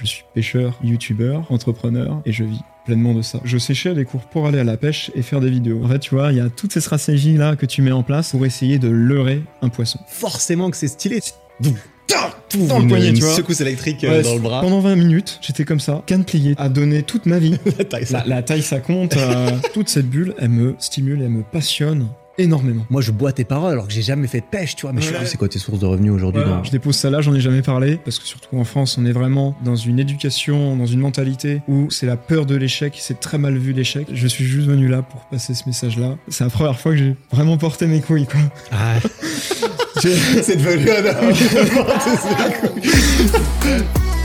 Je suis pêcheur, youtubeur, entrepreneur et je vis pleinement de ça. Je séchais des cours pour aller à la pêche et faire des vidéos. En fait, tu vois, il y a toutes ces stratégies là que tu mets en place pour essayer de leurrer un poisson. Forcément que c'est stylé. Dans le poignet, tu vois. secousse électrique euh, Ouais, dans le bras. Pendant 20 minutes, j'étais comme ça, canne pliée, à donner toute ma vie. La taille, ça. La, la taille, ça compte. euh, toute cette bulle, elle me stimule, elle me passionne énormément. Moi, je bois tes paroles alors que j'ai jamais fait de pêche, tu vois. Mais je sais Ouais. pas, c'est quoi tes sources de revenus aujourd'hui dans... Je dépose ça là, j'en ai jamais parlé, parce que surtout en France, on est vraiment dans une éducation, dans une mentalité où c'est la peur de l'échec, c'est très mal vu l'échec. Je suis juste venu là pour passer ce message-là. C'est la première fois que j'ai vraiment porté mes couilles, quoi. Ah, c'est devenu un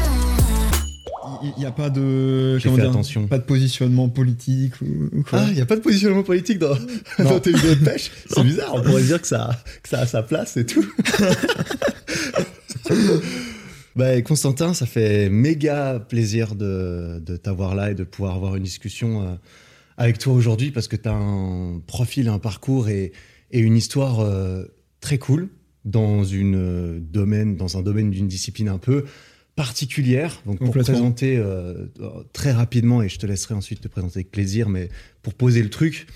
Il n'y a pas de. Comment dire, attention. Pas de positionnement politique ou, ou quoi. Ah, il y a pas de positionnement politique dans, tes vidéos de pêche C'est bizarre, on pourrait dire que ça, que ça a sa place et tout. bah, Constantin, ça fait méga plaisir de, de t'avoir là et de pouvoir avoir une discussion euh, avec toi aujourd'hui parce que tu as un profil, un parcours et, et une histoire euh, très cool dans, une, euh, domaine, dans un domaine d'une discipline un peu particulière. Donc pour présenter euh, très rapidement, et je te laisserai ensuite te présenter avec plaisir, mais pour poser le truc,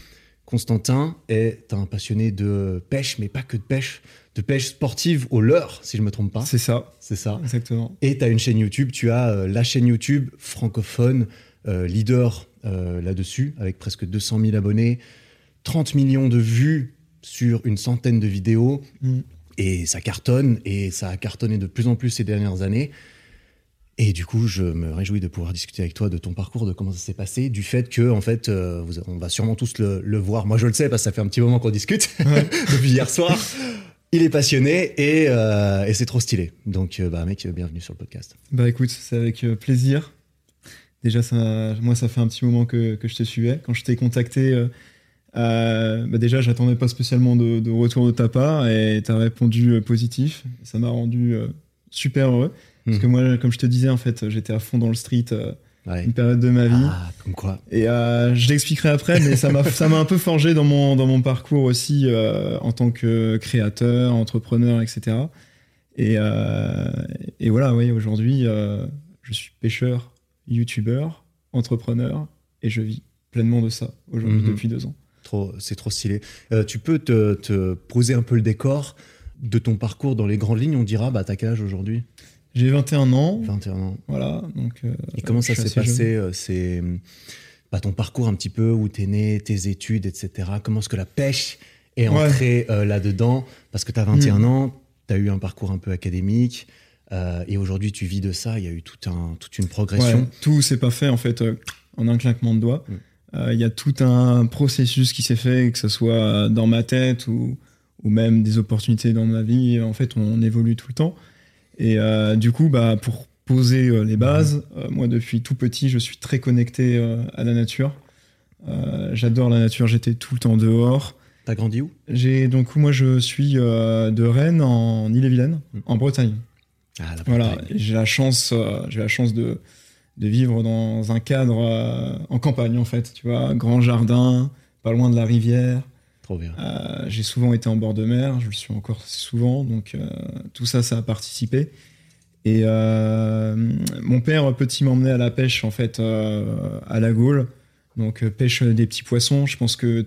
Constantin est un passionné de pêche, mais pas que de pêche, de pêche sportive au leurre, si je me trompe pas. C'est ça, C'est ça. exactement. Et tu as une chaîne YouTube, tu as euh, la chaîne YouTube francophone, euh, leader là-dessus, avec presque 200 000 abonnés, 30 millions de vues sur une centaine de vidéos, Mm. et ça cartonne, et ça a cartonné de plus en plus ces dernières années. Et du coup, je me réjouis de pouvoir discuter avec toi de ton parcours, de comment ça s'est passé, du fait que, en fait, euh, vous- on va sûrement tous le, le voir. Moi, je le sais parce que ça fait un petit moment qu'on discute Ouais. depuis hier soir. Il est passionné et, euh, et c'est trop stylé. Donc, euh, bah, mec, bienvenue sur le podcast. Bah écoute, c'est avec plaisir. Déjà, ça, moi, ça fait un petit moment que, que je te suivais. Quand je t'ai contacté, euh, euh, bah déjà, j'attendais pas spécialement de, de retour de ta part et tu as répondu positif. Ça m'a rendu super heureux. Parce Hmm. que moi, comme je te disais, en fait, j'étais à fond dans le street euh, Ouais. une période de ma vie. Ah, comme quoi. Et euh, je l'expliquerai après, mais ça m'a ça m'a un peu forgé dans mon dans mon parcours aussi euh, en tant que créateur, entrepreneur, etc. Et et voilà, oui, aujourd'hui, je suis pêcheur, youtubeur, entrepreneur, et je vis pleinement de ça aujourd'hui Mhm. depuis deux ans. Trop, c'est trop stylé. Tu peux te, te poser un peu le décor de ton parcours dans les grandes lignes. On dira, bah, t'as quel âge aujourd'hui? J'ai 21 ans, 21 ans. voilà. Donc. euh, Et comment ça s'est passé euh, C'est bah, ton parcours un petit peu, où t'es né, tes études, etc. Comment est-ce que la pêche est Ouais. entrée euh, là-dedans? Parce que t'as 21 ans, t'as eu un parcours un peu académique. euh, et aujourd'hui, tu vis de ça. Il y a eu tout un, toute une progression. Ouais, tout s'est pas fait en fait euh, en un claquement de doigts. Mm. Euh, Il y a tout un processus qui s'est fait, que ce soit dans ma tête ou, ou même des opportunités dans ma vie. En fait, on évolue tout le temps. Et euh, du coup, bah, pour poser euh, les bases, euh, moi depuis tout petit, je suis très connecté à la nature. J'adore la nature, j'étais tout le temps dehors. T'as grandi où? J'ai donc moi je suis euh, de Rennes en Ille-et-Vilaine, Mm. en Bretagne. Ah, la Voilà, Bretagne. j'ai la chance, euh, j'ai la chance de, de vivre dans un cadre euh, en campagne en fait, tu vois, grand jardin, pas loin de la rivière. Euh, j'ai souvent été en bord de mer, je le suis encore souvent, donc euh, tout ça, ça a participé. Et euh, mon père petit m'emmenait à la pêche en fait à la Gaule, donc pêche des petits poissons. Je pense que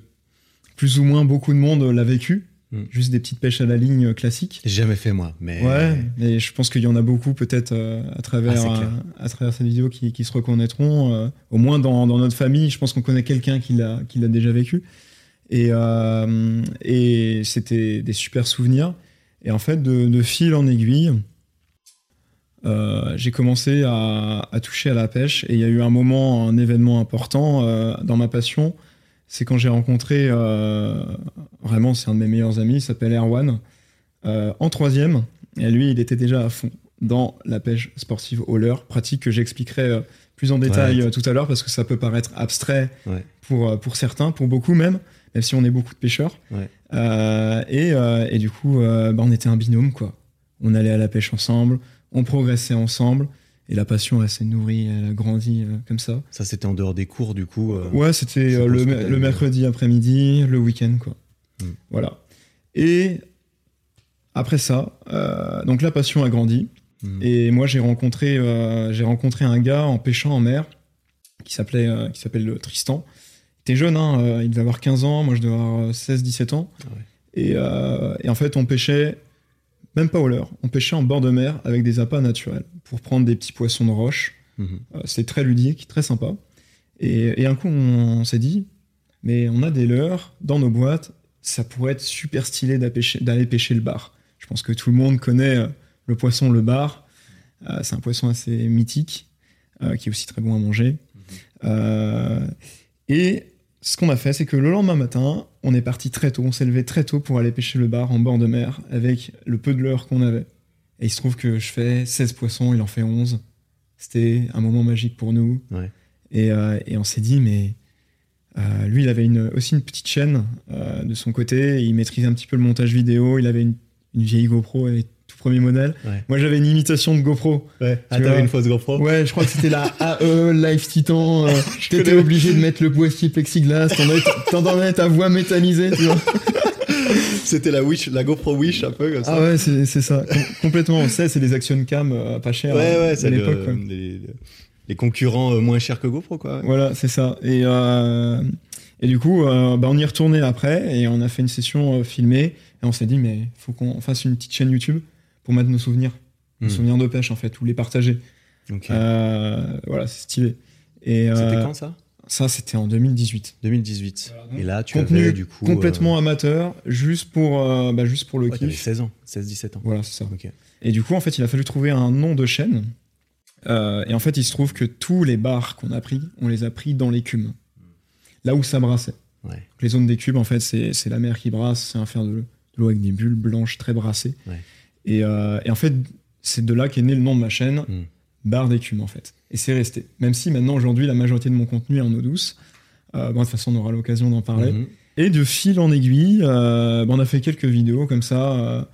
plus ou moins beaucoup de monde l'a vécu, Mm. juste des petites pêches à la ligne classiques. Jamais fait moi, mais Ouais, mais je pense qu'il y en a beaucoup peut-être à travers Ah, à travers cette vidéo qui, qui se reconnaîtront. au moins dans, dans notre famille, je pense qu'on connaît quelqu'un qui l'a qui l'a déjà vécu. Et euh, et c'était des super souvenirs. Et en fait, de, de fil en aiguille, euh, j'ai commencé à, à toucher à la pêche. Et il y a eu un moment, un événement important euh, dans ma passion. C'est quand j'ai rencontré, vraiment, c'est un de mes meilleurs amis, il s'appelle Erwan, en troisième. Et lui, il était déjà à fond dans la pêche sportive au leurre, pratique que j'expliquerai plus en détail Ouais. tout à l'heure parce que ça peut paraître abstrait Ouais. pour, pour certains, pour beaucoup même, même si on est beaucoup de pêcheurs. Ouais. Euh, et, euh, et du coup, euh, bah, on était un binôme, quoi. On allait à la pêche ensemble, on progressait ensemble, et la passion, elle s'est nourrie, elle a grandi comme ça. ça c'était en dehors des cours du coup. Ouais, c'était le, le mercredi après-midi, le week-end, quoi. Hmm. Voilà. Et après ça, donc la passion a grandi. Mhm. Et moi, j'ai rencontré, j'ai rencontré un gars en pêchant en mer qui s'appelait, euh, qui s'appelle Tristan. Était jeune, hein, euh, il devait avoir 15 ans, moi je devais avoir euh, 16-17 ans. Ah ouais. Et, euh, et en fait, on pêchait, même pas au leurre, on pêchait en bord de mer avec des appâts naturels pour prendre des petits poissons de roche. Mhm. Euh, C'était très ludique, très sympa. Et, et un coup, on, s'est dit, mais on a des leurres dans nos boîtes, ça pourrait être super stylé d'aller pêcher le bar. Je pense que tout le monde connaît euh, le poisson, le bar. Euh, c'est un poisson assez mythique, euh, qui est aussi très bon à manger. Euh, et ce qu'on a fait, c'est que le lendemain matin, on est parti très tôt, on s'est levé très tôt pour aller pêcher le bar en bord de mer avec le peu de leurre qu'on avait. Et il se trouve que je fais 16 poissons, il en fait 11. C'était un moment magique pour nous. Ouais. Et, euh, et on s'est dit, mais euh, lui, il avait une, aussi une petite chaîne euh, de son côté. Il maîtrisait un petit peu le montage vidéo. Il avait une, une vieille GoPro et tout premier modèle. Ouais. Moi, j'avais une imitation de GoPro. Ouais. Ah, Tu t'avais vois. une fausse GoPro Ouais, je crois que c'était la AE Live Titan. Euh, T'étais obligé de mettre le boîtier plexiglas. T'entendais- T'entendais ta voix métallisée, tu vois. C'était la Wish, la GoPro Wish, un peu comme ça. Ah ouais, c'est ça. Com- complètement. On sait, c'est des action cam euh, pas chères ouais, hein, ouais, à c'est l'époque. le- les, les concurrents euh, moins chers que GoPro, quoi. Voilà, c'est ça. Et, euh, et du coup, bah, on y retourné après et on a fait une session filmée. Et on s'est dit, mais faut qu'on fasse une petite chaîne YouTube pour mettre nos souvenirs. Nos Hmm. souvenirs de pêche, en fait, ou les partager. Ok. Euh, voilà, c'est stylé. Et C'était euh, quand ça? ça, c'était en 2018. 2018. Voilà, donc, Et là, tu avais du coup. Complètement amateur, juste pour, euh, bah, juste pour le euh, ouais, kiff. 16 ans, 16-17 ans. Voilà, c'est ça. Et du coup, en fait, il a fallu trouver un nom de chaîne. Euh, et en fait, il se trouve que tous les bars qu'on a pris, on les a pris dans l'écume. Là où ça brassait. Ouais. Les zones d'écume, en fait, c'est la mer qui brasse, c'est un fer de de l'eau avec des bulles blanches très brassées. Ouais. Et, euh, et en fait, c'est de là qu'est né le nom de ma chaîne, Mm. Bar d'écume, en fait. Et c'est resté. Même si maintenant, aujourd'hui, la majorité de mon contenu est en eau douce. Euh, bon, de toute façon, on aura l'occasion d'en parler. Mhm. Et de fil en aiguille, euh, bah, on a fait quelques vidéos comme ça. euh,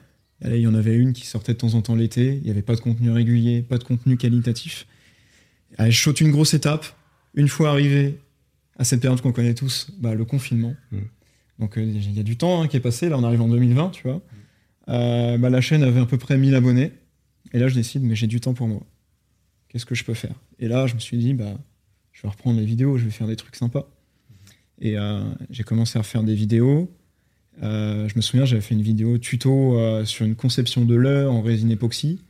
allez, il y en avait une qui sortait de temps en temps l'été. Il n'y avait pas de contenu régulier, pas de contenu qualitatif. Je saute une grosse étape. Une fois arrivé à cette période qu'on connaît tous, bah, le confinement. Mm. Donc il y a du temps hein, qui est passé. Là, on arrive en 2020, tu vois. Euh, bah, la chaîne avait à peu près 1000 abonnés. Et là, je décide, mais j'ai du temps pour moi. Qu'est-ce que je peux faire? Et là, je me suis dit, bah, je vais reprendre les vidéos, je vais faire des trucs sympas. Et euh, j'ai commencé à faire des vidéos. Euh, je me souviens, j'avais fait une vidéo tuto sur une conception de leurre en résine époxy.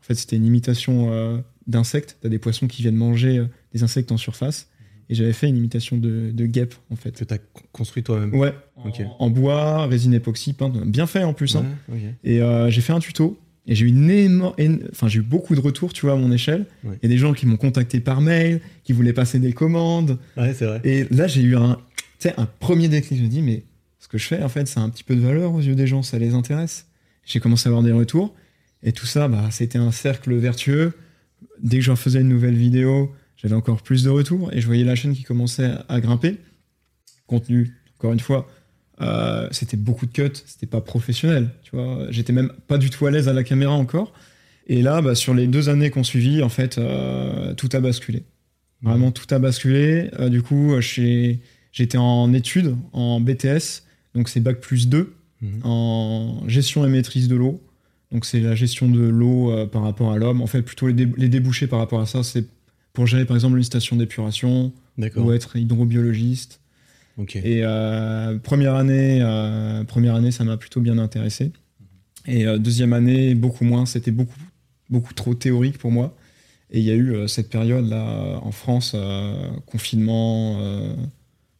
En fait, c'était une imitation d'insectes. Tu des poissons qui viennent manger des insectes en surface. Et j'avais fait une imitation de, de guêpe, en fait. Que t'as con- construit toi-même. Ouais, en, en bois, résine époxy, peint. Bien fait en plus. hein. Et euh, j'ai fait un tuto. Et j'ai eu une énorme, enfin j'ai eu beaucoup de retours, tu vois, à mon échelle. Il Ouais. y a des gens qui m'ont contacté par mail, qui voulaient passer des commandes. Ouais, c'est vrai. Et là, j'ai eu un, un premier déclic. Je me dis, mais ce que je fais, en fait, ça a un petit peu de valeur aux yeux des gens, ça les intéresse. J'ai commencé à avoir des retours. Et tout ça, bah, c'était un cercle vertueux. Dès que j'en faisais une nouvelle vidéo, j'avais encore plus de retours. Et je voyais la chaîne qui commençait à grimper. Contenu, encore une fois, euh, c'était beaucoup de cuts, c'était pas professionnel. Tu vois, j'étais même pas du tout à l'aise à la caméra encore. Et là, bah, sur les deux années qu'on suivit, en fait, euh, tout a basculé. Vraiment, tout a basculé. Euh, du coup, j'étais en études, en BTS, donc c'est Bac plus 2, Mhm. en gestion et maîtrise de l'eau. Donc c'est la gestion de l'eau par rapport à l'homme. En fait, plutôt les, dé- les débouchés par rapport à ça, c'est pour gérer par exemple une station d'épuration ou être hydrobiologiste. Et euh, première année, euh, première année, ça m'a plutôt bien intéressé. Et euh, deuxième année, beaucoup moins. C'était beaucoup, beaucoup trop théorique pour moi. Et il y a eu cette période là en France, confinement.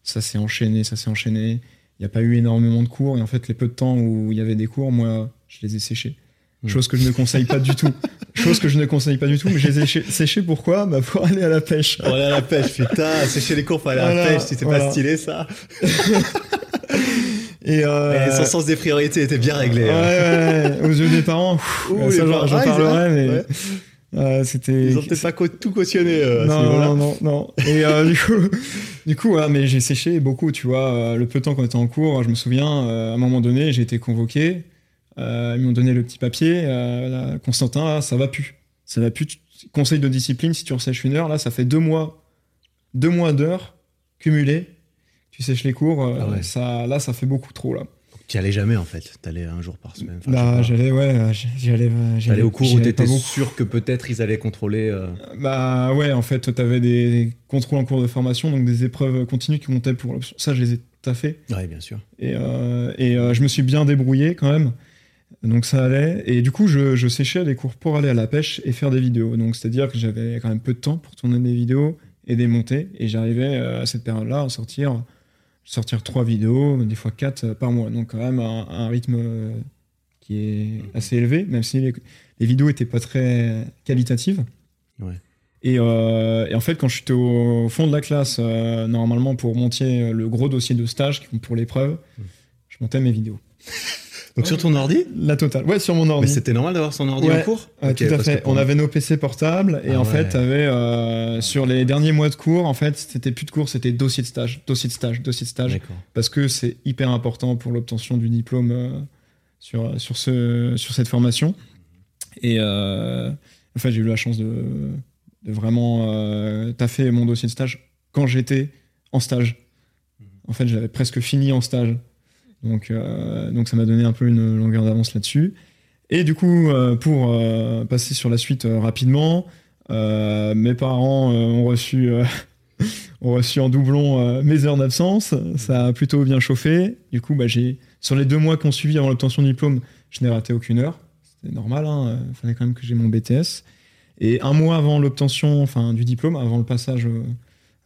ça s'est enchaîné, ça s'est enchaîné. Il n'y a pas eu énormément de cours. Et en fait, les peu de temps où il y avait des cours, moi, je les ai séchés. Mm. Chose que je ne conseille pas du tout. Chose que je ne conseille pas du tout. Mais je les ai séchés- séchés pourquoi? Bah Pour aller à la pêche. On est à la pêche, putain, sécher les cours pour aller à la pêche, c'était voilà. pas stylé ça. Et, euh, Et son sens des priorités était bien réglé. Ouais, hein. ouais, ouais, aux yeux des parents, Ouh, ça, j'en ah, ils- parlerai, mais euh, c'était. Ils ont peut-être pas tout cautionné euh, non, non, non, non. Et euh, du coup, du coup, ouais, mais j'ai séché beaucoup, tu vois. le peu de temps qu'on était en cours, je me souviens, à un moment donné, j'ai été convoqué. Euh, ils m'ont donné le petit papier. euh, là, Constantin, ça va plus. Ça va plus. Conseil de discipline, si tu ressèches une heure, là, ça fait deux mois, deux mois d'heures cumulées. Tu sèches les cours, euh, Ah ouais. ça, là, ça fait beaucoup trop, là. Tu allais jamais en fait, tu allais un jour par semaine. Enfin, Bah, j'allais, ouais, j'y allais. j'y T'allais allais- au cours où t'étais sûr que peut-être ils allaient contrôler. euh, Bah ouais, en fait, t'avais des, des contrôles en cours de formation, donc des épreuves continues qui montaient pour l'option. Ça, je les ai taffées. Ouais, bien sûr. Et, euh, et euh, je me suis bien débrouillé quand même. Donc ça allait. Et du coup, je, je séchais les cours pour aller à la pêche et faire des vidéos. Donc c'est-à-dire que j'avais quand même peu de temps pour tourner des vidéos et des monter. Et j'arrivais euh, à cette période-là à sortir, sortir trois vidéos, des fois quatre euh, par mois. Donc quand même un, un rythme euh, qui est assez élevé, même si les, les vidéos étaient pas très qualitatives. Ouais. Et, euh, et en fait, quand je suis au fond de la classe, euh, normalement pour monter le gros dossier de stage qui compte pour l'épreuve, Mm. je montais mes vidéos. Donc sur ton ordi La totale. Ouais, sur mon ordi. Mais c'était normal d'avoir son ordi Ouais, en cours Ok, tout à fait. On avait nos PC portables et Ah en ouais. fait, avait, euh, sur les derniers mois de cours, en fait, c'était plus de cours, c'était dossier de stage, dossier de stage, dossier de stage, parce que c'est hyper important pour l'obtention du diplôme euh, sur, sur, ce, sur cette formation. Et euh, en fait, j'ai eu la chance de, de vraiment euh, taffer mon dossier de stage quand j'étais en stage. En fait, j'avais presque fini en stage. Donc, euh, donc ça m'a donné un peu une longueur d'avance là-dessus. Et du coup, euh, pour euh, passer sur la suite rapidement, mes parents ont reçu reçu en doublon mes heures d'absence. Ça a plutôt bien chauffé. Du coup, bah, sur les deux mois qui ont suivi avant l'obtention du diplôme, je n'ai raté aucune heure. C'était normal. Il fallait quand même que j'ai mon BTS. Et un mois avant l'obtention, enfin du diplôme, avant le passage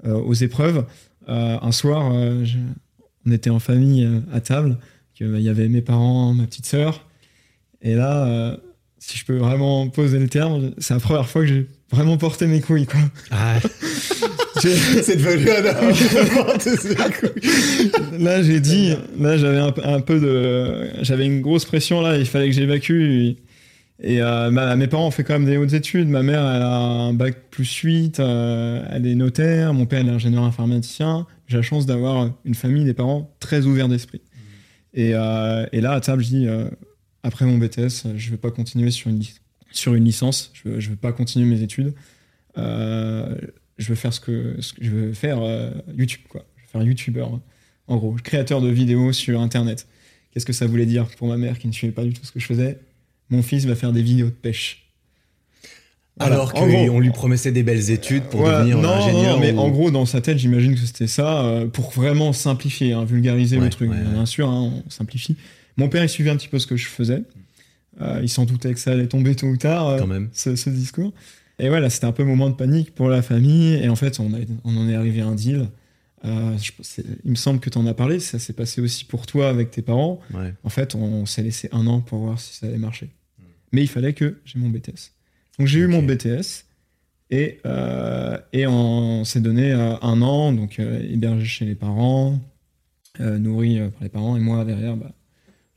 aux épreuves, un soir, on était en famille euh, à table. que, bah, Il y avait mes parents, ma petite sœur. Et là, euh, si je peux vraiment poser le terme, c'est la première fois que j'ai vraiment porté mes couilles. Quoi. Ah, J'ai- c'est devenu un là, j'ai dit, là, j'avais un, peu- un peu de, j'avais une grosse pression là. Il fallait que j'évacue. Et euh, ma- mes parents ont fait quand même des hautes études. Ma mère, elle a un bac plus 8, euh, elle est notaire. Mon père, est ingénieur informaticien. J'ai la chance d'avoir une famille, des parents très ouverts d'esprit. Et, euh, et là, à table, je dis, euh, après mon BTS, je ne vais pas continuer sur une, sur une licence. Je ne veux pas continuer mes études. Euh, je veux faire ce que, ce que je veux faire euh, YouTube, quoi. Je veux faire YouTuber, en gros, créateur de vidéos sur Internet. Qu'est-ce que ça voulait dire pour ma mère qui ne suivait pas du tout ce que je faisais? Mon fils va faire des vidéos de pêche. Voilà. Alors qu'on lui promettait des belles études pour Ouais, devenir non, ingénieur. non, mais ou- en gros, dans sa tête, j'imagine que c'était ça, euh, pour vraiment simplifier, hein, vulgariser Ouais, le truc. ouais. Bien sûr, hein, on simplifie. Mon père, il suivait un petit peu ce que je faisais. Euh, il s'en doutait que ça allait tomber tôt ou tard, euh, Quand même. ce, ce discours. Et voilà, c'était un peu un moment de panique pour la famille. Et en fait, on, a- on en est arrivé à un deal. Je- il me semble que tu en as parlé, ça s'est passé aussi pour toi avec tes parents. Ouais. En fait, on s'est laissé un an pour voir si ça allait marcher. Mais il fallait que j'ai mon BTS. Donc j'ai eu mon BTS et, euh, et on s'est donné euh, un an, donc euh, hébergé chez les parents, nourri par les parents, et moi derrière, bah,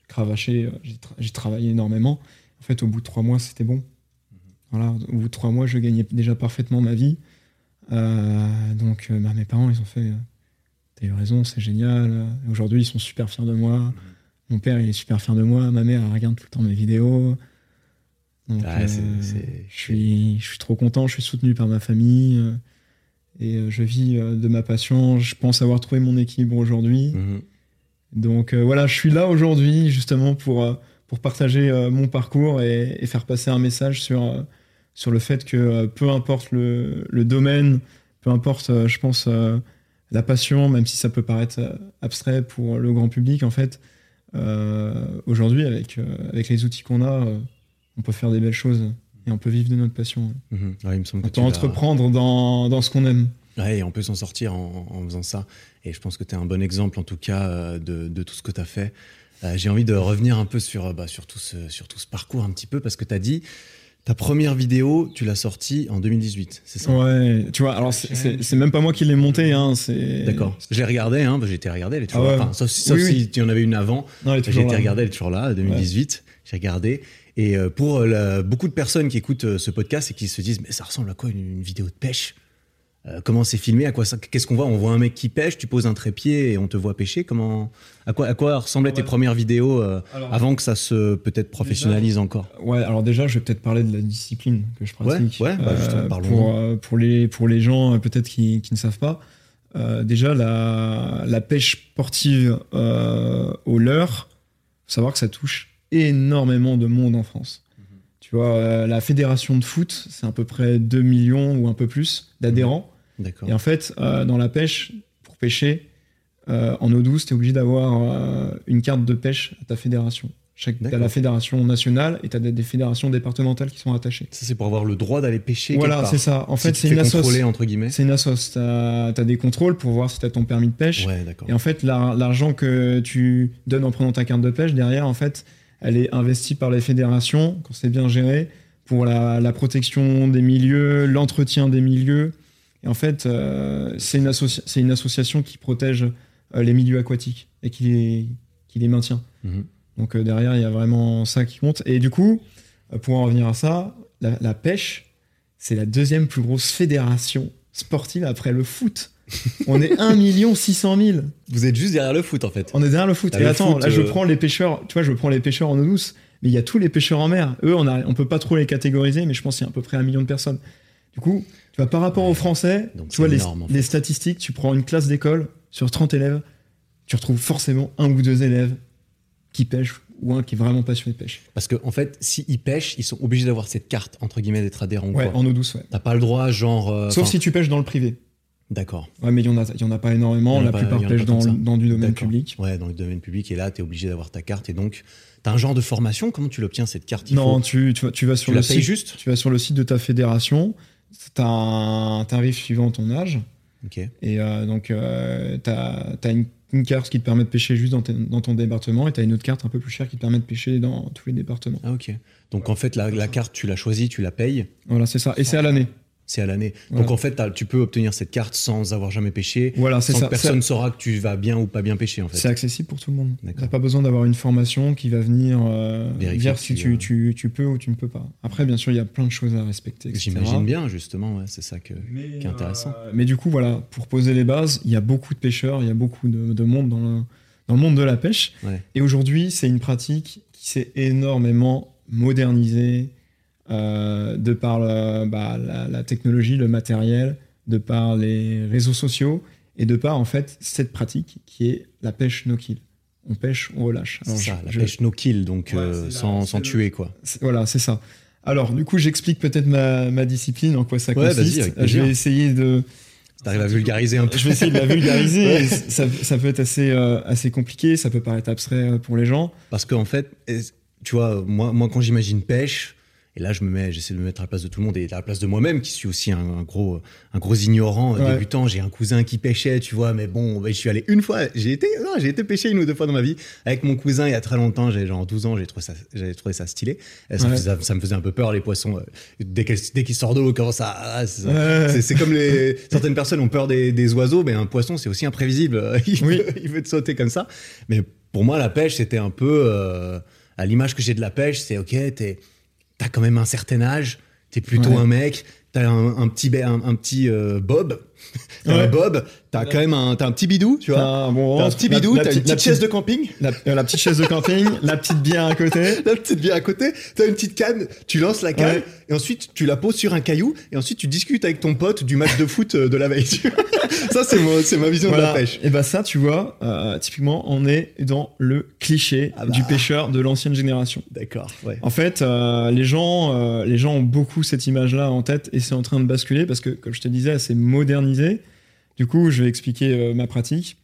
cravaché, j'ai tra- j'ai travaillé énormément. En fait, au bout de trois mois, c'était bon. Voilà, au bout de trois mois, je gagnais déjà parfaitement ma vie. Donc bah, mes parents, ils ont fait, t'as eu raison, c'est génial. Aujourd'hui, ils sont super fiers de moi. Mon père, il est super fier de moi. Ma mère, elle regarde tout le temps mes vidéos. Donc, Ah, euh, je, suis, je suis trop content. Je suis soutenu par ma famille. euh, et euh, je vis de ma passion. Je pense avoir trouvé mon équilibre aujourd'hui. Mhm. Donc euh, voilà, je suis là aujourd'hui justement pour, pour partager euh, mon parcours et, et faire passer un message sur, sur le fait que peu importe le, le domaine, peu importe, je pense, euh, la passion, même si ça peut paraître abstrait pour le grand public, en fait, aujourd'hui, avec, avec les outils qu'on a, on peut faire des belles choses et on peut vivre de notre passion. Mhm. Ouais, il me semble On que peut entreprendre dans, dans ce qu'on aime. Ouais, et on peut s'en sortir en, en faisant ça. Et je pense que tu es un bon exemple, en tout cas, euh, de, de tout ce que tu as fait. Euh, J'ai envie de revenir un peu sur, euh, bah, sur, tout ce, sur tout ce parcours, un petit peu, parce que tu as dit, ta première vidéo, tu l'as sortie en 2018, c'est ça? Ouais, tu vois, alors c'est- même pas moi qui l'ai monté, hein. D'accord. Je l'ai regardé, hein, j'ai été regardé, elle est toujours Ah ouais. là. Enfin, sauf, sauf Oui, si tu en avais une avant. J'ai été là. regardé, elle est toujours là, 2018. J'ai regardé. Et euh, pour euh, la- beaucoup de personnes qui écoutent euh, ce podcast et qui se disent, mais ça ressemble à quoi une, une vidéo de pêche? Euh, Comment c'est filmé? À quoi ça- Qu'est-ce qu'on voit? On voit un mec qui pêche, tu poses un trépied et on te voit pêcher. Comment À quoi, à quoi ressemblaient tes premières vidéos euh, Alors- avant que ça se peut-être professionnalise encore? Ouais, alors déjà, je vais peut-être parler de la discipline que je pratique. Ouais, ouais, bah, justement, parlons-en. pour, euh, pour, les, pour les gens peut-être qui, qui ne savent pas, déjà, la, la pêche sportive au leurre, savoir que ça touche énormément de monde en France. Tu vois, euh, la fédération de foot, c'est à peu près 2 millions ou un peu plus d'adhérents. D'accord. Et en fait, euh, dans la pêche, pour pêcher euh, en eau douce, tu es obligé d'avoir une carte de pêche à ta fédération. Chaque, t'as la fédération nationale et tu as des, des fédérations départementales qui sont attachées. Ça, c'est pour avoir le droit d'aller pêcher. Voilà, c'est ça. En fait, c'est une assoce. entre guillemets. C'est une assoce. Tu as, des contrôles pour voir si tu as ton permis de pêche. Ouais, d'accord. Et en fait, l'ar- l'argent que tu donnes en prenant ta carte de pêche, derrière, en fait, elle est investie par les fédérations, quand c'est bien géré, pour la, la protection des milieux, l'entretien des milieux. Et en fait, euh, c'est une, associa- c'est une association qui protège euh, les milieux aquatiques et qui les, qui les maintient. Mhm. Donc euh, derrière, il y a vraiment ça qui compte. Et du coup, pour en revenir à ça, la, la pêche, c'est la deuxième plus grosse fédération sportive après le foot. On est 1 600 000. Vous êtes juste derrière le foot, en fait. On est derrière le foot. T'as Et le attends, foot, là, je euh, prends les pêcheurs. Tu vois, je prends les pêcheurs en eau douce, mais il y a tous les pêcheurs en mer. Eux, on a, on peut pas trop les catégoriser, mais je pense qu'il y a à peu près un million de personnes. Du coup, tu vois, par rapport aux Français, Donc tu vois, les, statistiques, tu prends une classe d'école sur 30 élèves, tu retrouves forcément un ou deux élèves qui pêchent ou un qui est vraiment passionné de pêche. Parce qu'en en fait, s'ils pêchent, ils sont obligés d'avoir cette carte, entre guillemets, d'être adhérents. ou Ouais, quoi. en eau douce, ouais. T'as pas le droit, genre. euh, Sauf si tu pêches dans le privé. D'accord. Ouais, mais il y en a, y en a pas énormément. A La pas- plupart pêchent dans, du domaine public. Ouais, dans le domaine public. Et là, tu es obligé d'avoir ta carte. Et donc, tu as un genre de formation. Comment tu l'obtiens, cette carte Il Non, faut- tu, tu, vas, tu vas sur tu le la site. juste? Tu vas sur le site de ta fédération. Tu as un tarif suivant ton âge. Ok. Et euh, donc, tu as, une, une carte qui te permet de pêcher juste dans, ton département. Et tu as une autre carte un peu plus chère qui te permet de pêcher dans tous les départements. Ah, ok. Donc, en fait, la, la carte, tu l'as choisie, tu la payes? Voilà, c'est ça. Et c'est à l'année. C'est à l'année. Voilà. Donc, en fait, tu peux obtenir cette carte sans avoir jamais pêché. Voilà, c'est Sans ça. que personne saura que tu vas bien ou pas bien pêcher, en C'est fait. accessible pour tout le monde. D'accord. T'as pas besoin d'avoir une formation qui va venir euh, Vérifier dire si tu, tu, euh, tu, tu peux ou tu ne peux pas. Après, bien sûr, il y a plein de choses à respecter. etc. J'imagine bien, justement. Ouais, c'est ça que. Mais, qui est intéressant. euh, mais du coup, voilà, pour poser les bases, il y a beaucoup de pêcheurs, il y a beaucoup de, de monde dans le, dans le monde de la pêche. Ouais. Et aujourd'hui, c'est une pratique qui s'est énormément modernisée euh, de par le- bah, la, la technologie, le matériel, de par les réseaux sociaux et de par en fait cette pratique qui est la pêche no-kill. On pêche, on relâche. C'est Alors, ça, je- la je- pêche no kill, donc Ouais, euh, la- sans, sans le- tuer, quoi. Voilà, c'est ça. Alors, du coup, j'explique peut-être ma, ma discipline, en quoi ça Ouais, consiste. je vais essayer de, T'arrives à vulgariser un peu. je vais essayer de la vulgariser. Ouais. ça, ça peut être assez, euh, assez compliqué, ça peut paraître abstrait pour les gens. Parce qu'en fait, tu vois, moi, moi quand j'imagine pêche, et là je me mets, j'essaie de me mettre à la place de tout le monde et à la place de moi-même, qui suis aussi un, un gros, un gros ignorant, euh, Ouais. débutant. J'ai un cousin qui pêchait, tu vois, mais bon, ben, je suis allé une fois, j'ai été, non, j'ai été pêcher une ou deux fois dans ma vie avec mon cousin il y a très longtemps. J'ai genre 12 ans, j'ai trouvé ça, j'avais trouvé ça stylé. Ça, me faisait, ça me faisait un peu peur les poissons. euh, Dès qu'ils sortent d'eau, comment ça, ah, c'est. Ouais. Comme les certaines personnes ont peur des, des oiseaux, mais un poisson c'est aussi imprévisible. Il, Oui. peut, il peut te sauter comme ça. Mais pour moi, la pêche c'était un peu euh, à l'image que j'ai de la pêche, c'est ok, t'es- t'as quand même un certain âge, t'es plutôt Ouais. un mec, t'as un, un petit un, un petit euh, bob, t'as Ouais. un bob, t'as quand même un, t'as un petit bidou, tu vois. T'as un, bon, T'as un petit bidou, t'as une petite- chaise de camping, La, euh, la petite chaise de camping, la petite bière à côté. la petite bière à côté, t'as une petite canne, tu lances la canne, Ouais. et ensuite tu la poses sur un caillou, et ensuite tu discutes avec ton pote du match de foot euh, de la veille. ça, c'est c'est ma vision de la pêche. Et bah ça, tu vois, euh, typiquement, on est dans le cliché Ah bah. du pêcheur de l'ancienne génération. D'accord, ouais. En fait, euh, les, gens, euh, les gens ont beaucoup cette image-là en tête et c'est en train de basculer parce que, comme je te disais, c'est modernisé. Du coup, je vais expliquer euh, ma pratique.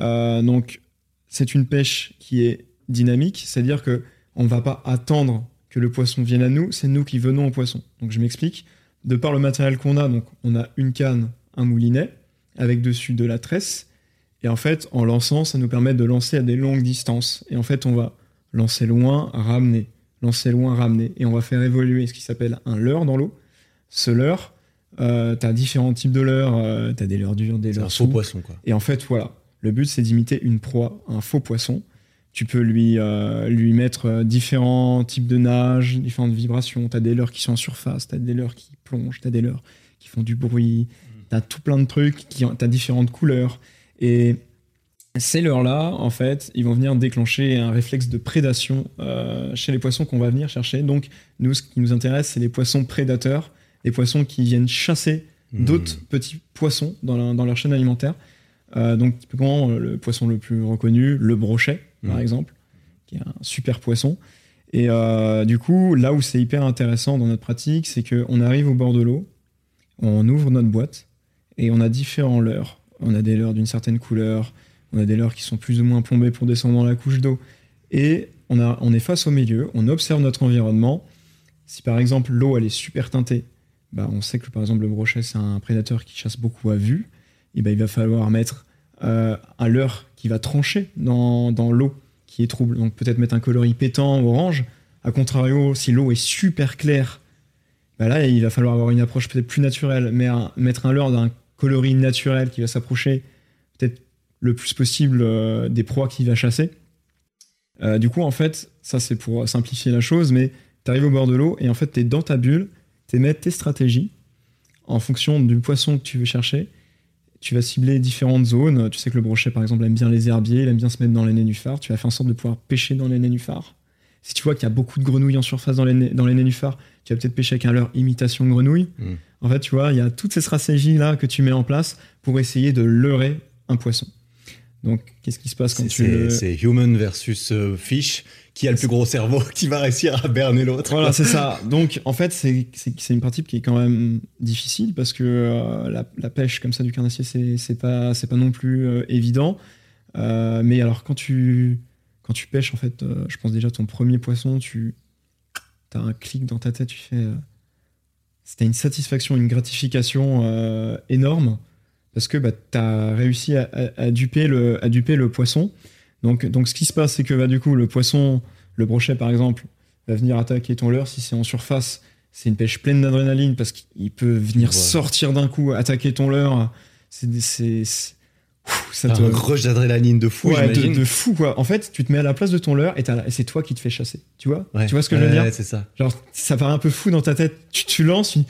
Euh, donc, c'est une pêche qui est dynamique, c'est-à-dire que on ne va pas attendre que le poisson vienne à nous, c'est nous qui venons au poisson. Donc, je m'explique. De par le matériel qu'on a, donc on a une canne, un moulinet, avec dessus de la tresse. Et en fait, en lançant, ça nous permet de lancer à des longues distances. Et en fait, on va lancer loin, ramener, lancer loin, ramener. Et on va faire évoluer ce qui s'appelle un leurre dans l'eau. Ce leurre, euh, tu as différents types de leurres. euh, tu as des leurres durs, des C'est un leurres faux poisson, quoi. Et en fait, voilà, le but, c'est d'imiter une proie, un faux poisson. Tu peux lui, euh, lui mettre euh, différents types de nage, différentes vibrations. Tu as des leurres qui sont en surface, tu as des leurres qui plongent, tu as des leurres qui font du bruit, tu as tout plein de trucs, tu as différentes couleurs. Et ces leurres-là, en fait, ils vont venir déclencher un réflexe de prédation euh, chez les poissons qu'on va venir chercher. Donc, nous, ce qui nous intéresse, c'est les poissons prédateurs, les poissons qui viennent chasser Hmm. d'autres petits poissons dans, la- dans leur chaîne alimentaire. Euh, donc, typiquement, euh, le poisson le plus reconnu, le brochet, par Mhm. exemple, qui est un super poisson. Et euh, du coup, là où c'est hyper intéressant dans notre pratique, c'est qu'on arrive au bord de l'eau, on ouvre notre boîte et on a différents leurres. On a des leurres d'une certaine couleur, on a des leurres qui sont plus ou moins plombés pour descendre dans la couche d'eau. Et on, a, on est face au milieu, on observe notre environnement. Si par exemple l'eau elle est super teintée, bah, on sait que par exemple le brochet c'est un prédateur qui chasse beaucoup à vue, et bah, il va falloir mettre euh, un leurre qui va trancher dans, l'eau qui est trouble. Donc peut-être mettre un coloris pétant orange. A contrario, si l'eau est super claire, bah là, il va falloir avoir une approche peut-être plus naturelle, mais mettre un leurre d'un coloris naturel qui va s'approcher peut-être le plus possible euh, des proies qu'il va chasser. Euh, du coup, en fait, ça c'est pour simplifier la chose, mais tu arrives au bord de l'eau et en fait, tu es dans ta bulle, tu mets tes stratégies en fonction du poisson que tu veux chercher tu vas cibler différentes zones. Tu sais que le brochet, par exemple, aime bien les herbiers, il aime bien se mettre dans les nénuphars. Tu vas faire en sorte de pouvoir pêcher dans les nénuphars. Si tu vois qu'il y a beaucoup de grenouilles en surface dans les, dans les nénuphars, tu vas peut-être pêcher avec un leurre imitation grenouille. Hmm. En fait, tu vois, il y a toutes ces stratégies-là que tu mets en place pour essayer de leurrer un poisson. Donc, qu'est-ce qui se passe quand tu... C'est human versus euh, fish qui a le plus gros cerveau qui va réussir à berner l'autre. Voilà, c'est ça. Donc, en fait, c'est une pratique qui est quand même difficile parce que euh, la, pêche comme ça du carnassier, c'est pas, pas non plus euh, évident. Mais alors, quand tu, quand tu pêches, en fait, je pense déjà ton premier poisson, tu as un clic dans ta tête, tu fais. C'était une satisfaction, une gratification énorme parce que bah, tu as réussi à, à, duper le, à duper le poisson. Donc, donc ce qui se passe, c'est que bah, du coup, le poisson, le brochet par exemple, va venir attaquer ton leurre. Si c'est en surface, c'est une pêche pleine d'adrénaline parce qu'il peut venir sortir d'un coup, attaquer ton leurre. C'est. Ça te... Un rush d'adrénaline de fou, ouais, de, fou quoi. En fait, tu te mets à la place de ton leurre et, c'est toi qui te fais chasser. Tu vois? Tu vois ce que je veux dire? c'est ça. Genre, ça paraît un peu fou dans ta tête. Tu, tu lances, tu...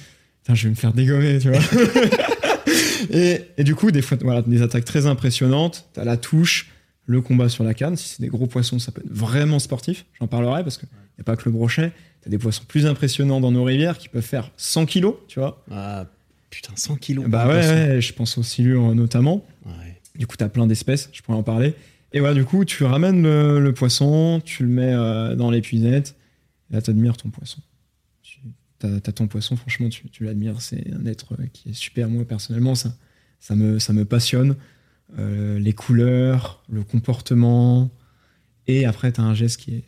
je vais me faire dégommer, tu vois. et, et, du coup, des fois, voilà, des attaques très impressionnantes. T'as la touche, le combat sur la canne. Si c'est des gros poissons, ça peut être vraiment sportif. J'en parlerai parce qu'il n'y a pas que le brochet. Tu as des poissons plus impressionnants dans nos rivières qui peuvent faire 100 kilos, tu vois. Ah, putain, 100 kilos. Bah ouais, je pense aux silures notamment. Du coup, tu as plein d'espèces, je pourrais en parler. Et voilà, du coup, tu ramènes le, poisson, tu le mets euh, dans l'épuisette, et là, tu admires ton poisson. Tu as, ton poisson, franchement, tu, l'admires. C'est un être qui est super. Moi, personnellement, ça, me, passionne. Euh, les couleurs, le comportement. Et après, tu as un geste qui est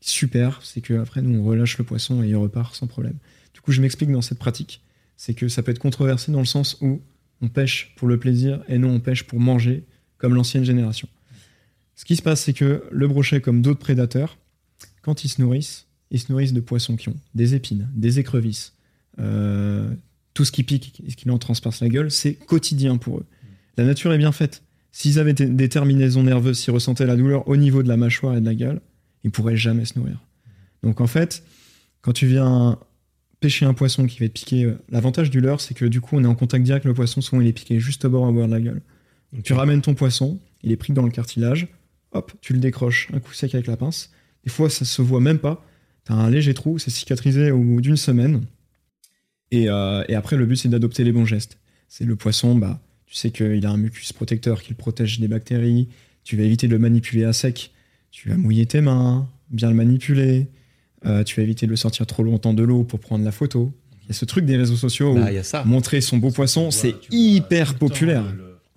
super, c'est que après nous on relâche le poisson et il repart sans problème. Du coup, je m'explique dans cette pratique, c'est que ça peut être controversé dans le sens où on pêche pour le plaisir et non on pêche pour manger comme l'ancienne génération. Ce qui se passe, c'est que le brochet, comme d'autres prédateurs, quand ils se nourrissent, ils se nourrissent de poissons qui ont des épines, des écrevisses, euh, tout ce qui pique et ce qui leur transperce la gueule, c'est quotidien pour eux. La nature est bien faite. S'ils avaient des terminaisons nerveuses, s'ils ressentaient la douleur au niveau de la mâchoire et de la gueule, ils pourraient jamais se nourrir. Donc en fait, quand tu viens pêcher un poisson qui va te piquer, euh, l'avantage du leurre, c'est que du coup, on est en contact direct avec le poisson, souvent il est piqué juste au bord, au bord de la gueule. Tu ramènes ton poisson, il est pris dans le cartilage, hop, tu le décroches un coup sec avec la pince. Des fois, ça se voit même pas. Tu as un léger trou, c'est cicatrisé au bout d'une semaine. Et, euh, et, après, le but, c'est d'adopter les bons gestes. C'est le poisson, bah, tu sais qu'il a un mucus protecteur qui le protège des bactéries. Tu vas éviter de le manipuler à sec. Tu vas mouiller tes mains, bien le manipuler. Euh, tu vas éviter de le sortir trop longtemps de l'eau pour prendre la photo. Il y a ce truc des réseaux sociaux bah, où montrer son beau poisson, c'est hyper populaire.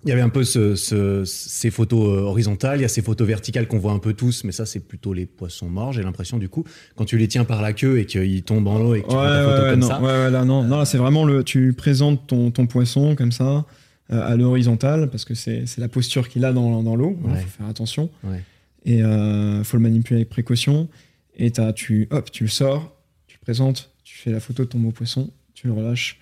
Il y avait un peu ces photos euh, horizontales, il y a ces photos verticales qu'on voit un peu tous, mais ça c'est plutôt les poissons morts, j'ai l'impression du coup. Quand tu les tiens par la queue et qu'ils tombent en l'eau et que tu prends ta photo comme non, ça. Ouais, là, non, non, c'est vraiment le. Tu présentes ton, ton poisson comme ça. Euh, à l'horizontale, parce que c'est la posture qu'il a dans, dans l'eau. Il faut faire attention. Et il euh, faut le manipuler avec précaution. Et as, tu, hop, tu le sors, tu le présentes, tu fais la photo de ton beau poisson, tu le relâches.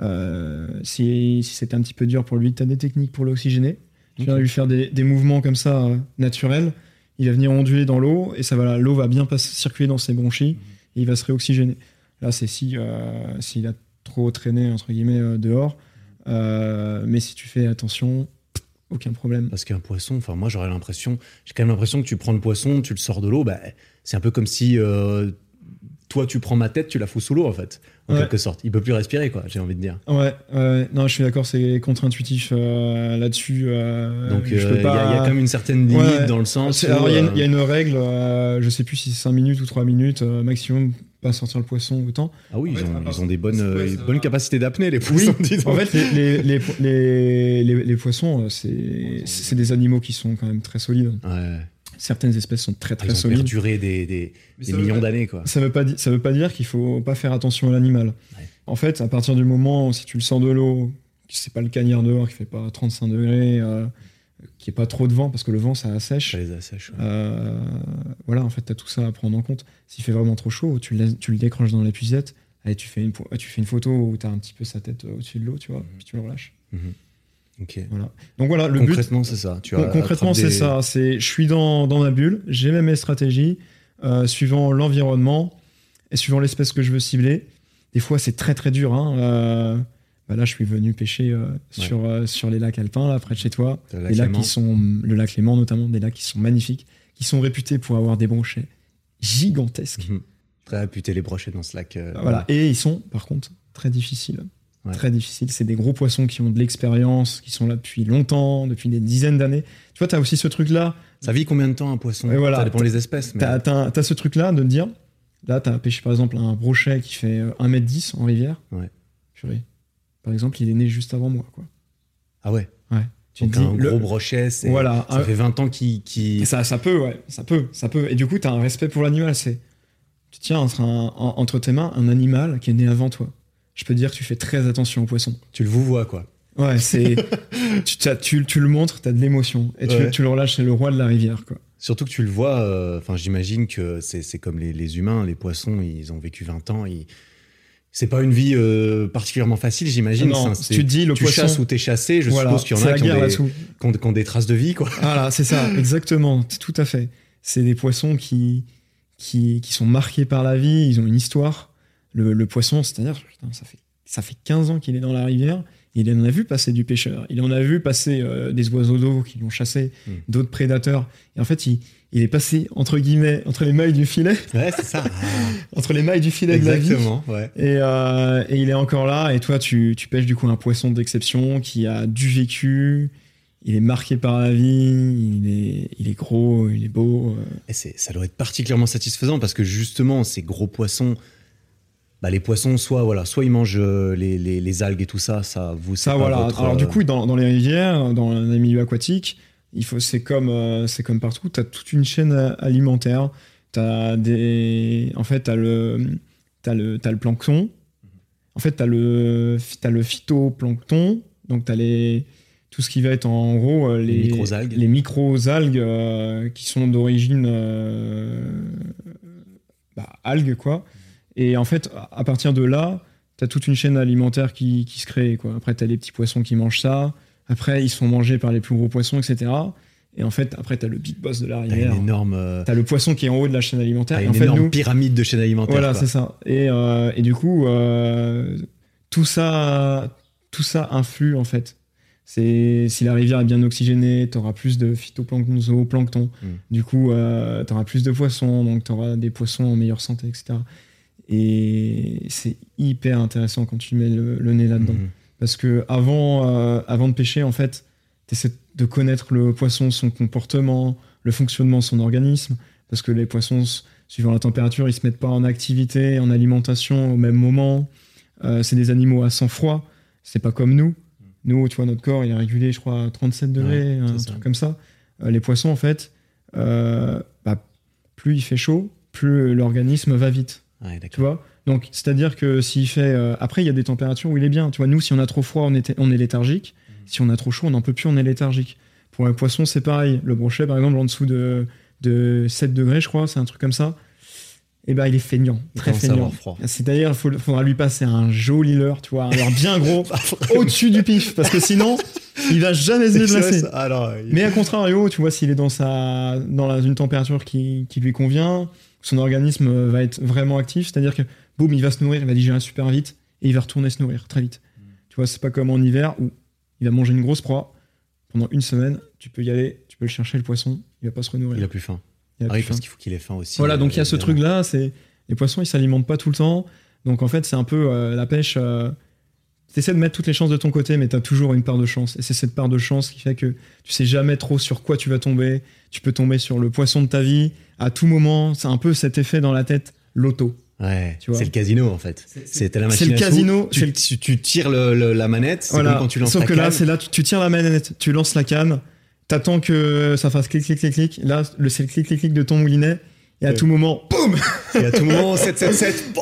Euh, si, si c'est un petit peu dur pour lui, tu as des techniques pour l'oxygéner. Tu vas lui faire des, des, mouvements comme ça naturels. Il va venir onduler dans l'eau et ça va l'eau va bien passer, circuler dans ses bronchies et il va se réoxygéner. Là, c'est si s'il a trop traîné entre guillemets dehors, euh, mais si tu fais attention, aucun problème. Parce qu'un poisson, enfin moi j'aurais l'impression, j'ai quand même l'impression que tu prends le poisson, tu le sors de l'eau, bah, c'est un peu comme si euh, toi, tu prends ma tête, tu la fous sous l'eau, en fait, en Ouais. quelque sorte. Il peut plus respirer, quoi, j'ai envie de dire. Ouais, non, je suis d'accord, c'est contre-intuitif euh, là-dessus. euh, Donc, il y, pas- il y a quand même une certaine limite Ouais. dans le sens. Alors, il y, a une- euh, il y a une règle, euh, je sais plus si c'est 5 minutes ou 3 minutes maximum, pas sortir le poisson autant. Ah oui, En ils fait, ont, ils des bonnes, euh, Ouais, ça une va. bonne capacité d'apnée, les poissons. En fait, les, les, poissons, c'est des animaux qui sont quand même très solides. Ouais. Certaines espèces sont très Ah, très ils ont solides. perduré des, des, millions d'années, quoi. Ça veut pas, ça veut pas dire qu'il faut pas faire attention à l'animal. Ouais. En fait, à partir du moment où si tu le sors de l'eau, que c'est pas le cagnard dehors qui fait pas 35 degrés, euh, qu'il n'y ait pas trop de vent, parce que le vent ça assèche. Ça les assèche. ouais. Euh, voilà, en fait, tu as tout ça à prendre en compte. S'il fait vraiment trop chaud, tu le, tu le décroches dans la puisette, allez, tu fais une, tu fais une photo où tu as un petit peu sa tête au-dessus de l'eau, tu vois, Mhm. puis tu le relâches. Ok. Voilà. Donc voilà, le but, Concrètement, c'est ça. Tu as- concrètement, c'est ça. C'est, je suis dans, dans ma bulle, j'ai même mes stratégies, euh, suivant l'environnement et suivant l'espèce que je veux cibler. Des fois, c'est très très dur. Hein. Euh, bah là, je suis venu pêcher euh, sur, sur les lacs alpins, là, près de chez toi. Le lac Des lacs Léman. qui sont, le lac Léman notamment, des lacs qui sont magnifiques, qui sont réputés pour avoir des brochets gigantesques. Mhm. Très réputé les brochets dans ce lac. Voilà. Et ils sont, par contre, très difficiles. Ouais. Très difficiles. C'est des gros poissons qui ont de l'expérience, qui sont là depuis longtemps, depuis des dizaines d'années. Tu vois, tu as aussi ce truc-là Ça vit combien de temps un poisson? Et voilà. Ça dépend des espèces. Mais... T'as, t'as- t'as ce truc-là de te dire, là, t'as pêché par exemple un brochet qui fait euh, 1m10 en rivière. Ouais. Purée. Par exemple, il est né juste avant moi, quoi. Ah ouais? Tu Donc te dis, un le- gros brochet, c'est. Voilà. Ça un- fait 20 ans qu'il. ça, ça peut, ouais. Ça peut, ça peut. Et du coup, t'as un respect pour l'animal. C'est, tu tiens entre, un- entre tes mains un animal qui est né avant toi. Je peux te dire que tu fais très attention aux poissons. Tu le vous vois, quoi. Ouais, c'est. tu, tu, tu le montres, t'as de l'émotion. Et tu, Ouais. tu le relâches, c'est le roi de la rivière, quoi. Surtout que tu le vois, euh, enfin j'imagine que c'est comme les, les humains, les poissons, ils ont vécu 20 ans. Ils... C'est pas une vie euh, particulièrement facile, j'imagine. non, si tu te dis le tu poisson. chasses ou t'es chassé, je voilà, suppose qu'il y en a qui ont, des, là-dessous. qui ont- qui ont des traces de vie, quoi. Voilà, c'est ça, exactement, tout à fait. C'est des poissons qui, qui, qui sont marqués par la vie, ils ont une histoire. Le, le poisson, c'est-à-dire, ça fait, ça fait 15 ans qu'il est dans la rivière, il en a vu passer du pêcheur, il en a vu passer euh, des oiseaux d'eau qui l'ont chassé, Mm. d'autres prédateurs. Et en fait, il, il est passé, entre guillemets, entre les mailles du filet, Ouais, c'est ça. entre les mailles du filet de la vie. Exactement, ouais. Et, euh, et il est encore là, et toi, tu, tu pêches du coup un poisson d'exception qui a du vécu, il est marqué par la vie, il est, il est gros, il est beau. euh. Et ça doit être particulièrement satisfaisant parce que justement, ces gros poissons, bah, les poissons, soit, voilà, soit ils mangent euh, les, les- les algues et tout ça, ça vous Ça, voilà. votre, Alors, euh, du coup, dans, dans les rivières, dans les milieux aquatiques, il faut, c'est comme, euh, c'est comme partout, tu as toute une chaîne a- alimentaire. T'as des, en fait, tu as le, t'as le, t'as le plancton. En fait, tu as le, t'as le phytoplancton. Donc, tu as les, tout ce qui va être en gros euh, Les les, microalgues. les microalgues euh, qui sont d'origine euh, bah, algues, quoi. Et en fait, à partir de là, tu as toute une chaîne alimentaire qui, qui se crée. Quoi. Après, tu as les petits poissons qui mangent ça. Après, ils se font manger par les plus gros poissons, etc. Et en fait, après, tu as le big boss de la T'as rivière. une énorme, euh, Tu as le poisson qui est en haut de la chaîne alimentaire. t'as Et une en fait, énorme nous, pyramide de chaîne alimentaire. voilà, c'est ça. Et, euh, et du coup, euh, tout ça, tout ça influe en fait. C'est si la rivière est bien oxygénée, tu auras plus de phytoplancton, zooplancton. Mm. Du coup, tu auras plus de poissons, donc tu auras des poissons en meilleure santé, etc. Et c'est hyper intéressant quand tu mets le, le nez là-dedans. Mhm. Parce que avant, euh, avant de pêcher, en fait, tu essaies de connaître le poisson, son comportement, le fonctionnement de son organisme. Parce que les poissons, suivant la température, ils se mettent pas en activité, en alimentation au même moment. Euh, c'est des animaux à sang froid. C'est pas comme nous. Nous, tu vois, notre corps, il est régulé, je crois, à 37 degrés, Ouais, un ça. truc comme ça. Euh, les poissons, en fait, bah, plus il fait chaud, plus l'organisme va vite. Ouais, Tu vois? Donc, c'est-à-dire que s'il fait. euh, après, il y a des températures où il est bien. Tu vois, nous, si on a trop froid, on est, on est léthargique. Si on a trop chaud, on n'en peut plus, on est léthargique. Pour un poisson, c'est pareil. Le brochet, par exemple, en dessous de, de 7 degrés, je crois, c'est un truc comme ça. Et ben, il est feignant, Il très feignant. froid. C'est-à-dire, il faudra lui passer un joli leurre, tu vois, un leurre bien gros, au-dessus du pif, parce que sinon, il va jamais se déplacer. Alors, il- Mais à contrario, tu vois, s'il est dans, sa, dans la- une température qui, qui lui convient, son organisme va être vraiment actif, c'est-à-dire que boum, il va se nourrir, il va digérer super vite et il va retourner se nourrir très vite. Tu vois, c'est pas comme en hiver où il va manger une grosse proie pendant une semaine, tu peux y aller, tu peux le chercher le poisson, il va pas se renourrir. il a plus faim. Il a Ah oui, plus parce faim. qu'il faut qu'il ait faim aussi. Voilà, donc il y a euh, ce truc-là, c'est Les poissons, ils s'alimentent pas tout le temps. Donc en fait, c'est un peu euh, la pêche. Euh, tu essaies de mettre toutes les chances de ton côté, mais tu as toujours une part de chance. Et c'est cette part de chance qui fait que tu sais jamais trop sur quoi tu vas tomber. Tu peux tomber sur le poisson de ta vie à tout moment. C'est un peu cet effet dans la tête, l'auto. Ouais, c'est le casino en fait. C'est la machine. C'est le casino. Tu, tu, tires la manette, voilà. quand tu lances Sauf que là, c'est là, tu, tu, tires la manette, tu lances la canne, t'attends que ça fasse clic, clic, clic, clic. Là, c'est le clic, clic, clic de ton moulinet. Et à tout moment, boum Et à tout moment, 777,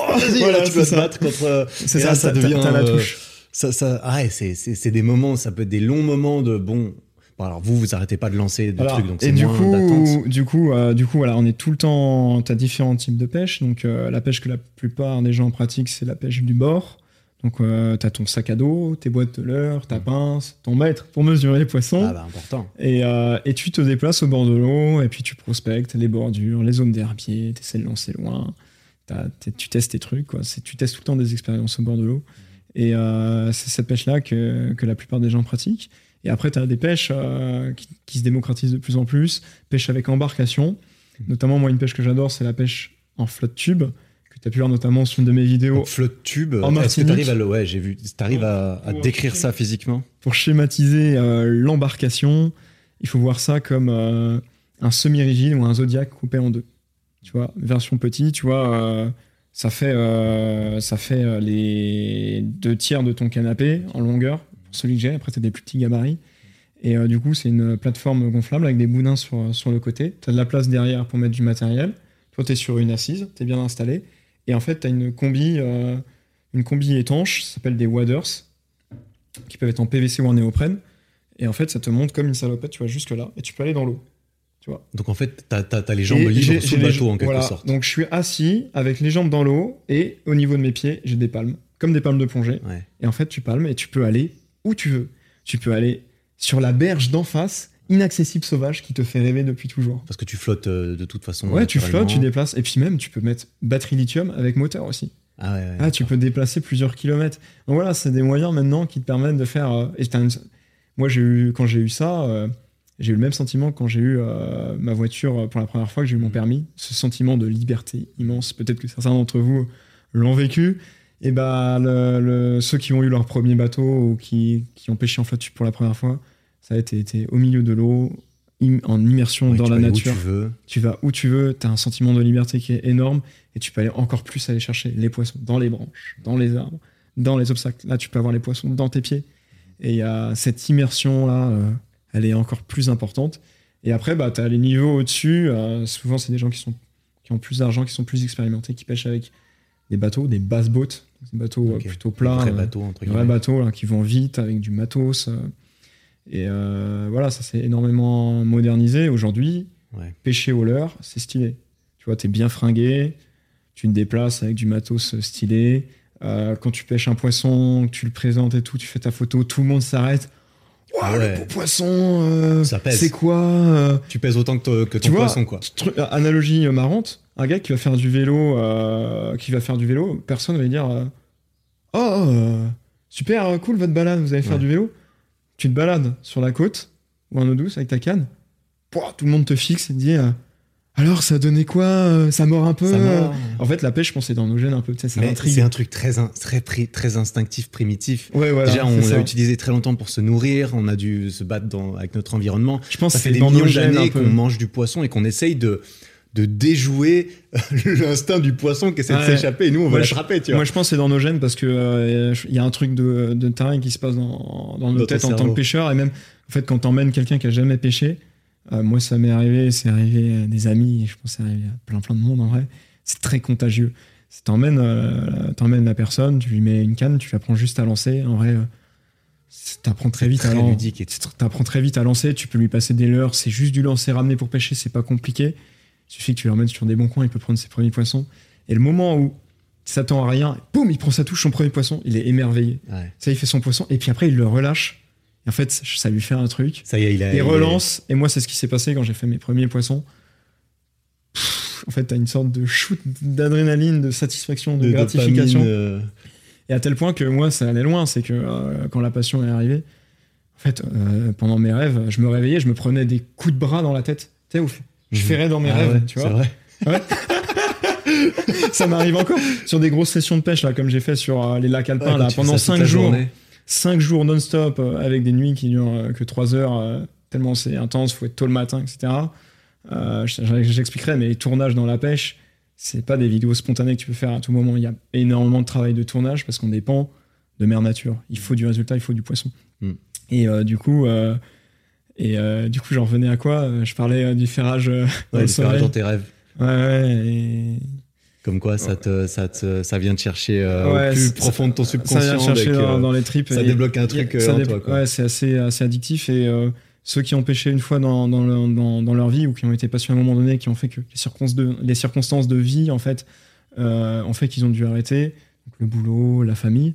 voilà, tu peux te battre contre. C'est ça, ça devient. la euh, touche. Ça, ça, ah c'est des moments, ça peut être des longs moments de bon. Bon, alors vous, vous arrêtez pas de lancer des trucs, donc c'est moins coup, du coup, euh, du coup, voilà, on est tout le temps. T'as différents types de pêche. Donc euh, la pêche que la plupart des gens pratiquent, c'est la pêche du bord. Donc, euh, tu as ton sac à dos, tes boîtes de leurre, ta mm. pince, ton mètre pour mesurer les poissons. Ah bah, important. Et, euh, et, tu te déplaces au bord de l'eau, et puis tu prospectes les bordures, les zones d'herbier, tu essaies de lancer loin. Tu testes tes trucs, quoi. Tu testes tout le temps des expériences au bord de l'eau. Et euh, c'est cette pêche-là que, que, la plupart des gens pratiquent. Et après, tu as des pêches qui, qui, se démocratisent de plus en plus. Pêche avec embarcation. Mm. Notamment, moi, une pêche que j'adore, c'est la pêche en flotte tube tu as pu voir notamment sur une de mes vidéos. flotte tube. Est-ce que tu arrives à, ouais, j'ai vu. Arrives à, à décrire ça physiquement Pour schématiser euh, l'embarcation, il faut voir ça comme euh, un semi-rigide ou un zodiaque coupé en deux. Tu vois, version petit, tu vois, euh, ça fait, ça fait les deux tiers de ton canapé en longueur, celui que j'ai. Après, tu des plus petits gabarits. Et du coup, c'est une plateforme gonflable avec des boudins sur, le côté. Tu as de la place derrière pour mettre du matériel. Toi, tu es sur une assise, tu es bien installé. Et en fait, tu as une combi, euh, une combi étanche, ça s'appelle des waders, qui peuvent être en PVC ou en néoprène. Et en fait, ça te monte comme une salopette, tu vois, jusque là, et tu peux aller dans l'eau. Tu vois. Donc en fait, tu as, les jambes libres sur le bateau en quelque sorte. Donc je suis assis avec les jambes dans l'eau et au niveau de mes pieds, j'ai des palmes, comme des palmes de plongée. Et en fait, tu palmes et tu peux aller où tu veux. Tu peux aller sur la berge d'en face inaccessible sauvage qui te fait rêver depuis toujours. Parce que tu flottes euh, de toute façon. Ouais, tu flottes, tu déplaces. Et puis même, tu peux mettre batterie lithium avec moteur aussi. Ah, ouais, ah tu peux déplacer plusieurs kilomètres. Donc voilà, c'est des moyens maintenant qui te permettent de faire. Euh, moi, j'ai eu, quand j'ai eu ça, euh, j'ai eu le même sentiment quand j'ai eu ma voiture pour la première fois, que j'ai eu mon mm. permis. Ce sentiment de liberté immense. Peut-être que certains d'entre vous l'ont vécu. Et bah, le, ceux qui ont eu leur premier bateau ou qui, qui ont pêché en flotte pour la première fois, ça a été, au milieu de l'eau, en immersion dans la nature. tu, veux. tu vas où tu veux, tu as un sentiment de liberté qui est énorme et tu peux aller encore plus aller chercher les poissons dans les branches, dans les arbres, dans les obstacles. Là, tu peux avoir les poissons dans tes pieds. Et il y a cette immersion-là, euh, elle est encore plus importante. Et après, bah, tu as les niveaux au-dessus. Euh, souvent, c'est des gens qui, sont, qui ont plus d'argent, qui sont plus expérimentés, qui pêchent avec des bateaux, des bass boats, des bateaux euh, plutôt plats. Des vrais bateaux, entre Des bateaux qui vont vite avec du matos. Et euh, voilà, ça s'est énormément modernisé. Aujourd'hui, pêcher au leurre, c'est stylé. Tu vois, tu es bien fringué, tu te déplaces avec du matos stylé. Euh, quand tu pêches un poisson, tu le présentes et tout, tu fais ta photo, tout le monde s'arrête. Wow, le beau poisson, euh, c'est quoi Tu pèses autant que, ton poisson, quoi. Analogie marrante, un gars qui va faire du vélo, qui va faire du vélo, personne va dire Oh, super cool votre balade, vous allez faire du vélo. Tu te balades sur la côte ou en eau douce avec ta canne, tout le monde te fixe et te dit euh, alors ça donnait quoi euh, Ça mord un peu euh En fait, la pêche, je pense, c'est dans nos gènes un peu. C'est un truc très, très, très instinctif, primitif. Ouais, voilà, Déjà, on l'a utilisé très longtemps pour se nourrir, on a dû se battre dans, avec notre environnement. Je pense ça fait des millions d'années qu'on mange du poisson et qu'on essaye de de déjouer l'instinct du poisson qui essaie de s'échapper et nous on va l'attraper tu vois. Moi je pense que c'est dans nos gènes parce que euh, il y a un truc de, de terrain qui se passe dans, dans nos têtes en tant que pêcheur et même en fait quand t'emmènes quelqu'un qui a jamais pêché euh, moi ça m'est arrivé c'est arrivé à des amis je pense que c'est arrivé à plein plein de monde en vrai c'est très contagieux t'emmènes euh, la personne tu lui mets une canne tu l'apprends juste à lancer en vrai t'apprends très vite à lancer t'apprends très vite à lancer tu peux lui passer des leurres c'est juste du lancer ramener pour pêcher c'est pas compliqué il suffit que tu l'emmènes sur des bons coins, il peut prendre ses premiers poissons. Et le moment où il s'attend à rien, boum, il prend sa touche, son premier poisson, il est émerveillé. Ça, il fait son poisson, et puis après, il le relâche. Et en fait, ça lui fait un truc. Ça y est, il, a, il relance. Et moi, c'est ce qui s'est passé quand j'ai fait mes premiers poissons. en fait, t'as une sorte de shoot d'adrénaline, de satisfaction, de, gratification. Euh. Et à tel point que moi, ça allait loin. C'est que euh, quand la passion est arrivée, en fait, euh, pendant mes rêves, je me réveillais, je me prenais des coups de bras dans la tête. Tu sais, ouf je ferais dans mes ah rêves, tu vois. C'est vrai. ça m'arrive encore sur des grosses sessions de pêche là, comme j'ai fait sur les lacs alpins là, pendant 5 jours. 5 jours non-stop avec des nuits qui durent que 3 heures, tellement c'est intense, faut être tôt le matin, etc. J'expliquerai, mais les tournages dans la pêche, c'est pas des vidéos spontanées que tu peux faire à tout moment. Il y a énormément de travail de tournage parce qu'on dépend de mère nature. Il faut du résultat, il faut du poisson. Mm. Et euh, du coup, euh, et euh, du coup, j'en revenais à quoi? Je parlais du ferrage. Ouais, ferrage dans tes rêves. Ouais, ouais. Comme quoi, ça, te, ça, te, ça vient te chercher au plus profond de ton subconscient. Ça vient chercher dans, les tripes. Ça débloque un truc en toi. Quoi. Ouais, c'est assez, assez addictif. Et ceux qui ont pêché une fois dans, dans, dans, leur vie ou qui ont été passionnés à un moment donné, qui ont fait que les circonstances de, les circonstances de vie, en fait, ont fait qu'ils ont dû arrêter. Donc, le boulot, la famille.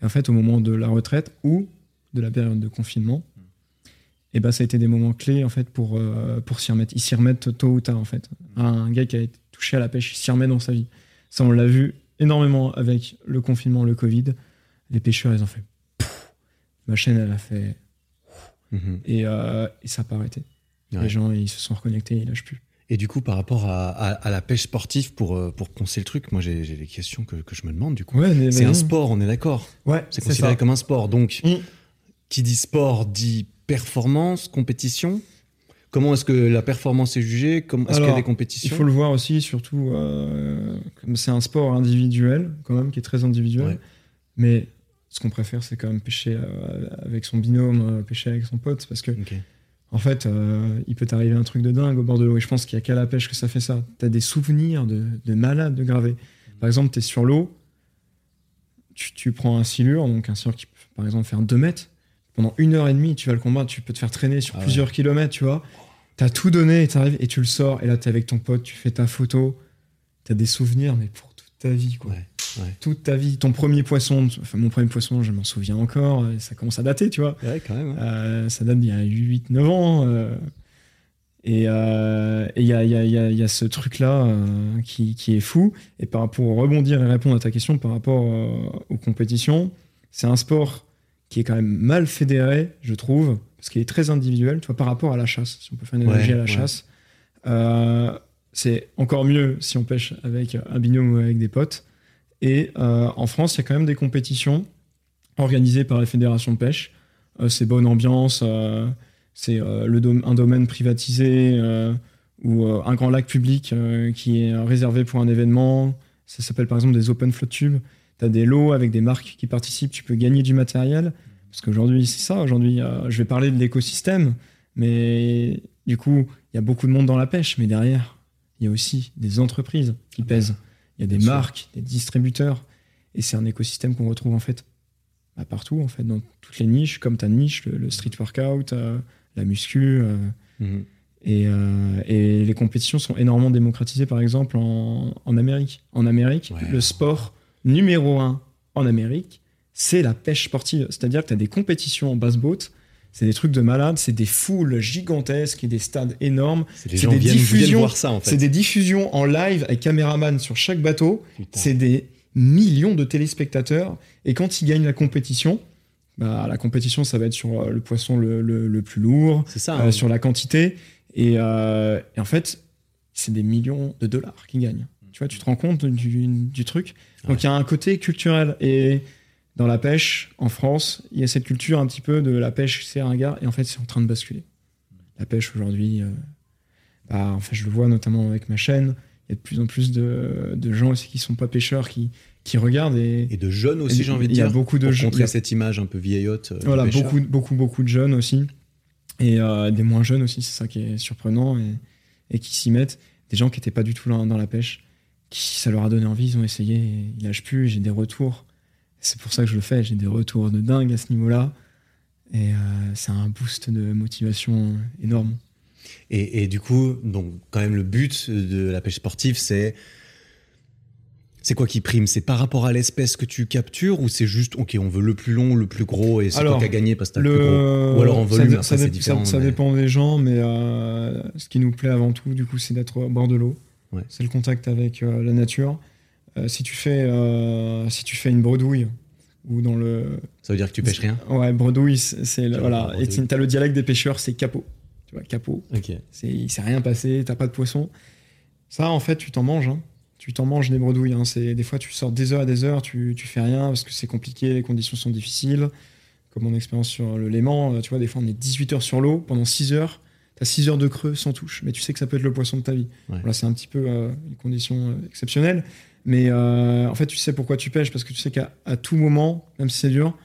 Et en fait, au moment de la retraite ou de la période de confinement, et eh ben, ça a été des moments clés en fait pour, euh, pour s'y remettre. Ils s'y remettent tôt ou tard en fait. Un gars qui a été touché à la pêche, il s'y remet dans sa vie. Ça, on l'a vu énormément avec le confinement, le Covid. Les pêcheurs, ils ont fait. Ma chaîne, elle a fait. Mhm. et, euh, et, ça n'a pas arrêté. Les gens, ils se sont reconnectés, ils lâchent plus. Et du coup, par rapport à, la pêche sportive, pour, euh, pour poncer le truc, moi j'ai des questions que, je me demande du coup. c'est un sport, on est d'accord Ouais, c'est considéré comme un sport. Donc, mm. qui dit sport dit performance, compétition. Comment est-ce que la performance est jugée? Est-ce qu'il y a des compétitions? Il faut le voir aussi, surtout, euh, comme c'est un sport individuel, quand même, qui est très individuel. Mais ce qu'on préfère, c'est quand même pêcher euh, avec son binôme, pêcher avec son pote, parce que en fait, euh, il peut t'arriver un truc de dingue au bord de l'eau. Et je pense qu'il y a qu'à la pêche que ça fait ça. Tu as des souvenirs de, de malades de graver. Par exemple, tu es sur l'eau, tu, prends un silure, donc un silure qui peut par exemple faire 2 mètres. Pendant une heure et demie, tu vas le combattre, tu peux te faire traîner sur ah plusieurs kilomètres, tu vois. Tu as tout donné et tu arrives et tu le sors. Et là, tu es avec ton pote, tu fais ta photo. Tu as des souvenirs, mais pour toute ta vie, quoi toute ta vie. Ton premier poisson, enfin mon premier poisson, je m'en souviens encore, ça commence à dater, tu vois. Euh, ça date d'il y a 8-9 ans. Euh, et il euh, y, a, y, a, y, a, ce truc-là qui, qui, est fou. Et par, pour rebondir et répondre à ta question par rapport aux compétitions, c'est un sport qui est quand même mal fédéré, je trouve, parce qu'il est très individuel, tu vois, par rapport à la chasse. Si on peut faire une analogie à la chasse, c'est encore mieux si on pêche avec un binôme ou avec des potes. Et euh, en France, il y a quand même des compétitions organisées par la Fédération de pêche. Euh, c'est bonne ambiance, euh, c'est le un domaine privatisé ou un grand lac public qui est réservé pour un événement. Ça s'appelle par exemple des Open Float Tubes. Tu as des lots avec des marques qui participent, tu peux gagner du matériel. Parce qu'aujourd'hui, c'est ça. Aujourd'hui, je vais parler de l'écosystème, mais du coup, il y a beaucoup de monde dans la pêche, mais derrière, il y a aussi des entreprises qui pèsent. Il y a des marques, des distributeurs. Et c'est un écosystème qu'on retrouve en fait bah, partout, en fait, dans toutes les niches, comme ta niche, le, street workout, euh, la muscu. Euh, mhm. euh, et, les compétitions sont énormément démocratisées, par exemple, en, Amérique. En Amérique, le sport numéro un en Amérique, c'est la pêche sportive. C'est-à-dire que tu as des compétitions en basse-boat c'est des trucs de malade, c'est des foules gigantesques et des stades énormes. C'est des, viennent, diffusions, voir ça en fait. C'est des diffusions en live avec caméraman sur chaque bateau. C'est des millions de téléspectateurs. Et quand ils gagnent la compétition, bah, la compétition, ça va être sur euh, le poisson le, le, plus lourd, ça, euh, hein. sur la quantité. Euh, et, en fait, c'est des millions de dollars qu'ils gagnent. Tu vois, tu te rends compte du, du truc. Donc il y a un côté culturel. Et dans la pêche, en France, il y a cette culture un petit peu de la pêche, c'est un gars, et en fait, c'est en train de basculer. La pêche aujourd'hui, euh, bah, en fait, je le vois notamment avec ma chaîne, il y a de plus en plus de, gens aussi qui sont pas pêcheurs, qui, qui regardent. Et, et de jeunes aussi, j'ai envie de dire. Il y a beaucoup de jeunes. cette image un peu vieillotte. Euh, voilà, beaucoup, beaucoup, beaucoup de jeunes aussi. Et euh, des moins jeunes aussi, c'est ça qui est surprenant, et, et qui s'y mettent. Des gens qui n'étaient pas du tout dans la pêche, qui ça leur a donné envie, ils ont essayé, et ils lâchent plus, j'ai des retours c'est pour ça que je le fais. J'ai des retours de dingue à ce niveau-là. Et euh, c'est un boost de motivation énorme. Et, du coup, donc, quand même, le but de la pêche sportive, c'est. C'est quoi qui prime? C'est par rapport à l'espèce que tu captures ou c'est juste, ok, on veut le plus long, le plus gros et c'est toi qui as gagné parce que t'as le, plus gros? Ou alors en volume, ça, différent. Ça, dépend des gens, mais euh, ce qui nous plaît avant tout, du coup, c'est d'être au bord de l'eau. C'est le contact avec euh, la nature. Euh, si, tu fais, euh, si tu fais une bredouille, ou dans le. Ça veut dire que tu pêches rien? Ouais, bredouille, c'est. Voilà. Et tu as le dialecte des pêcheurs, c'est capot. Tu vois, capot. Ok. Il s'est rien passé, t'as pas de poisson. Ça, en fait, tu t'en manges. Hein. tu t'en manges des bredouilles. Hein. C'est, des fois, tu sors des heures et des heures, tu, tu fais rien parce que c'est compliqué, les conditions sont difficiles. Comme mon expérience sur le Léman, tu vois, des fois, on est 18 heures sur l'eau pendant 6 heures. Tu as 6 heures de creux sans touche, mais tu sais que ça peut être le poisson de ta vie. Ouais. Voilà, c'est un petit peu euh, une condition euh, exceptionnelle. Mais euh, en fait, tu sais pourquoi tu pêches parce que tu sais qu'à tout moment, même si c'est dur,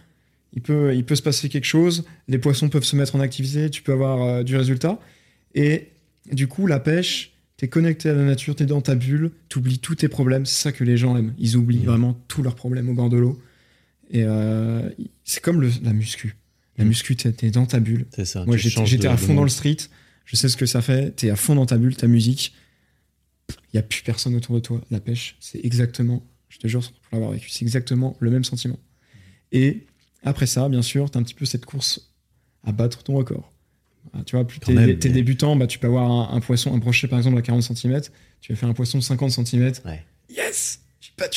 il peut, il peut se passer quelque chose. Les poissons peuvent se mettre en activité, tu peux avoir euh, du résultat. Et du coup, la pêche, tu es connecté à la nature, tu es dans ta bulle, tu oublies tous tes problèmes. C'est ça que les gens aiment. Ils oublient vraiment tous leurs problèmes au bord de l'eau. Et c'est comme le- la muscu. La Mhm. muscu, tu es dans ta bulle. C'est ça. Moi, j'étais à fond dans le street. Je sais ce que ça fait. Tu es à fond dans ta bulle, ta musique. Il n'y a plus personne autour de toi. La pêche, c'est exactement, je te jure, pour l'avoir vécu, c'est exactement le même sentiment. Et après ça, bien sûr, tu as un petit peu cette course à battre ton record. Ah, Tu vois, plus t'es même, t'es mais- débutant, bah, tu peux avoir un, un poisson, un brochet par exemple à 40 cm. Tu vas faire un poisson de 50 cm. Ouais. Yes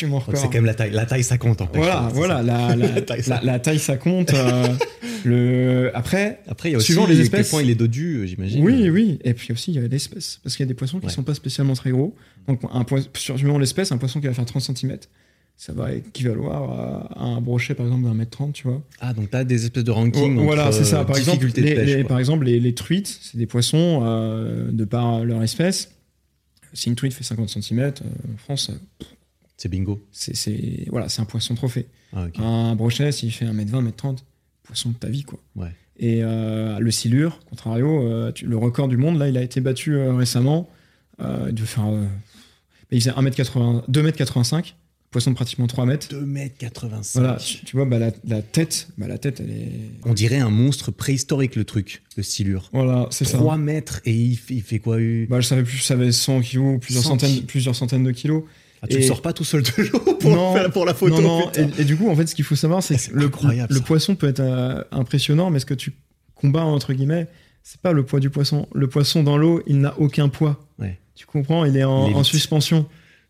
Mon Donc, record. C'est quand même la taille. La taille, ça compte en. Voilà, voilà, la, la, La taille, ça la- taille, ça compte. euh, le... Après, Après, il y a aussi Suivant les espèces. point il est dodu, euh, j'imagine. Oui, oui. Et puis aussi, il y a l'espèce. Parce qu'il y a des poissons qui Ouais. sont pas spécialement très gros. Donc, un poisson, suivant l'espèce, un poisson qui va faire 30 cm, ça va équivaloir à un brochet, par exemple, d'un mètre 30, tu vois. Ah, donc t'as des espèces de ranking. Oh, voilà, c'est ça. euh, Par exemple, de les, pêche, les- quoi. par exemple les, les truites, c'est des poissons, euh, de par leur espèce. Si une truite fait 50 cm, en France, C'est bingo. c'est voilà, c'est un poisson trophée. Ah, ok. Un brochet, s'il fait 1m20, 1m30, poisson de ta vie, quoi. Ouais. Et euh, le silure, contrario, euh, tu- le record du monde, là, il a été battu euh, récemment. Euh, il devait faire. euh, il faisait 1m80, 2m85, poisson de pratiquement 3 mètres. 2m85. Voilà, tu, tu vois, bah, la, la tête, bah, la tête, elle est. On dirait un monstre préhistorique, le truc, le silure. Voilà, c'est ça. 3 mètres et il, fait- il fait quoi eu Bah, je savais plus, je savais 100 kilos, plusieurs, 100 centaines, ki- plusieurs centaines de kilos. Ah, Tu et- ne sors pas tout seul de l'eau pour, Non, faire- pour la photo. non, non, putain. et, et du coup, en fait, ce qu'il faut savoir, c'est C'est que le, le poisson peut être euh, impressionnant, mais ce que tu combats, entre guillemets, c'est pas le poids du poisson. Le poisson dans l'eau, il n'a aucun poids. Ouais. Tu comprends? Il est en, Il suspension.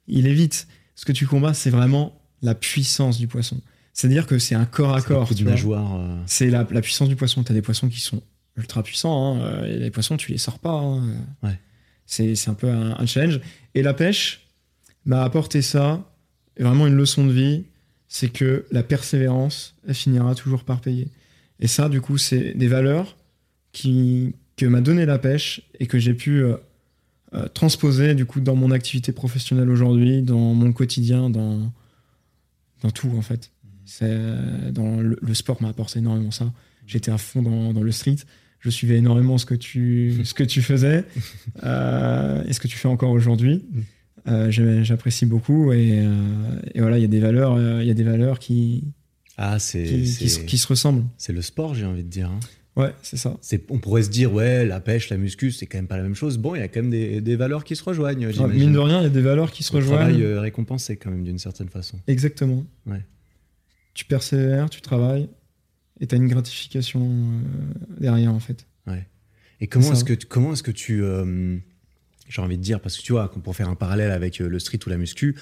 Il est vite. Ce que tu combats, c'est vraiment la puissance du poisson. C'est-à-dire que c'est un corps à C'est corps. nageoire. euh, C'est la, la puissance du poisson. Tu as des poissons qui sont ultra puissants. hein, euh, et les poissons, tu les sors pas. hein. Ouais. C'est c'est un peu un, un challenge. Et la pêche m'a apporté ça, et vraiment une leçon de vie, c'est que la persévérance, elle finira toujours par payer. Et ça, du coup, c'est des valeurs qui, que m'a donné la pêche et que j'ai pu euh, euh, transposer du coup dans mon activité professionnelle aujourd'hui, dans mon quotidien, dans, dans tout en fait. C'est euh, dans le, le sport m'a apporté énormément ça. J'étais à fond dans, dans le street. Je suivais énormément ce que tu, ce que tu faisais euh, et ce que tu fais encore aujourd'hui. Euh, J'apprécie beaucoup et, euh, et voilà, il y a des valeurs, euh, il y a des valeurs qui, Ah, c'est qui, qui se- c'est- qui se ressemblent. c'est le sport, j'ai envie de dire. hein. Ouais, c'est ça. On pourrait se dire, ouais, la pêche, la muscu, c'est quand même pas la même chose. Bon, il y a quand même des, des valeurs qui se rejoignent, Ah, mine de rien, il y a des valeurs qui se Le rejoignent. travail euh, récompensé quand même d'une certaine façon. Exactement. Ouais. Tu persévères, tu travailles et tu as une gratification euh, derrière en fait. Et comment est-ce que, tu- comment est-ce que tu. euh, j'ai envie de dire, parce que tu vois, pour faire un parallèle avec euh, le street ou la muscu,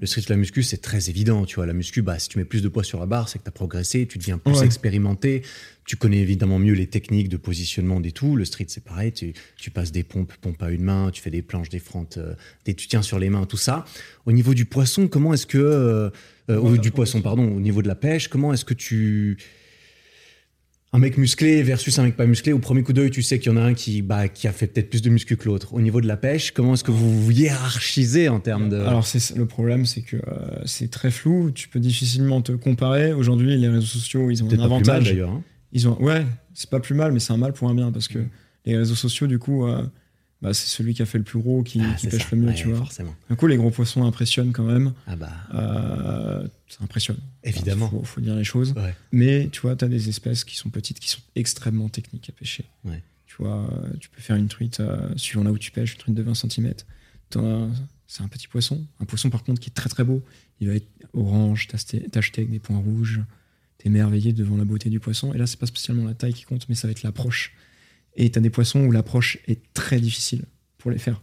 le street ou la muscu, c'est très évident. Tu vois, la muscu, bah, si tu mets plus de poids sur la barre, c'est que tu as progressé, tu deviens plus Ouais. expérimenté, tu connais évidemment mieux les techniques de positionnement des tout. Le street, c'est pareil, tu, tu passes des pompes, pompes à une main, tu fais des planches, des frontes, euh, des, tu tiens sur les mains, tout ça. Au niveau du poisson, comment est-ce que. euh, euh, du poisson, pardon, au niveau de la pêche, comment est-ce que tu. Un mec musclé versus un mec pas musclé, au premier coup d'œil, tu sais qu'il y en a un qui, bah, qui a fait peut-être plus de muscu que l'autre. Au niveau de la pêche, comment est-ce que vous vous hiérarchisez en termes de. Alors c'est le problème, c'est que euh, c'est très flou. Tu peux difficilement te comparer. Aujourd'hui, les réseaux sociaux, ils ont un avantage. d'ailleurs. hein. Ils ont, ouais, c'est pas plus mal, mais c'est un mal pour un bien parce que les réseaux sociaux, du coup, euh, bah, c'est celui qui a fait le plus gros qui, Ah, qui pêche ça. le mieux, Ouais, tu vois. Forcément. Du coup, les gros poissons impressionnent quand même. Ah bah, Euh, ça impressionne. évidemment. Faut, faut dire les choses. Ouais. Mais tu vois, tu as des espèces qui sont petites, qui sont extrêmement techniques à pêcher. Ouais. Tu vois, tu peux faire une truite, euh, suivant là où tu pêches, une truite de 20 cm. C'est un petit poisson. Un poisson, par contre, qui est très très beau. Il va être orange, tacheté tacheté avec des points rouges. T'es émerveillé devant la beauté du poisson. Et là, c'est pas spécialement la taille qui compte, mais ça va être l'approche. Et t'as des poissons où l'approche est très difficile pour les faire.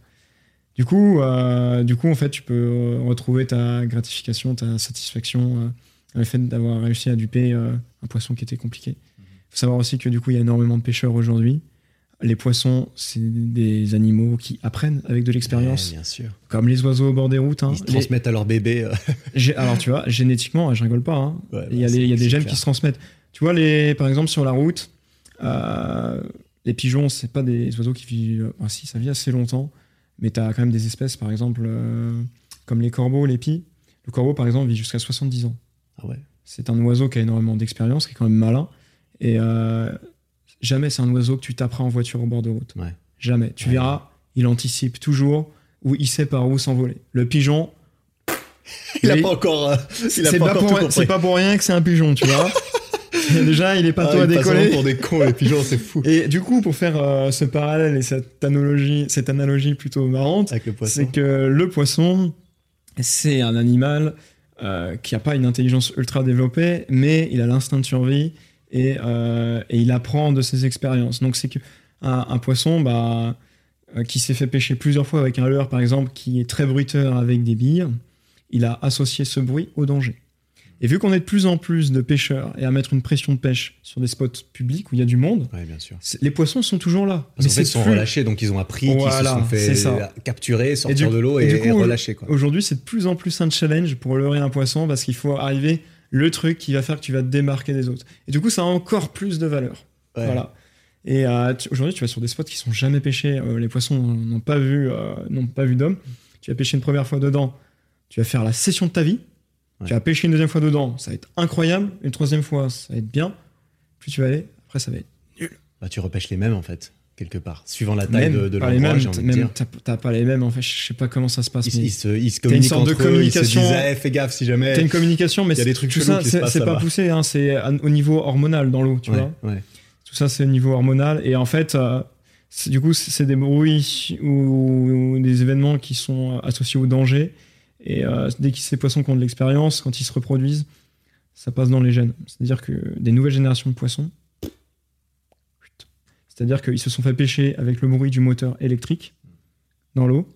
Du coup, euh, du coup, en fait, tu peux euh, retrouver ta gratification, ta satisfaction euh, le fait d'avoir réussi à duper un poisson qui était compliqué. Il faut savoir aussi que du coup, il y a énormément de pêcheurs aujourd'hui. Les poissons, c'est des animaux qui apprennent avec de l'expérience, Ouais, bien sûr. comme les oiseaux au bord des routes. hein. Ils se Les- transmettent à leur bébé. Alors, tu vois, génétiquement, je rigole pas. hein. Ouais, il y a, bah, les- il y a c'est- des gènes clair. qui se transmettent. Tu vois, les, par exemple, sur la route, euh, les pigeons, c'est pas des oiseaux qui vivent. ah, si, ça vit assez longtemps, mais tu as quand même des espèces, par exemple, euh, comme les corbeaux, les pies. Le corbeau, par exemple, vit jusqu'à 70 ans. Ah ouais. C'est un oiseau qui a énormément d'expérience, qui est quand même malin. Et euh, jamais c'est un oiseau que tu taperas en voiture au bord de route. Ouais. Jamais. Tu Ouais. verras, il anticipe toujours ou il sait par où s'envoler. Le pigeon, Il a Mais- pas encore. euh, c'est pas pas pour rien que c'est un pigeon, tu vois. Déjà, il est pas Ah, tôt à décoller. pour des cons, les pigeons, c'est fou. Et du coup, pour faire euh, ce parallèle et cette analogie, cette analogie plutôt marrante, c'est que le poisson, c'est un animal euh, qui n'a pas une intelligence ultra développée, mais il a l'instinct de survie et, euh, et il apprend de ses expériences. Donc c'est que un, poisson bah, qui s'est fait pêcher plusieurs fois avec un leurre, par exemple, qui est très bruiteur avec des billes, il a associé ce bruit au danger. Et vu qu'on est de plus en plus de pêcheurs et à mettre une pression de pêche sur des spots publics où il y a du monde, Ouais, bien sûr. c'est- les poissons sont toujours là. Parce fait, ils sont plus- relâchés, donc ils ont appris, qu'ils se Voilà, sont fait ça. capturer, sortir du- de l'eau et et, relâcher. Aujourd'hui, c'est de plus en plus un challenge pour leurrer un poisson parce qu'il faut arriver le truc qui va faire que tu vas te démarquer des autres. Et du coup, ça a encore plus de valeur. Ouais. Voilà. Et euh, aujourd'hui, tu vas sur des spots qui sont jamais pêchés. euh, les poissons n'ont pas vu, euh, n'ont pas vu d'homme. Tu vas pêcher une première fois dedans. Tu vas faire la session de ta vie. Ouais. Tu vas pêcher une deuxième fois dedans. Ça va être incroyable. Une troisième fois, ça va être bien. Plus tu vas aller, après, ça va être Bah, tu repêches les mêmes, en fait, quelque part. Suivant la taille même de, de pas les l'endroit, mêmes. j'ai envie de dire. t'as pas les mêmes. En fait, je sais pas comment ça se passe. Ils, mais ils se, ils se une sorte de entre eux, ils se communication. disent Eh, fais gaffe si jamais. T'as une communication, mais y a des trucs tout ça, c'est pas poussé, hein, c'est au niveau hormonal dans l'eau, tu Ouais, vois. ouais. Tout ça, c'est au niveau hormonal. Et en fait, euh, du coup, c'est des bruits ou, ou des événements qui sont associés au danger. Et euh, dès que ces poissons qui ont de l'expérience, quand ils se reproduisent, ça passe dans les gènes. C'est-à-dire que des nouvelles générations de poissons, c'est-à-dire qu'ils se sont fait pêcher avec le bruit du moteur électrique dans l'eau.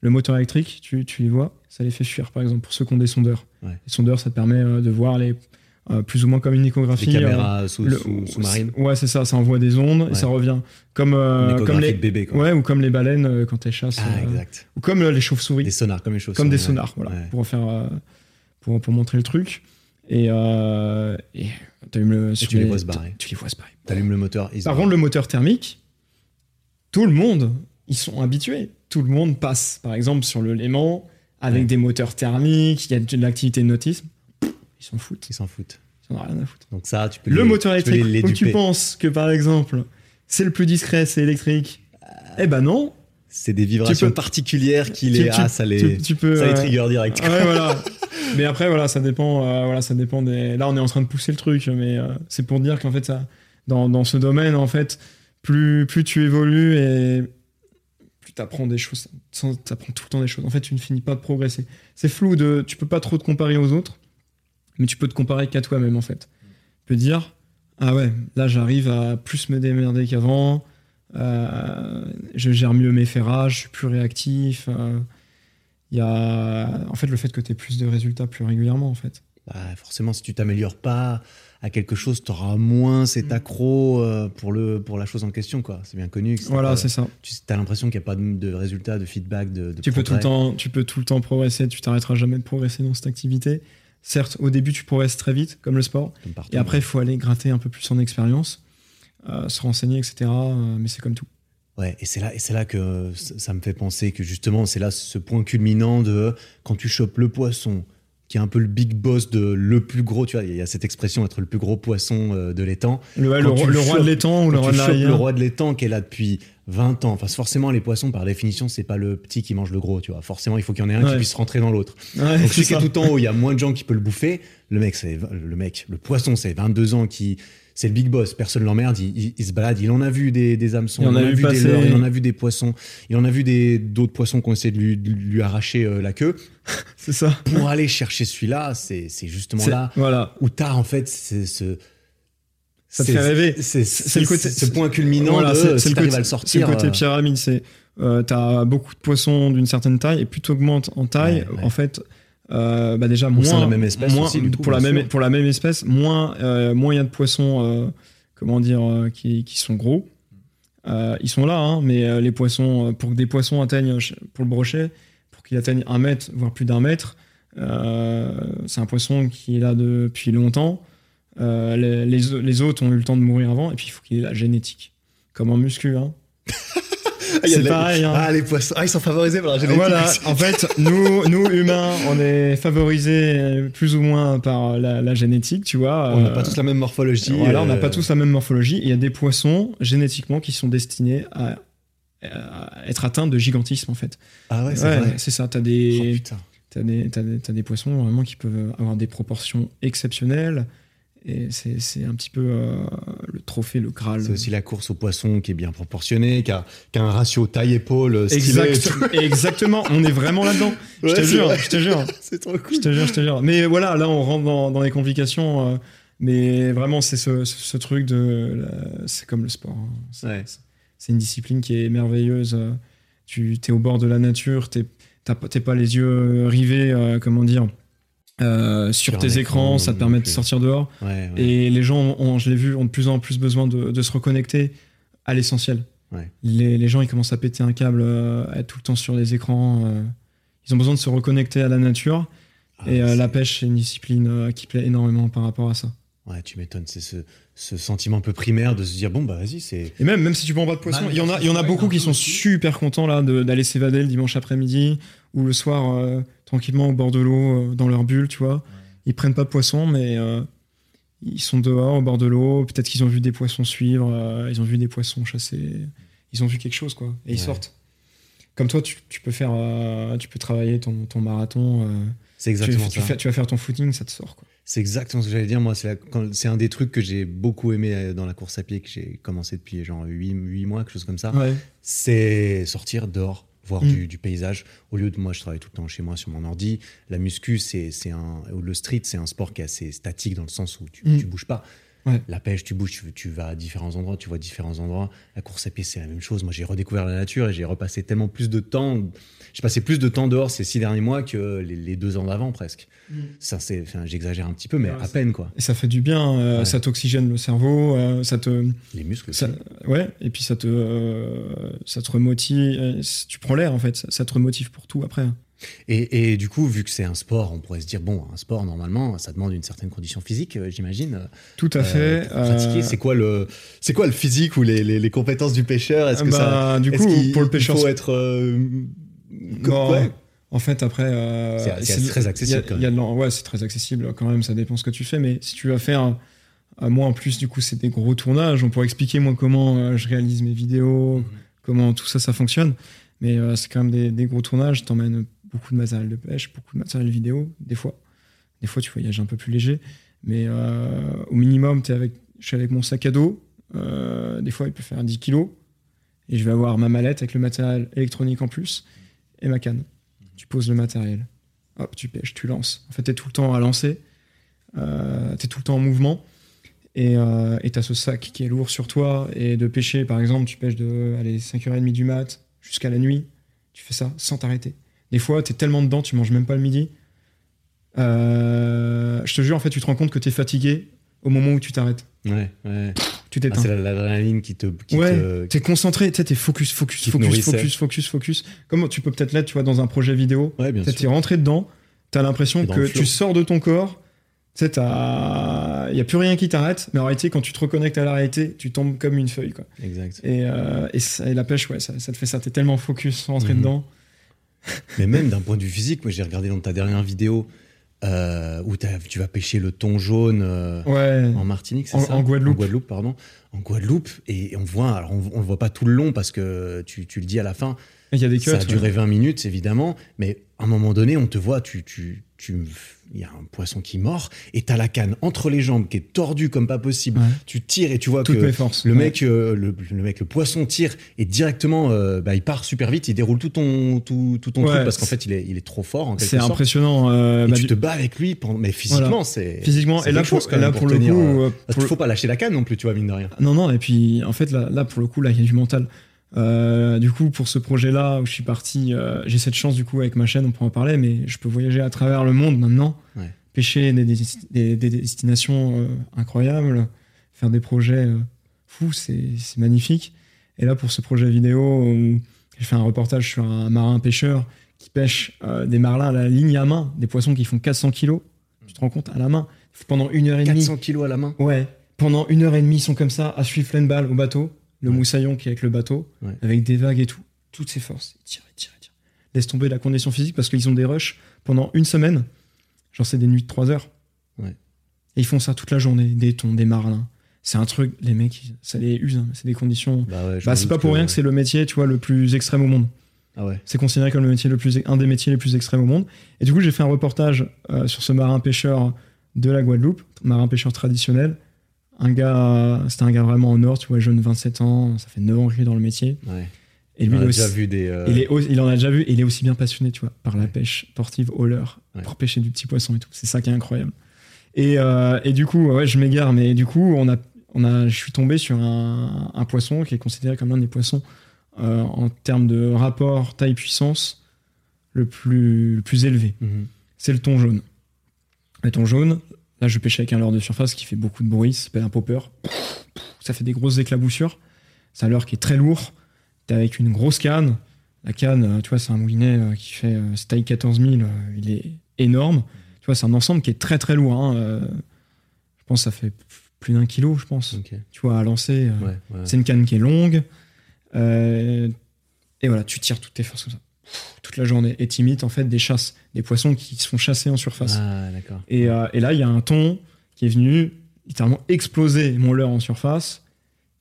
Le moteur électrique, tu, tu les vois, ça les fait fuir, par exemple, pour ceux qui ont des sondeurs. Ouais. Les sondeurs, ça te permet euh, de voir les, euh, plus ou moins comme une échographie. euh, caméras sous, le- sous- sous-marines. Ouais, c'est ça, ça envoie des ondes Ouais. et ça revient. Comme, euh, comme les, de bébé, quoi. ouais, ou comme les baleines euh, quand elles chassent. Ah, euh, exact. ou comme euh, les chauves-souris, Des sonars, comme les choses. comme des sonars, voilà, Ouais. pour, faire, euh, pour, pour montrer le truc. Et, euh, le, tu les vois se barrer. Tu les vois se barrer. T'allumes le moteur. Par contre, le moteur thermique, tout le monde, ils sont habitués. Tout le monde passe, par exemple, sur le Léman, avec Ouais. des moteurs thermiques, il y a de l'activité de nautisme. Ils s'en foutent. Ils s'en foutent. Ils en ont rien à foutre. Donc ça, tu peux Le les- moteur tu les- électrique, les tu duper. penses que, par exemple, c'est le plus discret, c'est électrique. Eh ben non. C'est des vibrations peux- particulières qui Tu- les. tu- Ah, ça les, tu, tu peux. ça les trigger direct. ouais, voilà. Mais après, voilà, ça dépend. euh, voilà, ça dépend des. Là, on est en train de pousser le truc, mais euh, c'est pour dire qu'en fait, ça, dans, dans ce domaine, en fait, plus, plus tu évolues et plus tu apprends des choses. Tu apprends tout le temps des choses. En fait, tu ne finis pas de progresser. C'est flou. De, tu peux pas trop te comparer aux autres, mais tu peux te comparer qu'à toi-même, en fait. Tu peux dire, ah ouais, là, j'arrive à plus me démerder qu'avant. euh, je gère mieux mes ferrages, je suis plus réactif. euh, il y a en fait le fait que tu aies plus de résultats plus régulièrement en fait. Bah, forcément, si tu t'améliores pas à quelque chose, tu auras moins cet Mm. accro euh, pour, le, pour la chose en question. quoi. C'est bien connu. que Voilà, c'est ça. Tu as l'impression qu'il n'y a pas de, de résultats, de feedback, de, de Tu peux tout le temps, tu peux tout le temps progresser, tu t'arrêteras jamais de progresser dans cette activité. Certes, au début tu progresses très vite comme le sport Comme partout. et après il faut aller gratter un peu plus en expérience, euh, se renseigner etc. euh, mais c'est comme tout. Ouais, et c'est là, et c'est là que ça ça me fait penser que justement, c'est là ce point culminant de quand tu chopes le poisson, qui est un peu le big boss de le plus gros, tu vois, il y a cette expression être le plus gros poisson euh, de l'étang. Le, roi de l'étang ou le roi de le roi de l'étang qui est là depuis 20 ans, enfin forcément les poissons par définition c'est pas le petit qui mange le gros, tu vois. Forcément il faut qu'il y en ait un qui puisse rentrer dans l'autre. Ouais, Donc celui qui est tout en haut, il y a moins de gens qui peuvent le bouffer. Le mec, c'est le mec, le poisson, c'est 22 ans qui c'est le big boss, personne l'emmerde, il, il- il se balade, il en a vu des, des hameçons, Il en a vu des leurres, il en a vu des poissons, il en a vu des d'autres poissons qui ont essayé de lui, de lui arracher euh, la queue. C'est ça. Pour aller chercher celui-là, c'est c'est justement C'est- là Voilà. où t'as en fait c'est ce Ça te fait rêver. C'est le côté- ce point culminant Voilà, de si le t'arrives côté- à le C'est sortir. le côté euh, pyramide. C'est euh, t'as beaucoup de poissons d'une certaine taille et plus t'augmentes en taille, Ouais, ouais. en fait, euh, bah déjà moins, de la même espèce moins- aussi, du coup, pour la même sûr. pour la même espèce, moins euh, moins il y a de poissons, euh, comment dire, euh, qui, qui sont gros. ils sont là, hein, mais les poissons, pour que des poissons atteignent, pour le brochet, pour qu'il atteigne un mètre, voire plus d'un mètre, c'est un poisson qui est là depuis longtemps. Les, les, autres ont eu le temps de mourir avant, et puis il faut qu'il ait la génétique. Comme en muscu, hein. Ah, c'est pareil. Hein. Ah, les poissons. Ah, ils sont favorisés par la génétique. Voilà. en fait, nous, nous, humains, on est favorisés plus ou moins par la, génétique, tu vois. On n'a pas tous la même morphologie. Voilà, on n'a pas tous la même morphologie. Il y a des poissons, génétiquement, qui sont destinés à, être atteints de gigantisme, en fait. Ah ouais, c'est C'est ça. T'as des. Oh, T'as des, des, des, poissons vraiment qui peuvent avoir des proportions exceptionnelles. Et c'est un petit peu euh, le trophée, le Graal. C'est aussi la course au poisson qui est bien proportionnée, qui a, qui a un ratio taille-épaule exact, Exactement, on est vraiment là-dedans. je te jure, je te jure. c'est trop cool. Je te jure, je te jure. Mais voilà, là, on rentre dans, dans les complications. Euh, mais vraiment, c'est ce, ce, truc de. C'est comme le sport. Hein. C'est une discipline qui est merveilleuse. Tu es au bord de la nature, tu n'es pas les yeux rivés, euh, comment dire euh, sur, tes écrans, ça te permet de sortir dehors. Et les gens, ont, je l'ai vu, ont de plus en plus besoin de, se reconnecter à l'essentiel. Les, gens, ils commencent à péter un câble, euh, à être tout le temps sur les écrans. Euh. ils ont besoin de se reconnecter à la nature. Ah, et la pêche, c'est une discipline qui plaît énormément par rapport à ça. Ouais, tu m'étonnes. C'est ce, sentiment un peu primaire de se dire bon, bah vas-y, c'est. Et même, même si tu prends pas de poisson, il y en a, il y en a beaucoup qui sont super contents là d'aller s'évader le dimanche après-midi ou le soir tranquillement au bord de l'eau, euh, dans leur bulle, tu vois. Ils prennent pas de poissons, mais euh, ils sont dehors au bord de l'eau. Peut-être qu'ils ont vu des poissons suivre, euh, ils ont vu des poissons chasser. Ils ont vu quelque chose, quoi. Et ils sortent. Comme toi, tu, peux faire, tu peux travailler ton, ton marathon. c'est exactement tu, ça. Tu, vas faire ton footing, ça te sort, quoi. C'est exactement ce que j'allais dire. Moi, c'est un des trucs que j'ai beaucoup aimé dans la course à pied, que j'ai commencé depuis genre 8, 8 mois, quelque chose comme ça. C'est sortir dehors, voir mm. du, paysage. Au lieu de moi, je travaille tout le temps chez moi sur mon ordi. La muscu, c'est un, le street, c'est un sport qui est assez statique dans le sens où tu, mm. bouges pas. La pêche, tu bouges, tu, vas à différents endroits, tu vois différents endroits. La course à pied, c'est la même chose. Moi, j'ai redécouvert la nature et j'ai repassé tellement plus de temps. J'ai passé plus de temps dehors ces six derniers mois que les, deux ans d'avant, presque. Mm. Ça, c'est, j'exagère un petit peu, mais à peine, quoi. Et ça fait du bien. Euh, ça t'oxygène le cerveau. Euh, ça te. Les muscles. Ça, ouais. Et puis ça te, euh, ça te remotive. Tu prends l'air, en fait. Ça, ça te remotive pour tout après. Et, du coup, vu que c'est un sport, on pourrait se dire, bon, un sport, normalement, ça demande une certaine condition physique, euh, j'imagine. Tout à euh, fait. pratiquer, euh, c'est quoi, le, c'est quoi le physique ou les, les, compétences du pêcheur? Est-ce que bah, ça. Du coup, pour le pêcheur. Il faut être. En fait, après. c'est très accessible. Y ouais, c'est très accessible quand même, ça dépend ce que tu fais. Mais si tu vas faire. moi, en plus, du coup, c'est des gros tournages. On pourrait expliquer, moi, comment je réalise mes vidéos, mhm. comment tout ça, ça fonctionne. Mais c'est quand même des, des gros tournages. T'emmènes beaucoup de matériel de pêche, beaucoup de matériel vidéo, des fois. Des fois, tu voyages un peu plus léger. Mais euh, au minimum, avec, je suis avec mon sac à dos. Euh, des fois, il peut faire 10 kilos. Et je vais avoir ma mallette avec le matériel électronique en plus et ma canne. Tu poses le matériel. Hop, tu pêches, tu lances. En fait, tu es tout le temps à lancer. Euh, tu es tout le temps en mouvement. Et tu as ce sac qui est lourd sur toi. Et de pêcher, par exemple, tu pêches de allez, 5h30 du mat jusqu'à la nuit. Tu fais ça sans t'arrêter. Des fois, tu es tellement dedans, tu manges même pas le midi. Euh, je te jure, en fait, tu te rends compte que tu es fatigué au moment où tu t'arrêtes. Ouais, ouais. Tu t'éteins. Ah, c'est l'adrénaline qui te. Qui ouais, t'es concentré, tu es focus, focus, focus, focus, focus, focus. Comme tu peux peut-être l'être, tu vois, dans un projet vidéo. Ouais, bien. T'es rentré dedans, t'as l'impression que tu sors de ton corps, tu sais, il n'y a plus rien qui t'arrête, mais en réalité, quand tu te reconnectes à la réalité, tu tombes comme une feuille. Quoi. Exact. Et, euh, et, la pêche, ouais, ça, te fait ça. Tu es tellement focus, rentré mhm. dedans. Mais même d'un point de vue physique, moi j'ai regardé dans ta dernière vidéo euh, où tu vas pêcher le thon jaune euh, en Martinique, c'est ça En Guadeloupe. En Guadeloupe, pardon. En Guadeloupe, et on voit, alors on, le voit pas tout le long parce que tu, tu le dis à la fin. Il y a des ça a duré 20 minutes, évidemment, mais à un moment donné, on te voit, tu, tu, tu il y a un poisson qui mord et t'as la canne entre les jambes qui est tordue comme pas possible. Tu tires et tu vois que le mec, euh, le, mec, le poisson tire et directement, euh, bah, il part super vite, il déroule tout ton tout, tout ton truc parce qu'en fait il est, il est trop fort. C'est impressionnant. Euh, et bah, tu te bats avec lui, mais physiquement c'est physiquement. Et là, pour, là pour, le coup, il faut pas lâcher la canne non plus, tu vois mine de rien. Non non et puis en fait là, là pour le coup là il y a du mental. Euh, du coup, pour ce projet-là où je suis parti, euh, j'ai cette chance du coup avec ma chaîne, on pourra en parler, mais je peux voyager à travers le monde maintenant, pêcher des, des, destinations euh, incroyables, faire des projets fous, c'est magnifique. Et là, pour ce projet vidéo, j'ai fait un reportage sur un marin pêcheur qui pêche des marlins à la ligne à main, des poissons qui font 400 kilos. Tu te rends compte, à la main, pendant une heure et demie. 400 kilos à la main Ouais, pendant une heure et demie, ils sont comme ça, à suivre plein de balles au bateau, le Ouais. moussaillon qui est avec le bateau, Ouais. avec des vagues et tout, toutes ses forces. Tirent, ils tirent. Laisse tomber la condition physique parce qu'ils ont des rushs pendant une semaine. Genre, c'est des nuits de 3 heures. Ouais. Et ils font ça toute la journée, des thons, des marlins. C'est un truc, les mecs, ça les use, hein. c'est des conditions. Bah ouais, Bah, c'est pas pour rien que c'est le métier, tu vois, le plus extrême au monde. Ah ouais. C'est considéré comme le métier le plus, un des métiers les plus extrêmes au monde. Et du coup, j'ai fait un reportage euh, sur ce marin pêcheur de la Guadeloupe, marin pêcheur traditionnel. Un gars, c'était un gars vraiment au nord, tu vois, jeune 27 ans, ça fait 9 ans qu'il est dans le métier. ouais. Et lui On a aussi, déjà vu des. euh, il, est il en a déjà vu, et il est aussi bien passionné, tu vois, par la Ouais. pêche sportive au leurre, Ouais. pour pêcher du petit poisson et tout. C'est ça qui est incroyable. Et, euh, et du coup, ouais, je m'égare, mais du coup, on a, on a, je suis tombé sur un, un poisson qui est considéré comme l'un des poissons euh, en termes de rapport taille-puissance le plus, le plus élevé. mhm. C'est le thon jaune. Le thon jaune, là, je pêche avec un leurre de surface qui fait beaucoup de bruit, ça s'appelle un popper. Ça fait des grosses éclaboussures. C'est un leurre qui est très lourd. T'es avec une grosse canne. La canne, euh, tu vois, c'est un moulinet euh, qui fait euh, taille 14 000. euh, il est énorme. Tu vois, c'est un ensemble qui est très très lourd. hein, je pense que ça fait plus d'un kilo, je pense. Tu vois, à lancer. Ouais, ouais. c'est une canne qui est longue. Euh, et voilà, tu tires toutes tes forces comme ça. Toute la journée. Et t'imites en fait des chasses. Des poissons qui se font chasser en surface. Ah. Et, euh, et là, il y a un thon qui est venu littéralement exploser mon leurre en surface.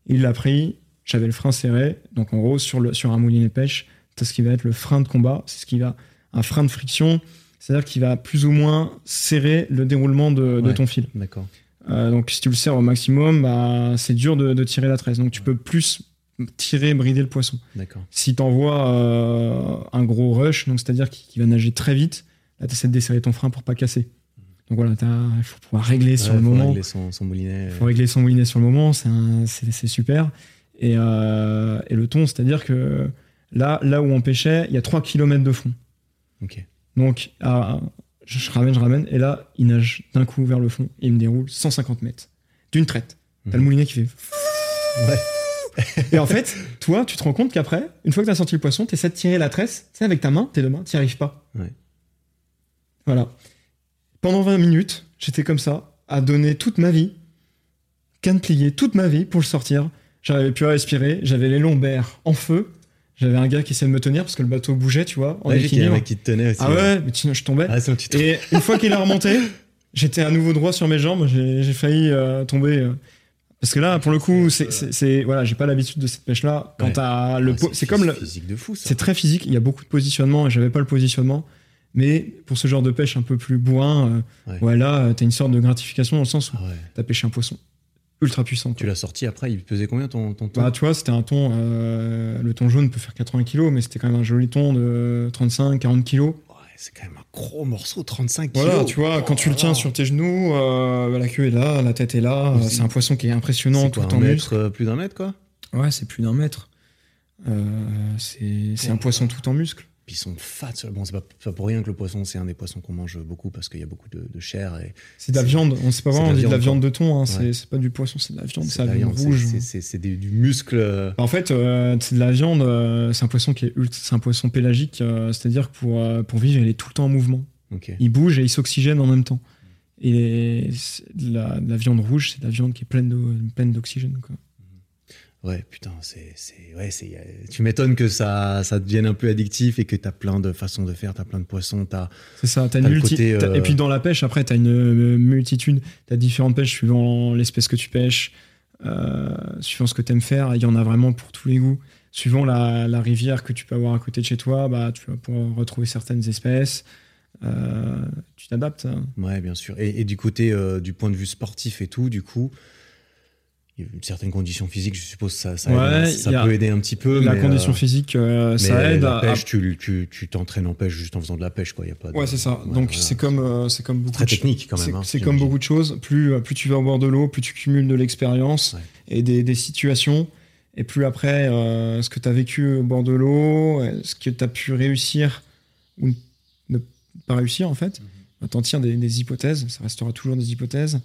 Il l'a pris, j'avais le frein serré. Donc en gros, sur, le, sur un moulinet pêche, tu ce qui va être le frein de combat. C'est ce qui va. Un frein de friction. C'est-à-dire qu'il va plus ou moins serrer le déroulement de, de ton fil. D'accord. Euh, donc si tu le serres au maximum, bah, c'est dur de, de tirer la tresse. Donc tu peux plus tirer, brider le poisson. D'accord. Si t'envoies euh, un gros rush, donc c'est-à-dire qu'il va nager très vite, là tu essaies de desserrer ton frein pour pas casser. Donc voilà, il faut pouvoir régler sur le faut moment. régler son, son moulinet. Il faut régler son moulinet sur le moment, c'est super. Et, euh, et le thon, c'est-à-dire que là, là où on pêchait, il y a 3 km de fond. Donc à- je, je ramène, je ramène, et là, il nage d'un coup vers le fond et il me déroule 150 mètres d'une traite. T'as le Mhm. moulinet qui fait. Ouais. Et en fait, toi, tu te rends compte qu'après, une fois que tu as sorti le poisson, tu essaies de tirer la tresse, tu sais, avec ta main, tes deux mains, tu n'y arrives pas. Ouais. Voilà. Pendant 20 minutes, j'étais comme ça, à donner toute ma vie, canne pliée, toute ma vie pour le sortir. J'arrivais plus à respirer, j'avais les lombaires en feu. J'avais un gars qui essayait de me tenir parce que le bateau bougeait, tu vois, en Ouais, j'ai qu'il y a un mec qui te tenait aussi. Ah ouais, mais sinon je tombais. Ah, sinon tu te- Et une fois qu'il est remonté, j'étais à nouveau droit sur mes jambes. J'ai j'ai failli euh, tomber. euh, parce que là, pour le coup, c'est- c'est voilà, j'ai pas l'habitude de cette pêche-là. Quand Ouais. t'as le, Ah, c'est comme le, physique de fou c'est très physique. Il y a beaucoup de positionnement et j'avais pas le positionnement. Mais pour ce genre de pêche un peu plus bourrin, euh, Ouais. ouais, là, euh, t'as une sorte de gratification dans le sens où t'as pêché un poisson ultra puissant. Tu l'as sorti après, il pesait combien ton, ton thon Bah, tu vois, c'était un thon. euh, le thon jaune peut faire 80 kilos, mais c'était quand même un joli thon de 35-40 kilos. C'est quand même un gros morceau, 35 kilos. Voilà, tu vois, quand tu le tiens Oh. sur tes genoux, euh, la queue est là, la tête est là. euh, C'est- un poisson qui est impressionnant, C'est tout un en mètre, muscle. euh, plus d'un mètre quoi? Ouais, c'est plus d'un mètre. Euh, c'est un poisson tout en muscle. Puis ils sont fat. Bon, c'est pas, pour rien que le poisson, c'est un des poissons qu'on mange beaucoup parce qu'il y a beaucoup de, de chair. Et C'est de la viande. On sait pas vraiment, on dit de la viande, de thon. Hein. Ouais. C'est pas du poisson, c'est de la viande. C'est de la viande rouge. c'est- du muscle. euh, En fait, euh, c'est de la viande. euh, c'est un poisson qui est ultra- c'est un poisson pélagique. euh, C'est-à-dire que pour, pour vivre, il est tout le temps en mouvement. Ok. Il bouge et il s'oxygène en même temps. Et de la, de la viande rouge, c'est de la viande qui est pleine pleine d'oxygène. quoi. Ouais, putain, c'est. c'est- Ouais, c'est. Tu m'étonnes que ça, ça devienne un peu addictif et que t'as plein de façons de faire, t'as plein de poissons, t'as. C'est ça, t'as une T'as le multi- côté, t'as- euh, Et puis dans la pêche, après, t'as une euh, multitude, t'as différentes pêches suivant l'espèce que tu pêches, euh, suivant ce que t'aimes faire. Il y en a vraiment pour tous les goûts. Suivant la, la rivière que tu peux avoir à côté de chez toi, bah, tu vas pouvoir retrouver certaines espèces. Euh, tu t'adaptes. hein. Ouais, bien sûr. Et, et du côté, euh, du point de vue sportif et tout, du coup, il y a une certaine condition physique, je suppose, ça, ça, Ouais, aide, peut aider un petit peu. La mais, condition euh, physique, euh, mais ça aide. la à- pêche, tu, tu, t'entraînes en pêche juste en faisant de la pêche, quoi. Y a pas de- Ouais, c'est ça. Ouais, Donc voilà. c'est comme, euh, c'est comme beaucoup très technique quand C'est même. hein, c'est comme j'imagine. beaucoup de choses. Plus, plus tu vas au bord de l'eau, plus tu cumules de l'expérience Ouais. et des, des situations. Et plus après, ce que tu as vécu au bord de l'eau, ce que tu as pu réussir ou ne pas réussir, en fait, Mhm. bah, t'en tires des, des hypothèses. Ça restera toujours des hypothèses.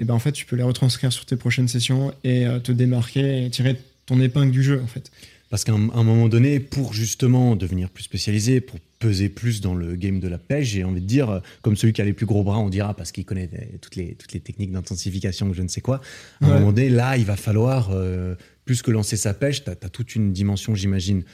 Et ben en fait, tu peux les retranscrire sur tes prochaines sessions et euh, te démarquer et tirer ton épingle du jeu, en fait. Parce qu'à un, un moment donné, pour justement devenir plus spécialisé, pour peser plus dans le game de la pêche, j'ai envie de dire, euh, comme celui qui a les plus gros bras, on dira, parce qu'il connaît euh, toutes les, toutes les techniques d'intensification, je ne sais quoi. À un moment donné, là, il va falloir, euh, plus que lancer sa pêche, tu as, toute une dimension, j'imagine,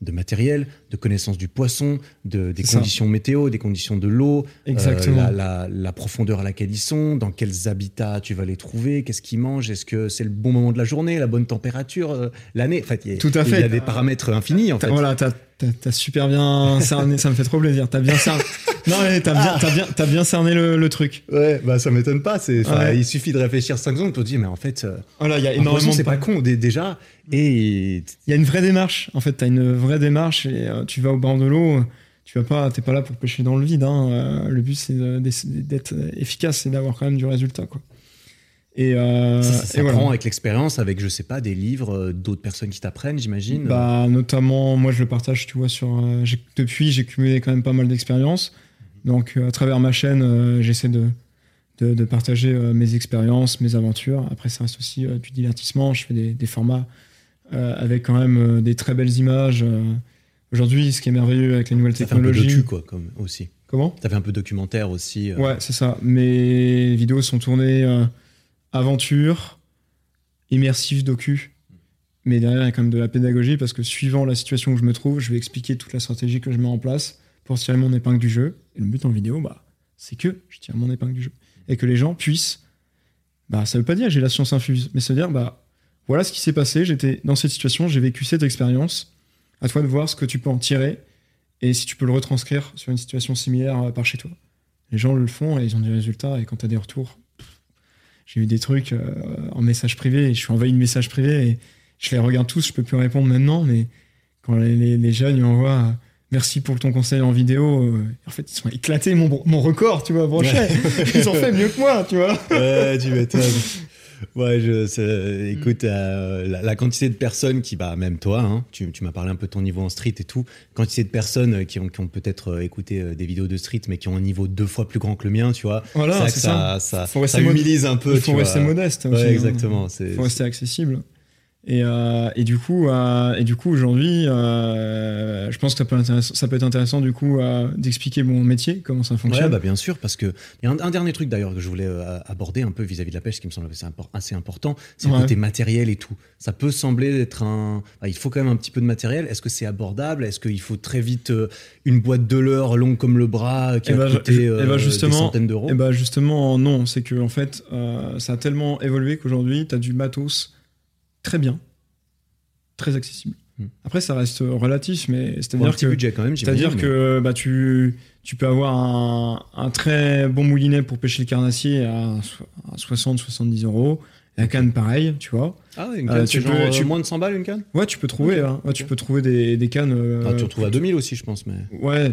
de matériel, de connaissance du poisson, de, des ça. conditions météo, des conditions de l'eau, euh, la, la- la profondeur à laquelle ils sont, dans quels habitats tu vas les trouver, qu'est-ce qu'ils mangent, est-ce que c'est le bon moment de la journée, la bonne température, euh, l'année. En fait, il y a- Tout à il y a fait. des paramètres infinis, en fait. Voilà, t'as super bien cerné, ça me fait trop plaisir. T'as bien cerné. Non, mais t'as bien, t'as bien, t'as bien cerné le, le truc. Ouais, bah ça m'étonne pas. C'est, Ouais. Il suffit de réfléchir 5 secondes pour te dire, mais en fait, euh, Voilà, il y a énormément c'est pas con dé- déjà. Et Il y a une vraie démarche. En fait, tu as une vraie démarche et euh, tu vas au bord de l'eau. Tu vas pas, t'es pas là pour pêcher dans le vide. hein. Euh, le but c'est d'être efficace et d'avoir quand même du résultat, quoi. Et, euh, ça, ça et s'apprend voilà. avec l'expérience, avec, je sais pas, des livres, euh, d'autres personnes qui t'apprennent, j'imagine. Bah, notamment, moi je le partage, tu vois, sur. euh, depuis, j'ai cumulé quand même pas mal d'expériences. Donc, euh, à travers ma chaîne, euh, j'essaie de, de, de partager euh, mes expériences, mes aventures. Après, ça reste aussi euh, du divertissement. Je fais des, des formats euh, avec quand même euh, des très belles images. euh. Aujourd'hui, ce qui est merveilleux avec les nouvelles ça fait un peu technologies. docu, quoi, comme, aussi. Comment? Ça fait un peu documentaire aussi. euh. Ouais, c'est ça. Mes vidéos sont tournées euh, aventure, immersif docu. Mais derrière, il y a quand même de la pédagogie parce que suivant la situation où je me trouve, je vais expliquer toute la stratégie que je mets en place pour tirer mon épingle du jeu. Et le but en vidéo, bah, c'est que je tire mon épingle du jeu. Et que les gens puissent. Bah, ça veut pas dire j'ai la science infuse, mais ça dire, bah, voilà ce qui s'est passé, j'étais dans cette situation, j'ai vécu cette expérience. À toi de voir ce que tu peux en tirer et si tu peux le retranscrire sur une situation similaire euh, par chez toi. Les gens le font et ils ont des résultats. Et quand tu as des retours, j'ai eu des trucs euh, en message privé et je suis envahi de messages privés et je les regarde tous. Je peux plus répondre maintenant, mais quand les, les- les jeunes ils m'envoient euh, merci pour ton conseil en vidéo, euh, en fait, ils sont éclatés mon, mon record, tu vois, brochet. ils ont fait mieux que moi, tu vois. Ouais, tu m'étonnes. Ouais, je, c'est- écoute, euh, la, la quantité de personnes qui, bah, même toi, hein, tu, tu m'as parlé un peu de ton niveau en street et tout, quantité de personnes euh, qui ont, qui ont peut-être euh, écouté des vidéos de street, mais qui ont un niveau deux fois plus grand que le mien, tu vois. Voilà, c'est ça. ça, ça, Faut ça rester mod- humilise un peu. Il faut tu rester vois. modeste. Ouais, hein. exactement. Faut rester accessible. Et, euh, et du coup, euh, et du coup aujourd'hui, euh, je pense que ça peut, intéressant- ça peut être intéressant du coup d'expliquer mon métier, comment ça fonctionne. Ouais, bah bien sûr, parce que y a un, un dernier truc d'ailleurs que je voulais aborder un peu vis-à-vis de la pêche qui me semble assez, impor- assez important, c'est Ouais. le côté matériel et tout. Ça peut sembler être un. bah, il faut quand même un petit peu de matériel. Est-ce que c'est abordable? Est-ce qu'il faut très vite une boîte de leurre longue comme le bras qui Eh a ben, je- coûté eh ben, des centaines d'euros? Et bah justement non, c'est que en fait ça a tellement évolué qu'aujourd'hui tu as du matos très bien, très accessible. Hmm. Après ça reste relatif, mais c'est-à-dire que budget quand même. C'est-à-dire que bah, tu, tu peux avoir un, un très bon moulinet pour pêcher le carnassier à, à 60-70 euros. La canne, pareil, tu vois. Ah une euh, canne, tu peux- euh, tu- moins de 100 balles une canne? Ouais, tu peux trouver, hein. Ouais, tu peux trouver des, des cannes. euh, Ah, Tu retrouves à 2000 aussi, je pense, mais. Ouais,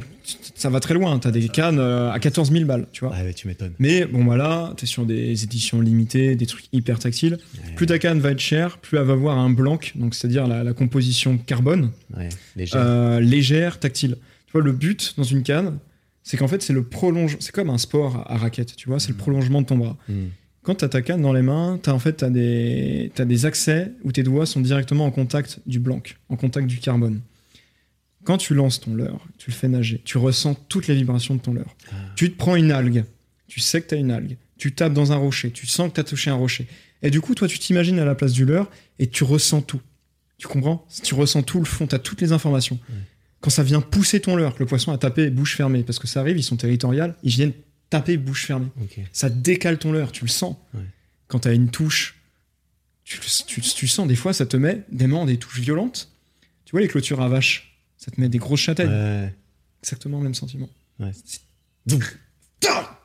ça va très loin. Tu as des cannes euh, à 14 000 balles, tu vois. Ah ouais, tu m'étonnes. Mais bon, voilà, tu es sur des éditions limitées, des trucs hyper tactiles. Plus ta canne va être chère, plus elle va avoir un blanc, donc c'est-à-dire la, la composition carbone. Euh, légère, tactile. Tu vois, le but dans une canne, c'est qu'en fait, c'est le prolonge. C'est comme un sport à raquette, tu vois, c'est le Mm. prolongement de ton bras. Hmm. Quand tu as ta canne dans les mains, tu as en fait t'as des, t'as des accès où tes doigts sont directement en contact du blanc, en contact du carbone. Quand tu lances ton leurre, tu le fais nager, tu ressens toutes les vibrations de ton leurre. Ah. Tu te prends une algue, tu sais que tu as une algue, tu tapes dans un rocher, tu sens que tu as touché un rocher. Et du coup, toi, tu t'imagines à la place du leurre et tu ressens tout. Tu comprends? Tu ressens tout le fond, tu as toutes les informations. Quand ça vient pousser ton leurre, que le poisson a tapé bouche fermée, parce que ça arrive, ils sont territoriales, ils viennent taper bouche fermée ça décale ton leurre, tu le sens. Ouais. Quand tu as une touche, tu, le- tu, tu sens des fois, ça te met des mains, des touches violentes. Tu vois les clôtures à vache, ça te met des grosses châtaignes. Ouais. Exactement le même sentiment. Ouais.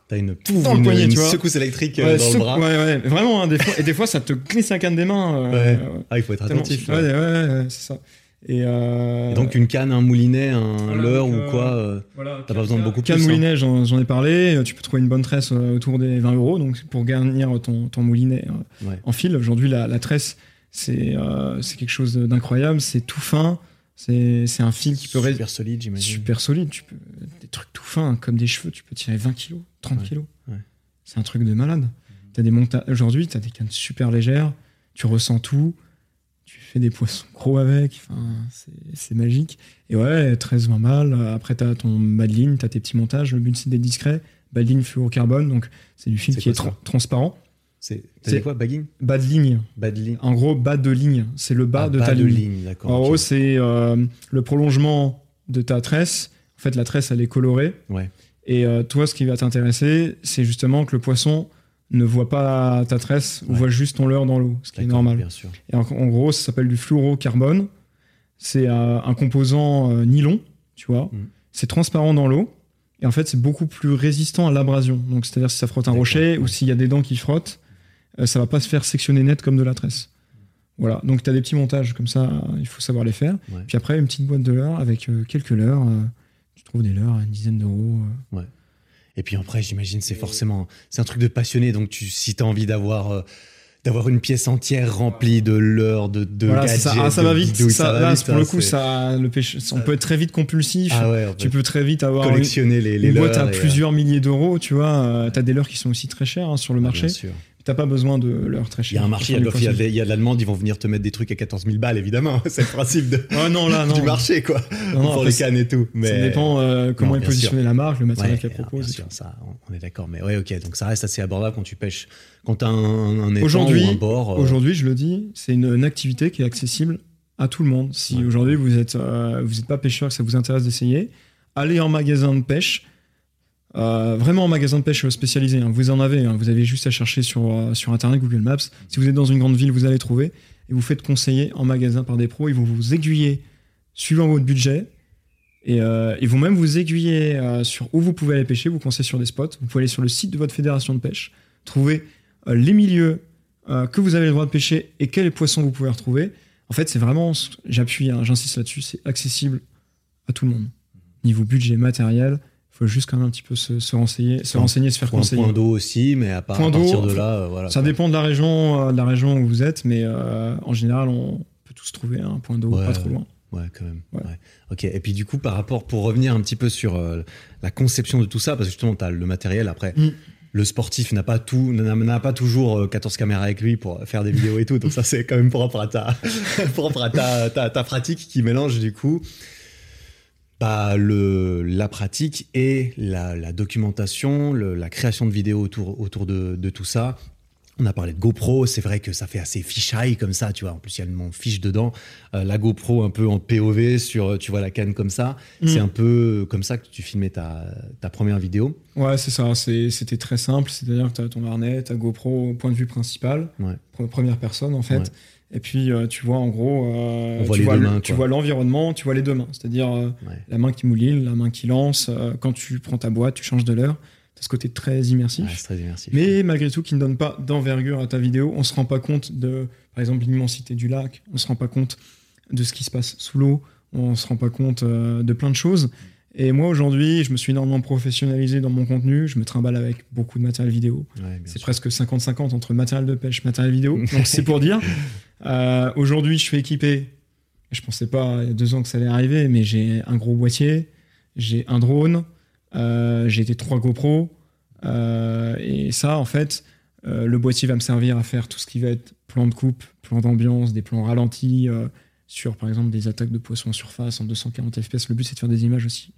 T'as une, Dans le une- poignet, une tu vois. secousse électrique euh, Ouais, dans le bras. ouais, ouais, vraiment, hein, des fois, et des fois, ça te glisse la canne des mains. euh, Ouais. Ah, il faut être attentif. ouais, là. ouais, ouais, ouais, c'est ça. Et, euh, Et donc une canne, un moulinet, un Voilà, leurre ou euh, quoi euh, Voilà, T'as pas besoin de beaucoup Canne plus, hein. moulinet, j'en j'en ai parlé. Tu peux trouver une bonne tresse euh, autour des 20 euros donc pour garnir ton, ton moulinet euh, Ouais. en fil. Aujourd'hui, la, la tresse, c'est euh, quelque chose d'incroyable. C'est tout fin. C'est un fil qui peut ré- super solide, j'imagine. super solide. Tu peux, des trucs tout fins, comme des cheveux. Tu peux tirer 20 kilos, 30 Ouais, kilos. ouais. C'est un truc de malade. T'as des monta- Aujourd'hui, tu as des cannes super légères. Tu ressens tout. Tu fais des poissons gros avec. C'est- magique. Et ouais, 13-20 balles. Après, tu as ton bas de ligne, tu as tes petits montages. Le but, c'est d'être discret. Bas de ligne fluorocarbone, donc c'est du film qui est tra- transparent. C'est t'as quoi Bagging Bas de ligne. Bad ligne En gros, bas de ligne. C'est le bas Ah, de bas ta de ligne. En gros, c'est euh, le prolongement de ta tresse. En fait, la tresse, elle est colorée. Ouais. Et euh, toi, ce qui va t'intéresser, c'est justement que le poisson ne voit pas ta tresse, ou Ouais. voit juste ton leurre dans l'eau, ce qui est normal. Bien sûr. Et en, en gros, ça s'appelle du fluorocarbone. C'est euh, un composant euh, nylon, tu vois. Mm. C'est transparent dans l'eau. Et en fait, c'est beaucoup plus résistant à l'abrasion. Donc, c'est-à-dire si ça frotte un rocher ou ouais. s'il y a des dents qui frottent, euh, ça va pas se faire sectionner net comme de la tresse. Voilà. Donc, tu as des petits montages comme ça, il faut savoir les faire. Ouais. Puis après, une petite boîte de leurre avec euh, quelques leurres. tu trouves des leurres à une dizaine d'euros. euh. Et puis après, j'imagine, c'est forcément. C'est un truc de passionné. Donc, tu, si tu as envie d'avoir. euh, D'avoir une pièce entière remplie de leurres, de, de Voilà, c'est gadgets, ça, Ah, ça de va vite. bidouilles, ça, va là, vite, pour le coup, ça, le pêche, on peut être très vite compulsif. Ah ouais, tu peux très vite avoir une, collectionner les, les une boîte à euh, plusieurs milliers d'euros, tu vois. euh, T'as des leurres qui sont aussi très chères hein, sur le ah, marché. bien sûr. T'as pas besoin de leurres très Il y a un marché, il y a, pour faire il y a y de la demande, ils vont venir te mettre des trucs à 14 000 balles, évidemment. C'est le principe de-. Ouais, non, là, non. du marché, quoi. Non, non, pour les ça- cannes et tout. Mais... Ça dépend euh, comment est bien positionné la marque, le matériel Ouais, qu'elle alors, propose. bien sûr, ça, on- est d'accord. Mais ouais, ok, donc ça reste assez abordable quand tu pêches. Quand tu as un, un Aujourd'hui- ou un bord. euh, Aujourd'hui, je le dis, c'est une, une activité qui est accessible à tout le monde. Si Ouais. aujourd'hui vous êtes euh, vous êtes pas pêcheur, que ça vous intéresse d'essayer, allez en magasin de pêche. Euh, vraiment en magasin de pêche spécialisé, hein. vous en avez, hein. vous avez juste à chercher sur, euh, sur internet, Google Maps. Si vous êtes dans une grande ville, vous allez trouver et vous faites conseiller en magasin par des pros. Ils vont vous aiguiller suivant votre budget et euh, ils vont même vous aiguiller sur où vous pouvez aller pêcher, vous conseiller sur des spots. Vous pouvez aller sur le site de votre fédération de pêche, trouver les milieux que vous avez le droit de pêcher et quels poissons vous pouvez retrouver. En fait, c'est vraiment, j'appuie, hein, j'insiste là-dessus, c'est accessible à tout le monde. Niveau budget, matériel, faut juste quand même un petit peu se, se renseigner, se Point- renseigner, se faire un conseiller. point d'eau aussi, mais à, part, Point à partir de là, euh, voilà. Ça dépend de la région, euh, de la région où vous êtes, mais euh, en général, on peut tous trouver un point d'eau Ouais, pas trop loin. Ouais, quand même. Ouais. Ouais. Ok. Et puis du coup, par rapport, pour revenir un petit peu sur la conception de tout ça, parce que justement, tu as le matériel. Après, Mm. le sportif n'a pas tout, n'a pas toujours euh, 14 caméras avec lui pour faire des vidéos et tout. Donc ça, c'est quand même propre à ta, propre à ta, ta, ta pratique qui mélange du coup. Bah, le, la pratique et la, la documentation, le- la création de vidéos autour, autour de, de tout ça. On a parlé de GoPro, c'est vrai que ça fait assez fisheye comme ça, tu vois. En plus, il y a le mot fiche dedans. Euh, la GoPro un peu en POV sur, tu vois, la canne comme ça. Mm. C'est un peu comme ça que tu filmais ta, ta première vidéo. Ouais, c'est ça. c'est- C'était très simple. C'est-à-dire que tu as ton harnais, ta GoPro au point de vue principal, Ouais. première personne en fait. Ouais. Et puis euh, tu vois en gros, euh, voit tu, vois mains, tu l'environnement, tu vois les deux mains. C'est-à-dire euh, Ouais. la main qui moulille, la main qui lance. quand tu prends ta boîte, tu changes de l'heure. Tu as ce côté très immersif. Ouais, c'est très immersif. Mais malgré tout, qui ne donne pas d'envergure à ta vidéo. On se rend pas compte de, par exemple, l'immensité du lac. On se rend pas compte de ce qui se passe sous l'eau. On se rend pas compte de plein de choses. Et moi, aujourd'hui, je me suis énormément professionnalisé dans mon contenu. Je me trimballe avec beaucoup de matériel vidéo. Ouais, C'est presque 50-50 entre matériel de pêche, matériel vidéo. Donc, c'est pour dire. Euh, aujourd'hui, je suis équipé. Je pensais pas il y a deux ans que ça allait arriver, mais j'ai un gros boîtier, j'ai un drone, euh, j'ai des trois GoPro. euh, et ça, en fait, le boîtier va me servir à faire tout ce qui va être plan de coupe, plan d'ambiance, des plans ralentis sur, par exemple, des attaques de poissons en surface en 240 fps. Le but, c'est de faire des images aussi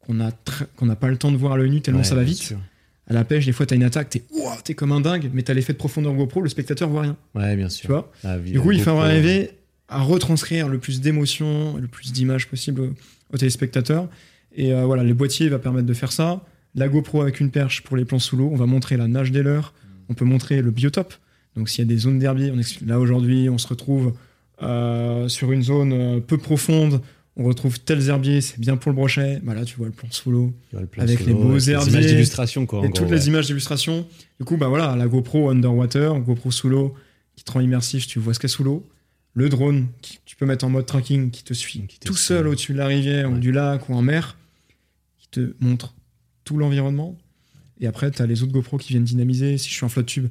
qu'on n'a tr- qu'on n'a pas le temps de voir à l'œil nu tellement Ouais, ça va vite. sûr. À la pêche, des fois, t'as une attaque, t'es ouah, t'es comme un dingue, mais t'as l'effet de profondeur GoPro, le spectateur voit rien. Ouais, bien sûr. Tu vois vi- Du coup, il faut arriver à retranscrire le plus d'émotions, le plus d'images possible au, au téléspectateur. Et euh, voilà, le boîtier va permettre de faire ça. La GoPro avec une perche pour les plans sous l'eau. On va montrer la nage des leurres. On peut montrer le biotope. Donc, s'il y a des zones d'herbier, là aujourd'hui, on se retrouve euh, sur une zone euh, peu profonde. On retrouve tels herbiers, c'est bien pour le brochet. Bah là, tu vois le plan sous l'eau. avec solo, les beaux avec les herbiers, images d'illustration, quoi. en Et gros, toutes ouais. les images d'illustration. Du coup, bah voilà, la GoPro underwater, GoPro sous l'eau, qui te rend immersif, tu vois ce qu'il y a sous l'eau. Le drone, qui tu peux mettre en mode tracking, qui te suit Qui tout seul au-dessus de la rivière ou du lac ou en mer, qui te montre tout l'environnement. Et après, tu as les autres GoPro qui viennent dynamiser. Si je suis en flotte tube,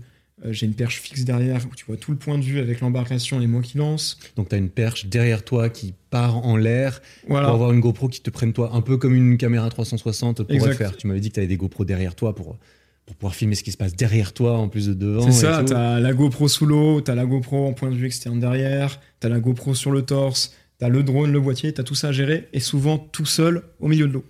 j'ai une perche fixe derrière où tu vois tout le point de vue avec l'embarcation et moi qui lance. Donc, tu as une perche derrière toi qui part en l'air Voilà. pour avoir une GoPro qui te prenne toi un peu comme une caméra 360 pour le Exact. faire. Tu m'avais dit que tu avais des GoPro derrière toi pour, pour pouvoir filmer ce qui se passe derrière toi en plus de devant. C'est ça, t'as la GoPro sous l'eau, t'as la GoPro en point de vue externe derrière, t'as la GoPro sur le torse, t'as le drone, le boîtier, t'as tout ça à gérer et souvent tout seul au milieu de l'eau.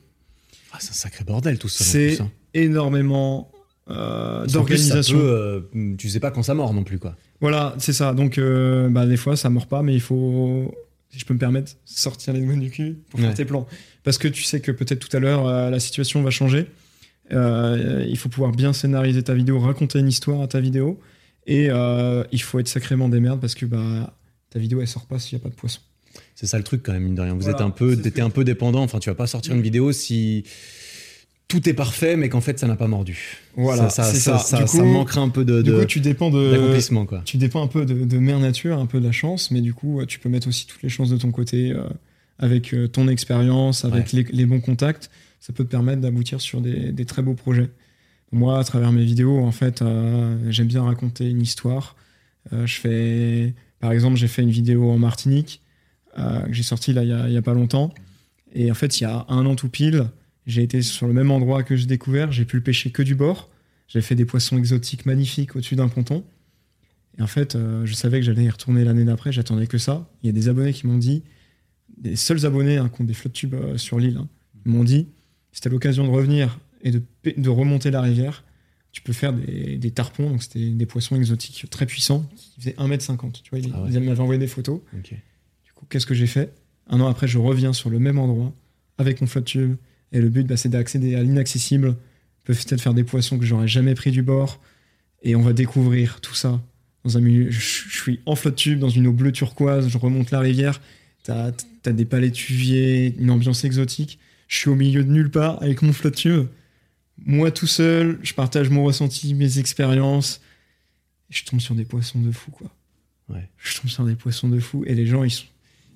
Ah, c'est un sacré bordel tout ça. C'est hein. énormément euh, d'organisation. Euh, tu sais pas quand ça mord non plus quoi. Voilà, c'est ça. Donc euh, bah, des fois ça mord pas, mais il faut, si je peux me permettre, sortir les doigts du cul pour faire tes plans. Parce que tu sais que peut-être tout à l'heure la situation va changer. il faut pouvoir bien scénariser ta vidéo, raconter une histoire à ta vidéo. Et il faut être sacrément des merdes parce que bah, ta vidéo elle sort pas s'il n'y a pas de poisson. C'est ça le truc quand même, mine de rien. Vous êtes un peu, un peu dépendant. Enfin, tu vas pas sortir une vidéo si tout est parfait, mais qu'en fait, ça n'a pas mordu. Voilà, ça, ça, ça, ça, manquerait un peu de. Du coup, tu dépends de. quoi. Tu dépends un peu de, mère nature, un peu de la chance, mais du coup, tu peux mettre aussi toutes les chances de ton côté, euh, avec euh, ton expérience, avec les, bons contacts. Ça peut te permettre d'aboutir sur des, très beaux projets. Moi, à travers mes vidéos, en fait, euh, j'aime bien raconter une histoire. je fais, par exemple, j'ai fait une vidéo en Martinique que j'ai sortie là il y, a, pas longtemps. Et en fait, il y a un an tout pile, j'ai été sur le même endroit que j'ai découvert, j'ai pu le pêcher que du bord. J'ai fait des poissons exotiques magnifiques au-dessus d'un ponton. Et en fait, euh, je savais que j'allais y retourner l'année d'après, j'attendais que ça. Il y a des abonnés qui m'ont dit, des seuls abonnés hein, qui ont des flottes tubes euh, sur l'île, hein, m'ont dit, c'était l'occasion de revenir et de, de, remonter la rivière, tu peux faire des, des tarpons, donc c'était des poissons exotiques très puissants, qui faisaient 1m50. Tu vois, ils, ah m'avaient envoyé des photos. Du coup, qu'est-ce que j'ai fait? Un an après, je reviens sur le même endroit, avec mon flotte tube, et le but, bah, c'est d'accéder à l'inaccessible, peut-être faire des poissons que j'aurais jamais pris du bord. Et on va découvrir tout ça dans un milieu. Je, suis en flotte tube, dans une eau bleue turquoise, je remonte la rivière. T'as as des palais tuviers, une ambiance exotique. Je suis au milieu de nulle part avec mon flotte tube. Moi tout seul, je partage mon ressenti, mes expériences. Je tombe sur des poissons de fou, quoi. Ouais. Je tombe sur des poissons de fou. Et les gens, ils sont.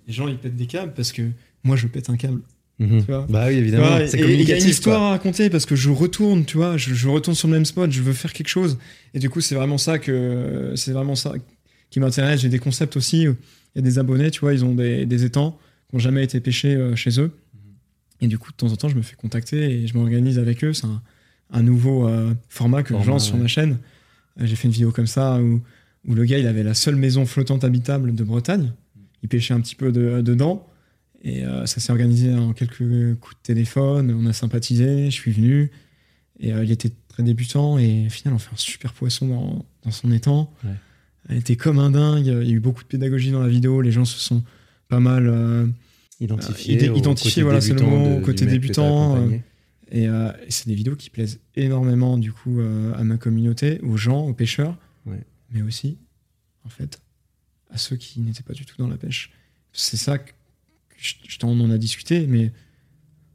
Les gens, ils pètent des câbles parce que moi, je pète un câble. Mhm. bah oui, évidemment. il y a une histoire à raconter parce que je retourne, tu vois, je, retourne sur le même spot, je veux faire quelque chose. Et du coup, c'est vraiment ça que c'est vraiment ça qui m'intéresse. J'ai des concepts aussi. Il y a des abonnés, tu vois, ils ont des, étangs qui n'ont jamais été pêchés euh, chez eux. Et du coup, de temps en temps, je me fais contacter et je m'organise avec eux. C'est un, nouveau euh, format que je lance sur ma chaîne. Euh, j'ai fait une vidéo comme ça où, où, le gars, il avait la seule maison flottante habitable de Bretagne. Il pêchait un petit peu dedans. Et euh, ça s'est organisé en quelques coups de téléphone. On a sympathisé, je suis venu. Et euh, il était très débutant. Et au final, on fait un super poisson dans, dans son étang. Elle était comme un dingue. Il y a eu beaucoup de pédagogie dans la vidéo. Les gens se sont pas mal euh, identifiés. identifiés, voilà, c'est le mot, côté débutant. Et, c'est des vidéos qui plaisent énormément du coup à ma communauté, aux gens, aux pêcheurs, mais aussi, en fait, à ceux qui n'étaient pas du tout dans la pêche. C'est ça que on en a discuté, mais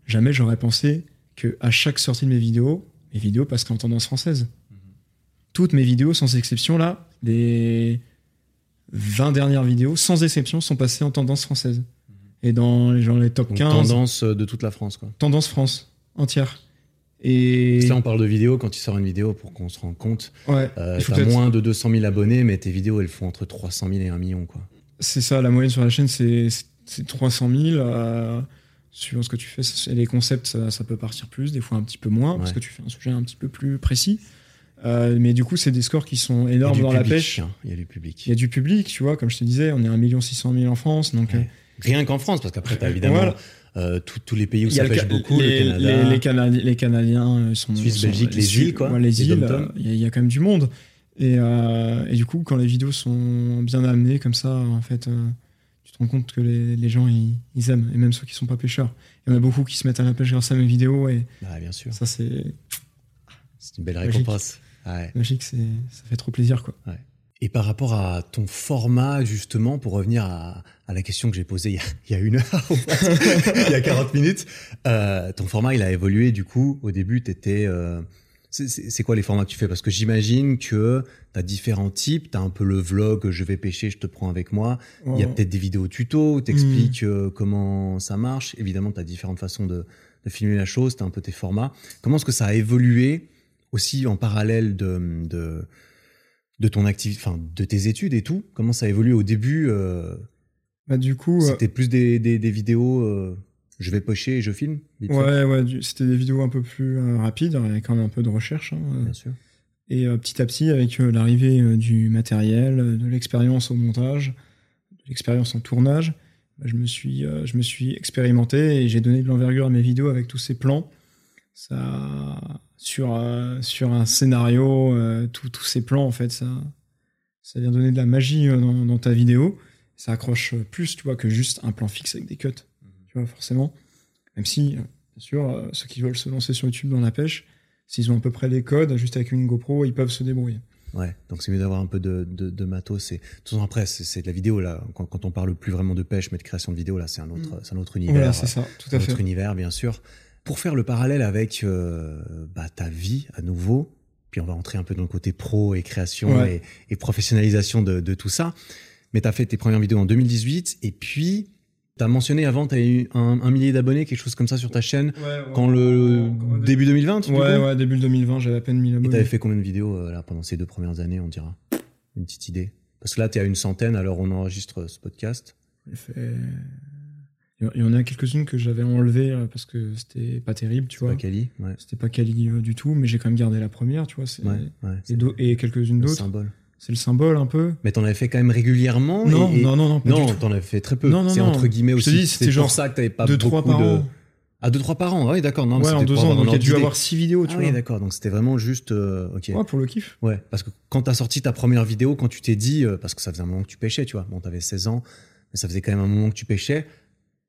jamais j'aurais pensé que à chaque sortie de mes vidéos, mes vidéos passeraient en tendance française. Toutes mes vidéos, sans exception, là, les 20 dernières vidéos, sans exception, sont passées en tendance française. Et dans genre, les top 15. Tendance euh, de toute la France, quoi. Tendance France, entière. Et... là, on parle de vidéos, quand tu sors une vidéo, pour qu'on se rende compte, ouais, euh, tu as moins de 200 000 abonnés, mais tes vidéos, elles font entre 300 000 et 1 million, quoi. C'est ça, la moyenne sur la chaîne, c'est c'est 300 000. Euh, suivant ce que tu fais, les concepts, ça, peut partir plus, des fois un petit peu moins, parce que tu fais un sujet un petit peu plus précis. Euh, mais du coup, c'est des scores qui sont énormes dans la pêche. Hein, il y a du public. Il y a du public, tu vois, comme je te disais, on est 1 600 000 en France. Donc, euh, Rien qu'en France, parce qu'après, tu as évidemment tous les pays où ça pêche beaucoup, les, le Canada. Les, les, Canadiens sont. Suisse, Belgique, les îles, quoi. les îles, il y, a quand même du monde. Et, et, du coup, quand les vidéos sont bien amenées comme ça, en fait te rends compte que les, gens, ils, aiment, et même ceux qui sont pas pêcheurs. Il y en a beaucoup qui se mettent à la pêche grâce à mes vidéos, et bah, bien sûr. ça, c'est. C'est une belle récompense. Magique, ça fait trop plaisir, quoi. Et par rapport à ton format, justement, pour revenir à, la question que j'ai posée il y, a, une heure, il y a 40 minutes, euh, ton format, il a évolué, du coup, au début, tu étais euh, c'est quoi les formats que tu fais? Parce que j'imagine que tu as différents types. Tu as un peu le vlog, je vais pêcher, je te prends avec moi. Il y a peut-être des vidéos tuto où tu expliques mm. euh, comment ça marche. Évidemment, tu as différentes façons de, filmer la chose. Tu as un peu tes formats. Comment est-ce que ça a évolué aussi en parallèle de, de, ton activité, enfin, de tes études et tout? Comment ça a évolué au début euh, bah, du coup, euh, C'était plus des, des, vidéos je vais pêcher et je filme Ouais, ouais, c'était des vidéos un peu plus rapides, avec quand même un peu de recherche. Hein, Bien sûr. Et petit à petit, avec l'arrivée du matériel, de l'expérience au montage, de l'expérience en tournage, bah, je, me suis, je me suis expérimenté et j'ai donné de l'envergure à mes vidéos avec tous ces plans. Ça, sur, sur un scénario, tous ces plans, en fait, ça, ça vient donner de la magie euh, dans, ta vidéo. Ça accroche plus, tu vois, que juste un plan fixe avec des cuts. Tu vois, forcément. Même si, euh, bien sûr, euh, ceux qui veulent se lancer sur YouTube dans la pêche, s'ils ont à peu près les codes, juste avec une GoPro, ils peuvent se débrouiller. Ouais, donc c'est mieux d'avoir un peu de, de, matos. Et tout après, c'est de la vidéo là. Quand, quand, on parle plus vraiment de pêche, mais de création de vidéo, là, c'est un autre, mm. un autre univers. c'est ça, tout à fait. Un autre univers, bien sûr. Pour faire le parallèle avec bah, ta vie à nouveau, puis on va entrer un peu dans le côté pro et création et, professionnalisation de, tout ça. Mais tu as fait tes premières vidéos en 2018 et puis tu as mentionné avant, tu as eu un, millier d'abonnés, quelque chose comme ça sur ta chaîne, quand le début 2020 Ouais, ouais, début 2020, j'avais à peine 1000 abonnés. Et tu avais fait combien de vidéos euh, là, pendant ces deux premières années, on dira? Une petite idée Parce que là, tu es à une centaine alors on enregistre ce podcast. Fait il y en a quelques-unes que j'avais enlevées euh, parce que c'était pas terrible, tu vois. Pas quali, ouais. C'était pas quali euh, du tout, mais j'ai quand même gardé la première, tu vois. et, et quelques-unes d'autres. symbole. C'est le symbole un peu. Mais t'en avais fait quand même régulièrement Non, non, non, non. non, t'en avais fait très peu. Non, non, C'est entre guillemets aussi. c'était genre ça que t'avais pas deux, trois par de. An. Ah, deux, trois par an, oui, d'accord. Non, ouais, en deux ans, donc il y a dû avoir six vidéos, tu ah, vois. Oui, d'accord, donc c'était vraiment juste. Euh, ok. Ouais, pour le kiff. Ouais, parce que quand t'as sorti ta première vidéo, quand tu t'es dit, parce que ça faisait un moment que tu pêchais, tu vois, bon, t'avais 16 ans, mais ça faisait quand même un moment que tu pêchais,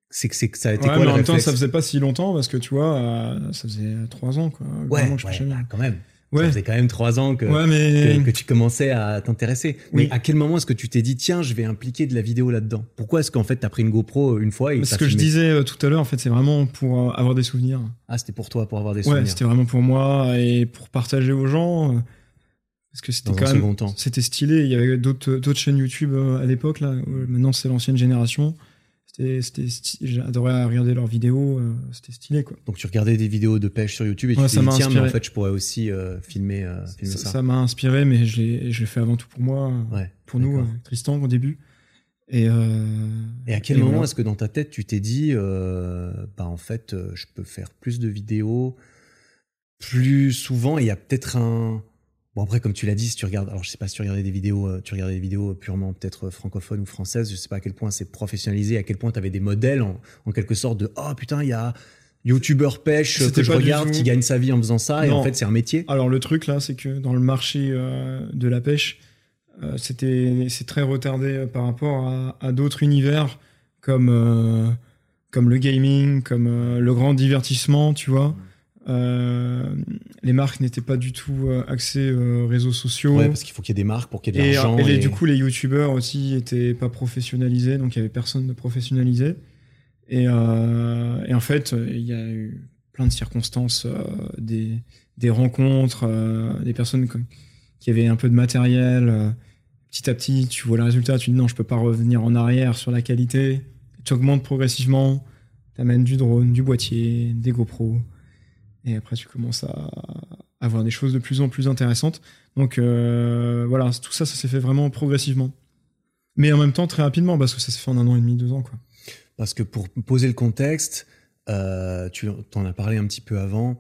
c'est que, c'est que ça a été quoi mais en même temps, ça faisait pas si longtemps parce que tu vois, euh, ça faisait trois ans, quoi. Ouais, ouais bah, quand même. Ouais. Ça faisait quand même trois ans que, que, tu commençais à t'intéresser. Mais à quel moment est-ce que tu t'es dit, tiens, je vais impliquer de la vidéo là-dedans? Pourquoi est-ce qu'en fait, tu as pris une GoPro une fois et Ce que je disais euh, tout à l'heure, en fait, c'est vraiment pour euh, avoir des souvenirs. Ah, c'était pour toi, pour avoir des souvenirs. Ouais, c'était vraiment pour moi et pour partager aux gens. Parce que c'était quand même. C'était stylé. Il y avait d'autres chaînes YouTube à l'époque, là. Maintenant, c'est l'ancienne génération c'était j'adorais regarder leurs vidéos euh, c'était stylé quoi. Donc tu regardais des vidéos de pêche sur YouTube et tu te dis tiens mais en fait je pourrais aussi euh, filmer, euh, filmer, ça ça. m'a inspiré mais je l'ai je l'ai fait avant tout pour moi pour nous Tristan au début. Et et à quel moment est-ce que dans ta tête tu t'es dit bah en fait je peux faire plus de vidéos plus souvent il y a peut-être un Bon après comme tu l'as dit, si tu regardes, alors je sais pas si tu regardais des vidéos, euh, tu regardais des vidéos purement peut-être francophones ou françaises, je sais pas à quel point c'est professionnalisé, à quel point tu avais des modèles en, quelque sorte de oh putain il y a youtubeur pêche que je regarde qui gagne sa vie en faisant ça et en fait c'est un métier. Alors le truc là c'est que dans le marché euh, de la pêche euh, c'était c'est très retardé par rapport à, d'autres univers comme comme le gaming, comme le grand divertissement, tu vois. Euh, les marques n'étaient pas du tout euh, axées euh, réseaux sociaux. Ouais, parce qu'il faut qu'il y ait des marques pour qu'il y ait de l'argent. Et, du coup, les youtubeurs aussi étaient pas professionnalisés, donc il y avait personne de professionnalisé. Et, et en fait, il y a eu plein de circonstances, des, des, rencontres, des personnes qui avaient un peu de matériel. petit à petit, tu vois le résultat, tu dis non, je peux pas revenir en arrière sur la qualité. Tu augmentes progressivement, tu amènes du drone, du boîtier, des GoPro. Et après, tu commences à avoir des choses de plus en plus intéressantes. Donc euh, voilà, tout ça, ça s'est fait vraiment progressivement. Mais en même temps, très rapidement, parce que ça s'est fait en un an et demi, deux ans. Quoi. Parce que pour poser le contexte, euh, tu en as parlé un petit peu avant,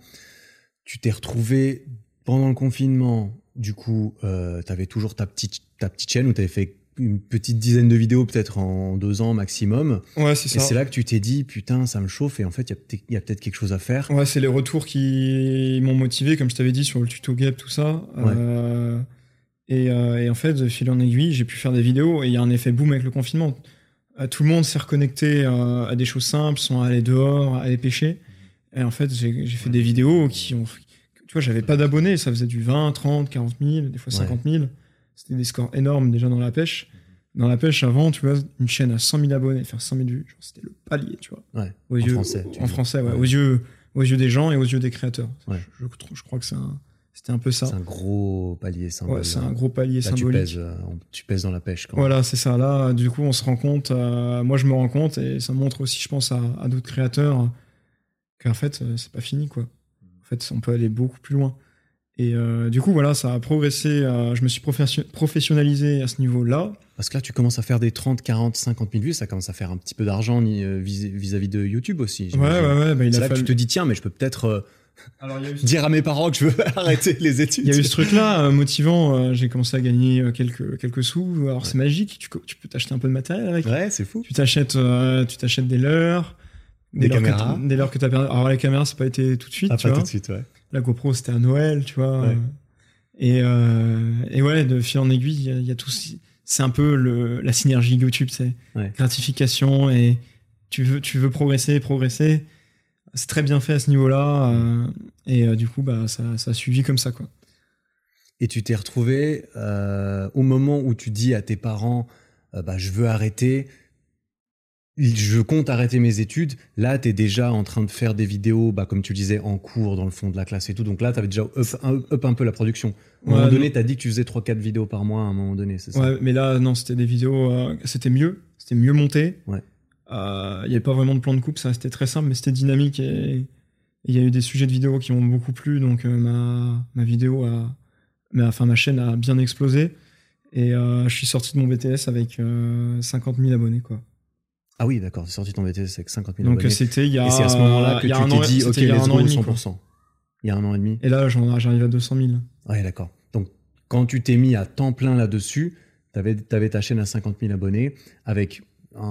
tu t'es retrouvé pendant le confinement, du coup, euh, tu avais toujours ta petite, ta petite chaîne où tu avais fait une petite dizaine de vidéos peut-être en deux ans maximum. Ouais, c'est ça. Et c'est là que tu t'es dit, putain, ça me chauffe et en fait, il y a peut-être quelque chose à faire. Ouais, c'est les retours qui m'ont motivé, comme je t'avais dit sur le tuto Gap, tout ça. Euh, et, euh, et, en fait, fil en aiguille, j'ai pu faire des vidéos et il y a un effet boom avec le confinement. Euh, tout le monde s'est reconnecté à des choses simples, sont allés dehors, aller pêcher. Et en fait, j'ai fait des vidéos qui ont. Tu vois, j'avais pas d'abonnés, ça faisait du 20, 30, 40 000, des fois 50 000. C'était des scores énormes déjà dans la pêche. Dans la pêche, avant, tu vois, une chaîne à 100 000 abonnés, faire 100 000 vues, c'était le palier, tu vois. Ouais, aux en yeux, français. En français, ouais, Aux, yeux, aux yeux des gens et aux yeux des créateurs. Ouais. Je, je, crois que c'est un, c'était un peu ça. C'est un gros palier symbolique. Ouais, c'est un gros palier Là, symbolique. Tu pèses, euh, tu pèses dans la pêche. Quand voilà, c'est ça. Là, du coup, on se rend compte, euh, moi je me rends compte, et ça montre aussi, je pense, à, à d'autres créateurs, qu'en fait, euh, c'est pas fini, quoi. En fait, on peut aller beaucoup plus loin. Et euh, du coup, voilà, ça a progressé. je me suis profession- professionnalisé à ce niveau-là. Parce que là, tu commences à faire des 30, 40, 50 000 vues, ça commence à faire un petit peu d'argent euh, vis- vis-à-vis de YouTube aussi. Ouais, ouais, ouais. bah, il a là que fallu. tu te dis, tiens, mais je peux peut-être euh, dire à mes parents que je veux arrêter les études. Il y a eu ce truc-là euh, motivant. j'ai commencé à gagner quelques, quelques sous. Alors, c'est magique. Tu, peux t'acheter un peu de matériel avec. Ouais, c'est fou. Tu t'achètes, des leurres. Des que caméras. t'as- Des leurres que tu as perdu. Alors, les caméras, ça n'a pas été tout de suite. Ah, tu pas vois. tout de suite, ouais. La GoPro, c'était à Noël, tu vois. Ouais. Et, euh, et ouais, de fil en aiguille, il y y, a tout. C'est un peu le, la synergie YouTube, c'est Ouais. gratification et tu veux, tu veux progresser, progresser. C'est très bien fait à ce niveau-là. euh, et euh, du coup, bah, ça, ça a suivi comme ça, quoi. Et tu t'es retrouvé euh, au moment où tu dis à tes parents, euh, bah, je veux arrêter, je compte arrêter mes études. Là, tu es déjà en train de faire des vidéos, bah, comme tu disais, en cours, dans le fond de la classe et tout. Donc là, tu avais déjà up, un- up un peu la production. À un Ouais, moment donné, tu as dit que tu faisais 3-4 vidéos par mois à un moment donné, c'est ça? Ouais, mais là, non, c'était des vidéos, euh, c'était mieux, c'était mieux monté. Ouais. Euh, Il n'y avait pas vraiment de plan de coupe, ça restait très simple, mais c'était dynamique et il y a eu des sujets de vidéos qui m'ont beaucoup plu, donc euh, ma, ma vidéo a, ma, enfin ma chaîne a bien explosé et je suis sorti de mon BTS avec euh, 50 000 abonnés, quoi. Ah oui, d'accord, tu sorti ton BTS avec 50 000 Donc abonnés. c'était il y a, Et c'est à ce moment-là que tu t'es dit, ok, let's go et demi, quoi. 100%. Il y a un an et demi Et là, j'en- j'arrive à 200 000. Ouais, d'accord. Donc, quand tu t'es mis à temps plein là-dessus, tu avais, ta chaîne à 50 000 abonnés avec un,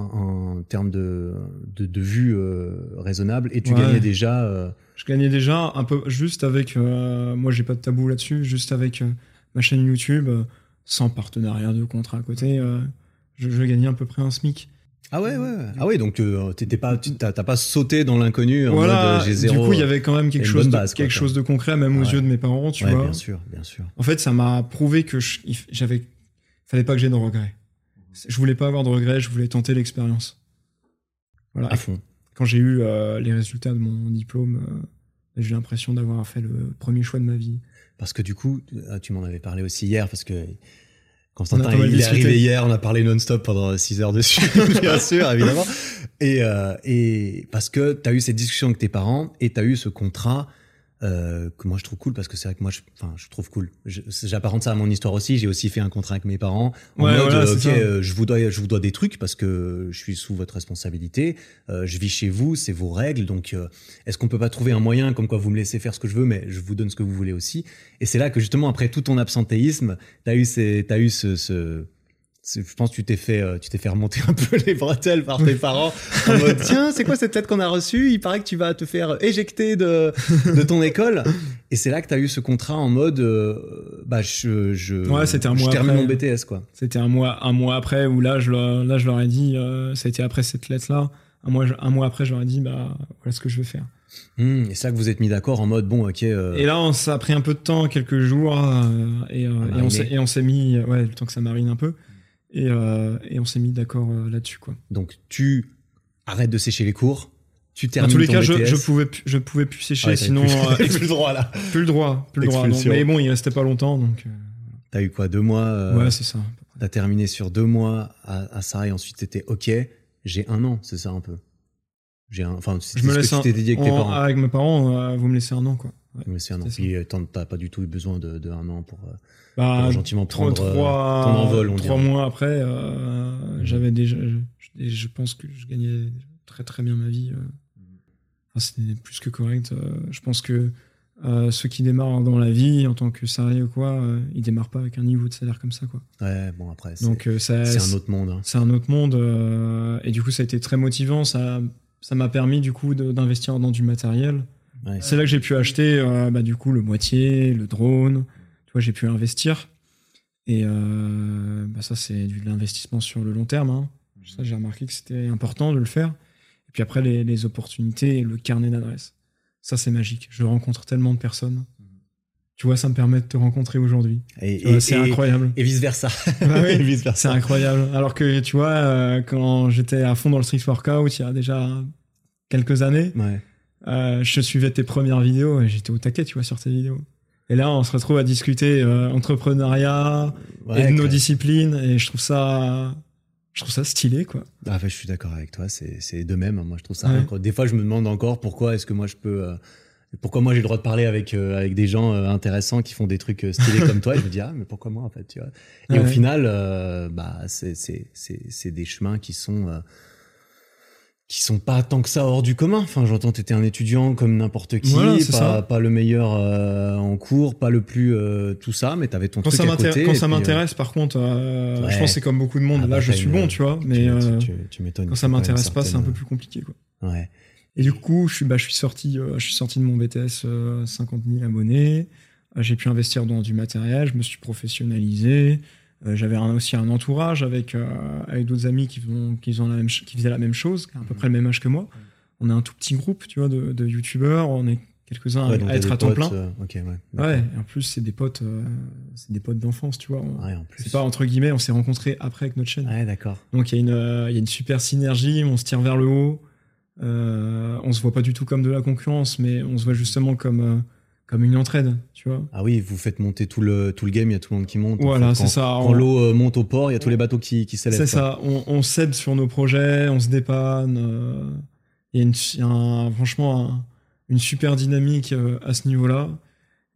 un terme de, de, de vues euh, raisonnable et tu Ouais. gagnais déjà. euh, Je gagnais déjà un peu juste avec. euh, moi, j'ai pas de tabou là-dessus, juste avec euh, ma chaîne YouTube, euh, sans partenariat de contrat à côté. je, je gagnais à peu près un SMIC. Ah ouais, ouais. ouais. Ah ouais, donc euh, t'étais pas, t'as pas sauté dans l'inconnu en voilà. mode euh, j'ai zéro. Du coup, il y avait quand même quelque une chose, de, quoi, quelque chose de concret, même aux Ouais. yeux de mes parents, tu Ouais, vois. bien sûr, bien sûr. En fait, ça m'a prouvé que j'avais, fallait pas que j'ai de regrets. Je voulais pas avoir de regrets, je voulais tenter l'expérience. Voilà. À fond. Quand j'ai eu euh, les résultats de mon diplôme, euh, j'ai eu l'impression d'avoir fait le premier choix de ma vie. Parce que du coup, euh, tu m'en avais parlé aussi hier, parce que Constantin, il est discuté. arrivé hier, on a parlé non-stop pendant 6 heures dessus, bien sûr, évidemment. Et, euh, et parce que tu as eu cette discussion avec tes parents et tu as eu ce contrat euh, que moi je trouve cool, parce que c'est vrai que moi, je, enfin, je trouve cool. J'apparente ça à mon histoire aussi, j'ai aussi fait un contrat avec mes parents en Ouais, mode, voilà, ok, euh, je vous, dois, je vous dois des trucs parce que je suis sous votre responsabilité, euh, je vis chez vous, c'est vos règles, donc euh, est-ce qu'on peut pas trouver un moyen comme quoi vous me laissez faire ce que je veux, mais je vous donne ce que vous voulez aussi? Et c'est là que justement, après tout ton absentéisme, tu as eu, ces, t'as eu ce, ce- Je pense que tu t'es fait, euh, tu t'es fait remonter un peu les bretelles par tes parents en mode tiens, c'est quoi cette lettre qu'on a reçue? Il paraît que tu vas te faire éjecter de, de ton école. Et c'est là que tu as eu ce contrat en mode euh, bah, je, je, Ouais, c'était un je mois termine après. mon BTS, quoi. C'était un mois, un mois après où là, je leur, là, je leur ai dit, euh, ça a été après cette lettre-là. Un mois, un mois après, je leur ai dit, bah, voilà ce que je veux faire. Hum, et c'est là que vous êtes mis d'accord en mode bon, ok. euh, Et là, on, ça a pris un peu de temps, quelques jours, euh, et, euh, et on mariner. s'est, et on s'est mis, ouais, le temps que ça marine un peu, et, euh, et on s'est mis d'accord euh, là-dessus, quoi. Donc tu arrêtes de sécher les cours, tu Dans termines tous les ton cas, je, BTS. je pouvais, plus- je pouvais plus sécher, Ouais, t'avais sinon, plus, euh, plus le droit là. plus le droit, plus le droit. donc. Mais bon, il restait pas longtemps, donc, T'as eu quoi, deux mois euh, ouais, c'est ça. T'as terminé sur deux mois à, à ça et ensuite c'était ok. J'ai un an, c'est ça un peu. J'ai un, enfin, me ce laisse que un, tu t'es dit avec tes en- parents. avec mes parents, euh, vous me laissez un an, quoi. Ouais. Je me laissais un an. Puis t'as pas du tout eu besoin de, de un an pour, euh, Bah, gentiment prendre euh, trois, ton envol. On trois dirait. mois après, euh, j'avais déjà, je, je- pense que je gagnais très très bien ma vie. euh. Enfin, C'était plus que correct. Je pense que euh, ceux qui démarrent dans la vie en tant que salarié ou quoi, euh, ils démarrent pas avec un niveau de salaire comme ça, quoi. Ouais, bon après, c'est Donc euh, ça, c'est un autre monde. hein. c'est un autre monde. et du coup, ça a été très motivant. Ça, ça m'a permis du coup d'investir dans du matériel. Ouais. C'est là que j'ai pu acheter bah, du coup le moitié, le drone. J'ai pu investir. Et euh, bah, ça, c'est de l'investissement sur le long terme. hein. Ça, j'ai remarqué que c'était important de le faire. Et puis après, les, les opportunités et le carnet d'adresses. Ça, c'est magique. Je rencontre tellement de personnes. Tu vois, ça me permet de te rencontrer aujourd'hui. C'est incroyable. et vice versa. Bah oui. vice C'est incroyable. Alors que, tu vois, euh, quand j'étais à fond dans le street workout, il y a déjà quelques années, Ouais. euh, je suivais tes premières vidéos et j'étais au taquet, tu vois, sur tes vidéos. Et là, on se retrouve à discuter euh, entrepreneuriat Ouais, et de nos que- disciplines et je trouve ça, je trouve ça stylé, quoi. Ah, ouais, je suis d'accord avec toi, c'est c'est de même. Moi, je trouve ça Ouais. Des fois, je me demande encore pourquoi est-ce que moi je peux euh, pourquoi moi j'ai le droit de parler avec euh, avec des gens euh, intéressants qui font des trucs euh, stylés comme toi et je me dis ah mais pourquoi moi en fait tu vois? Et Ouais. au final euh, bah c'est c'est c'est c'est des chemins qui sont euh, qui sont pas tant que ça hors du commun enfin j'entends t'étais un étudiant comme n'importe qui Voilà, pas le meilleur euh, en cours pas le plus euh, tout ça mais t'avais ton Quand truc ça à m'intér- côté quand ça m'intéresse, par contre, euh, Ouais. je pense que c'est comme beaucoup de monde. Ah Là, bah, je suis bon, tu vois, mais tu, tu- tu m'étonnes quand ça m'intéresse pas, c'est un peu plus compliqué, quoi. ouais Et du coup, je suis, bah, je suis sorti, je suis sorti de mon BTS euh, 50 000 abonnés. J'ai pu investir dans du matériel, je me suis professionnalisé. Euh, J'avais aussi un entourage avec, euh, avec d'autres amis qui, font, qui, faisaient la même, qui faisaient la même chose, à peu près le même âge que moi. On a un tout petit groupe, tu vois, de, de youtubeurs. On est quelques-uns Ouais, à- être à temps potes, plein. euh, ouais d'accord. Ouais, et en plus, c'est des potes, euh, c'est des potes d'enfance, tu vois. On- ouais en plus C'est pas entre guillemets, on s'est rencontrés après avec notre chaîne. ouais d'accord Donc il y, a une, euh, y a une super synergie, on se tire vers le haut. On se voit pas du tout comme de la concurrence, mais on se voit justement comme, comme une entraide, tu vois. Ah oui, vous faites monter tout le, tout le game, il y a tout le monde qui monte. en Voilà, fait. c'est ça. Quand On- l'eau euh, monte au port, il y a tous les bateaux qui, qui s'élèvent. C'est ça, on, on s'aide sur nos projets, on se dépanne. euh, Il y a, une, il y a un- franchement un- une super dynamique euh, à ce niveau-là.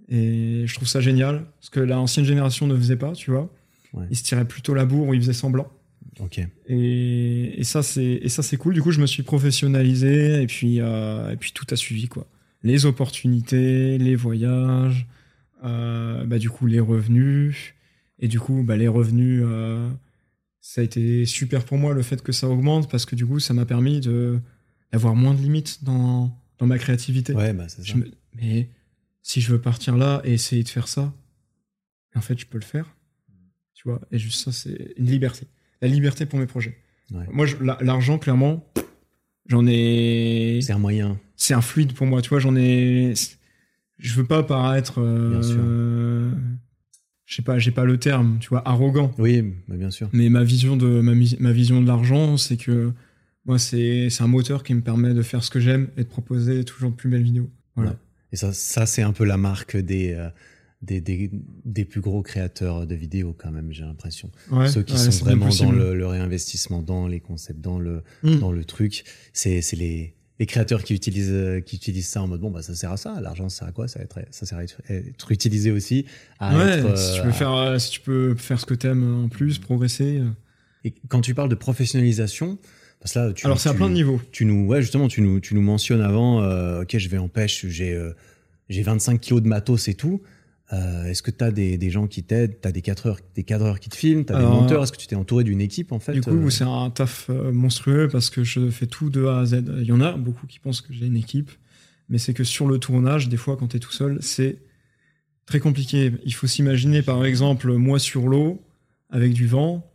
Et je trouve ça génial, parce que l'ancienne génération ne faisait pas, tu vois. Ouais. Ils se tiraient plutôt la bourre ou ils faisaient semblant. Ok. Et, et ça, c'est et ça, c'est cool. Du coup, je me suis professionnalisé et puis, euh, et puis tout a suivi, quoi. Les opportunités, les voyages, euh, bah, du coup, les revenus. Et du coup, bah, les revenus, euh, ça a été super pour moi le fait que ça augmente parce que du coup, ça m'a permis de d'avoir moins de limites dans, dans ma créativité. Ouais, bah c'est ça. Me- mais si je veux partir là et essayer de faire ça, en fait, je peux le faire. Tu vois, et juste ça, c'est une liberté. La liberté pour mes projets. Ouais. Moi, l'argent, clairement, j'en ai. C'est un moyen. C'est un fluide pour moi, tu vois, j'en ai. Je veux pas paraître. euh, Bien sûr. Je sais pas, j'ai pas le terme, tu vois, arrogant. Oui, bah, bien sûr. Mais ma vision de, ma, ma vision de l'argent, c'est que moi, c'est un moteur qui me permet de faire ce que j'aime et de proposer toujours de plus belles vidéos. Voilà. Ouais. Et ça, ça c'est un peu la marque des, euh, des, des, des plus gros créateurs de vidéos, quand même, j'ai l'impression. Ouais, Ceux qui ouais, sont vraiment dans le, le réinvestissement, dans les concepts, dans le, Mm. dans le truc. C'est les, les créateurs qui utilisent, euh, qui utilisent ça en mode bon, bah, ça sert à ça. L'argent, ça sert à quoi? Ça, être, ça sert à être, être utilisé aussi. À Ouais, être, si, tu euh, peux à- faire, euh, si tu peux faire ce que t'aimes en plus, progresser. euh. Et quand tu parles de professionnalisation, parce que là, tu, Alors, c'est à plein de niveaux. Tu nous, ouais, justement, tu nous, tu nous mentionnes avant, euh, ok, je vais en pêche, j'ai, euh, j'ai 25 kilos de matos et tout. Euh, est-ce que tu as des, des gens qui t'aident? Tu as des cadreurs, des cadreurs qui te filment? Tu as des monteurs Est-ce que tu t'es entouré d'une équipe en fait Du coup, euh, c'est un taf euh, monstrueux parce que je fais tout de A à Z. Il y en a beaucoup qui pensent que j'ai une équipe, mais c'est que sur le tournage, des fois, quand tu es tout seul, c'est très compliqué. Il faut s'imaginer, par exemple, moi sur l'eau, avec du vent,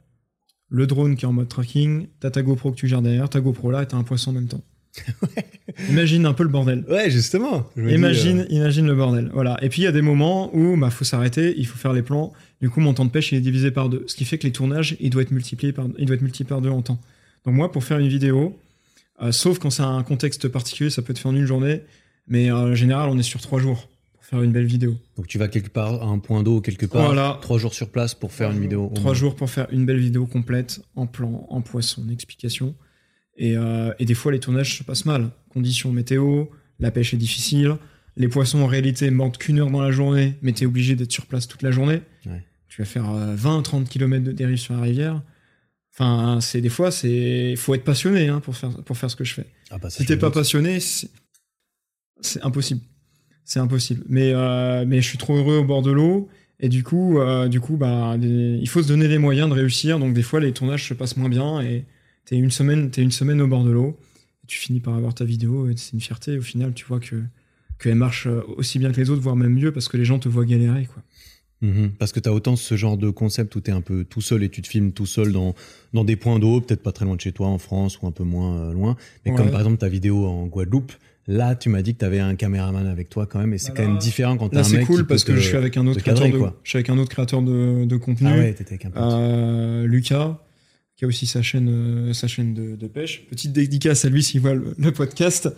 le drone qui est en mode tracking, t'as ta GoPro que tu gères derrière, ta GoPro là, et t'as un poisson en même temps. Imagine un peu le bordel. Ouais, justement. je me dis, Imagine, euh, imagine le bordel. Voilà. Et puis il y a des moments où bah faut s'arrêter, il faut faire les plans. Du coup, mon temps de pêche il est divisé par deux, ce qui fait que les tournages il doit être multiplié par, il doit être multiplié par deux en temps. Donc moi, pour faire une vidéo, euh, sauf quand c'est un contexte particulier, ça peut être fait en une journée, mais euh, en général, on est sur trois jours pour faire une belle vidéo. donc tu vas quelque part à un point d'eau, quelque part, Voilà. trois jours sur place pour faire une vidéo. Trois moins. jours pour faire une belle vidéo complète, en plan, en poisson, en explication. Et, euh, et des fois, les tournages se passent mal. Conditions météo, la pêche est difficile. Les poissons, en réalité, mentent qu'une heure dans la journée, mais t'es obligé d'être sur place toute la journée. Ouais. Tu vas faire 20-30 km de dérive sur la rivière. Enfin, c'est des fois, c'est faut être passionné hein, pour faire pour faire ce que je fais. Ah bah, ça, Si t'es pas doute. passionné, c'est c'est impossible. C'est impossible. Mais euh, mais je suis trop heureux au bord de l'eau et du coup euh, du coup bah des- il faut se donner les moyens de réussir. Donc des fois les tournages se passent moins bien et t'es une semaine t'es une semaine au bord de l'eau. Tu finis par avoir ta vidéo et c'est une fierté. Au final, tu vois que qu'elle marche euh, aussi bien que les autres, voire même mieux parce que les gens te voient galérer quoi. Mhm. Parce que tu as autant ce genre de concept où tu es un peu tout seul et tu te filmes tout seul dans, dans des points d'eau, peut-être pas très loin de chez toi en France ou un peu moins euh, loin. Mais Ouais. comme par exemple ta vidéo en Guadeloupe, là tu m'as dit que tu avais un caméraman avec toi quand même et c'est Bah quand là- même différent quand tu Là un c'est mec qui cool peut parce que te- je suis avec un autre cadrer, créateur de quoi. je suis avec un autre créateur de, de contenu. Ah ouais, t'étais avec un pote. Euh, Lucas, qui a aussi sa chaîne, euh, sa chaîne de, de pêche. Petite dédicace à lui s'il voit le, le podcast,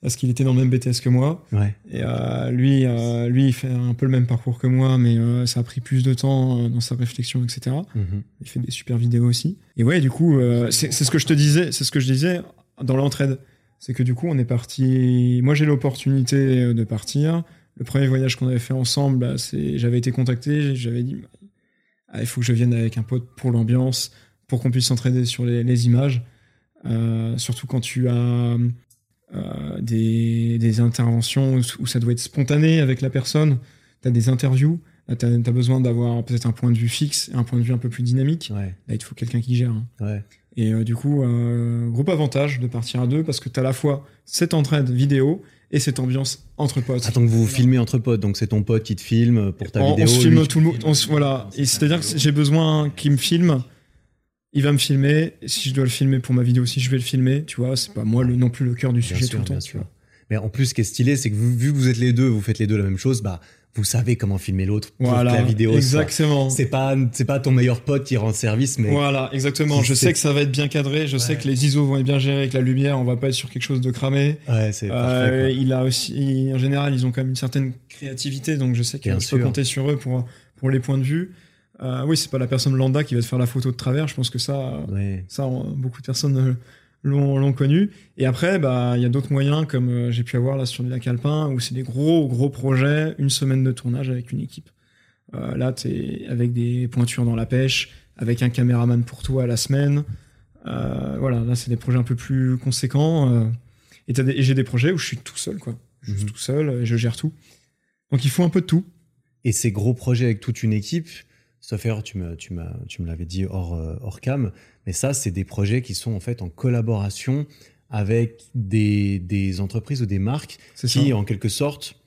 parce qu'il était dans le même BTS que moi. Ouais. Et euh, lui, euh, lui, il fait un peu le même parcours que moi, mais ça a pris plus de temps dans sa réflexion, etc. Mhm. Il fait des super vidéos aussi. Et ouais, du coup, c'est ce que je te disais, c'est ce que je disais dans l'entraide. c'est que du coup, on est parti. Moi, j'ai l'opportunité de partir. Le premier voyage qu'on avait fait ensemble, bah, c'est, j'avais été contacté, j'avais dit, ah, il faut que je vienne avec un pote pour l'ambiance, pour qu'on puisse s'entraider sur les, images. Euh, surtout quand tu as euh, des, interventions où, ça doit être spontané avec la personne. Tu as des interviews. tu as, besoin d'avoir peut-être un point de vue fixe et un point de vue un peu plus dynamique. Là, il faut quelqu'un qui gère. Hein. Et euh, du coup, euh, groupe avantage de partir à deux parce que tu as à la fois cette entraide vidéo et cette ambiance entre potes. Attends que vous vous filmez entre potes, donc c'est ton pote qui te filme pour ta vidéo. On se filme tout le monde. Voilà. Et c'est-à-dire que j'ai besoin qu'il me filme il va me filmer. Si je dois le filmer pour ma vidéo aussi, je vais le filmer. Tu vois, c'est pas moi le, non plus le cœur du sujet tout le temps. Tu vois. Mais en plus, ce qui est stylé, c'est que vu, que vous êtes les deux, vous faites les deux la même chose, bah vous savez comment filmer l'autre pour voilà, que la vidéo exactement. C'est pas c'est pas ton meilleur pote qui rend service, mais voilà, exactement. Je sais que ça va être bien cadré. Je sais que les ISO vont être bien gérés avec la lumière. On va pas être sur quelque chose de cramé. Ouais, c'est euh, Il a aussi, en général, ils ont quand même une certaine créativité, donc je sais qu'il faut compter sur eux pour pour les points de vue. Euh, oui, c'est pas la personne lambda qui va te faire la photo de travers. Je pense que ça, ça beaucoup de personnes euh, l'ont connu. Et après, bah, il y a d'autres moyens comme euh, j'ai pu avoir là sur les lacs alpins où c'est des gros, gros projets, une semaine de tournage avec une équipe. Euh, là, es avec des pointures dans la pêche, avec un caméraman pour toi à la semaine. Euh, voilà, là, c'est des projets un peu plus conséquents. et, j'ai des projets où je suis tout seul, quoi. Je suis mhm. tout seul et je gère tout. Donc, il faut un peu de tout. Et ces gros projets avec toute une équipe, Sauf erreur, tu me, tu, tu me l'avais dit hors, euh, hors cam, mais ça, c'est des projets qui sont en fait en collaboration avec des, des entreprises ou des marques qui, en quelque sorte,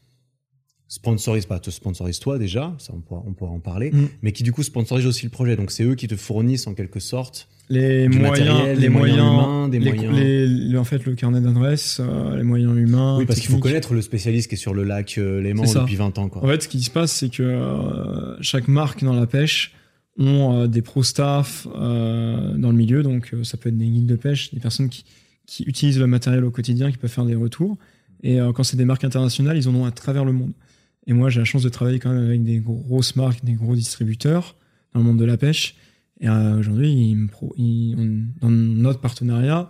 sponsorisent, pas te sponsorisent toi déjà, ça on pourra, on pourra en parler, mm. mais qui du coup sponsorisent aussi le projet. Donc c'est eux qui te fournissent en quelque sorte les moyens, les, moyens, humains, des moyens. en fait, le carnet d'adresse, euh, les moyens humains. Oui, parce qu'il faut connaître le spécialiste qui est sur le lac euh, Léman depuis 20 ans. Quoi. En fait, ce qui se passe, c'est que euh, chaque marque dans la pêche ont des pro staff dans le milieu, donc ça peut être des guides de pêche, des personnes qui, qui utilisent le matériel au quotidien, qui peuvent faire des retours. Et quand c'est des marques internationales, ils en ont à travers le monde. Et moi, j'ai la chance de travailler quand même avec des grosses marques, des gros distributeurs dans le monde de la pêche. Et euh, aujourd'hui, dans notre partenariat,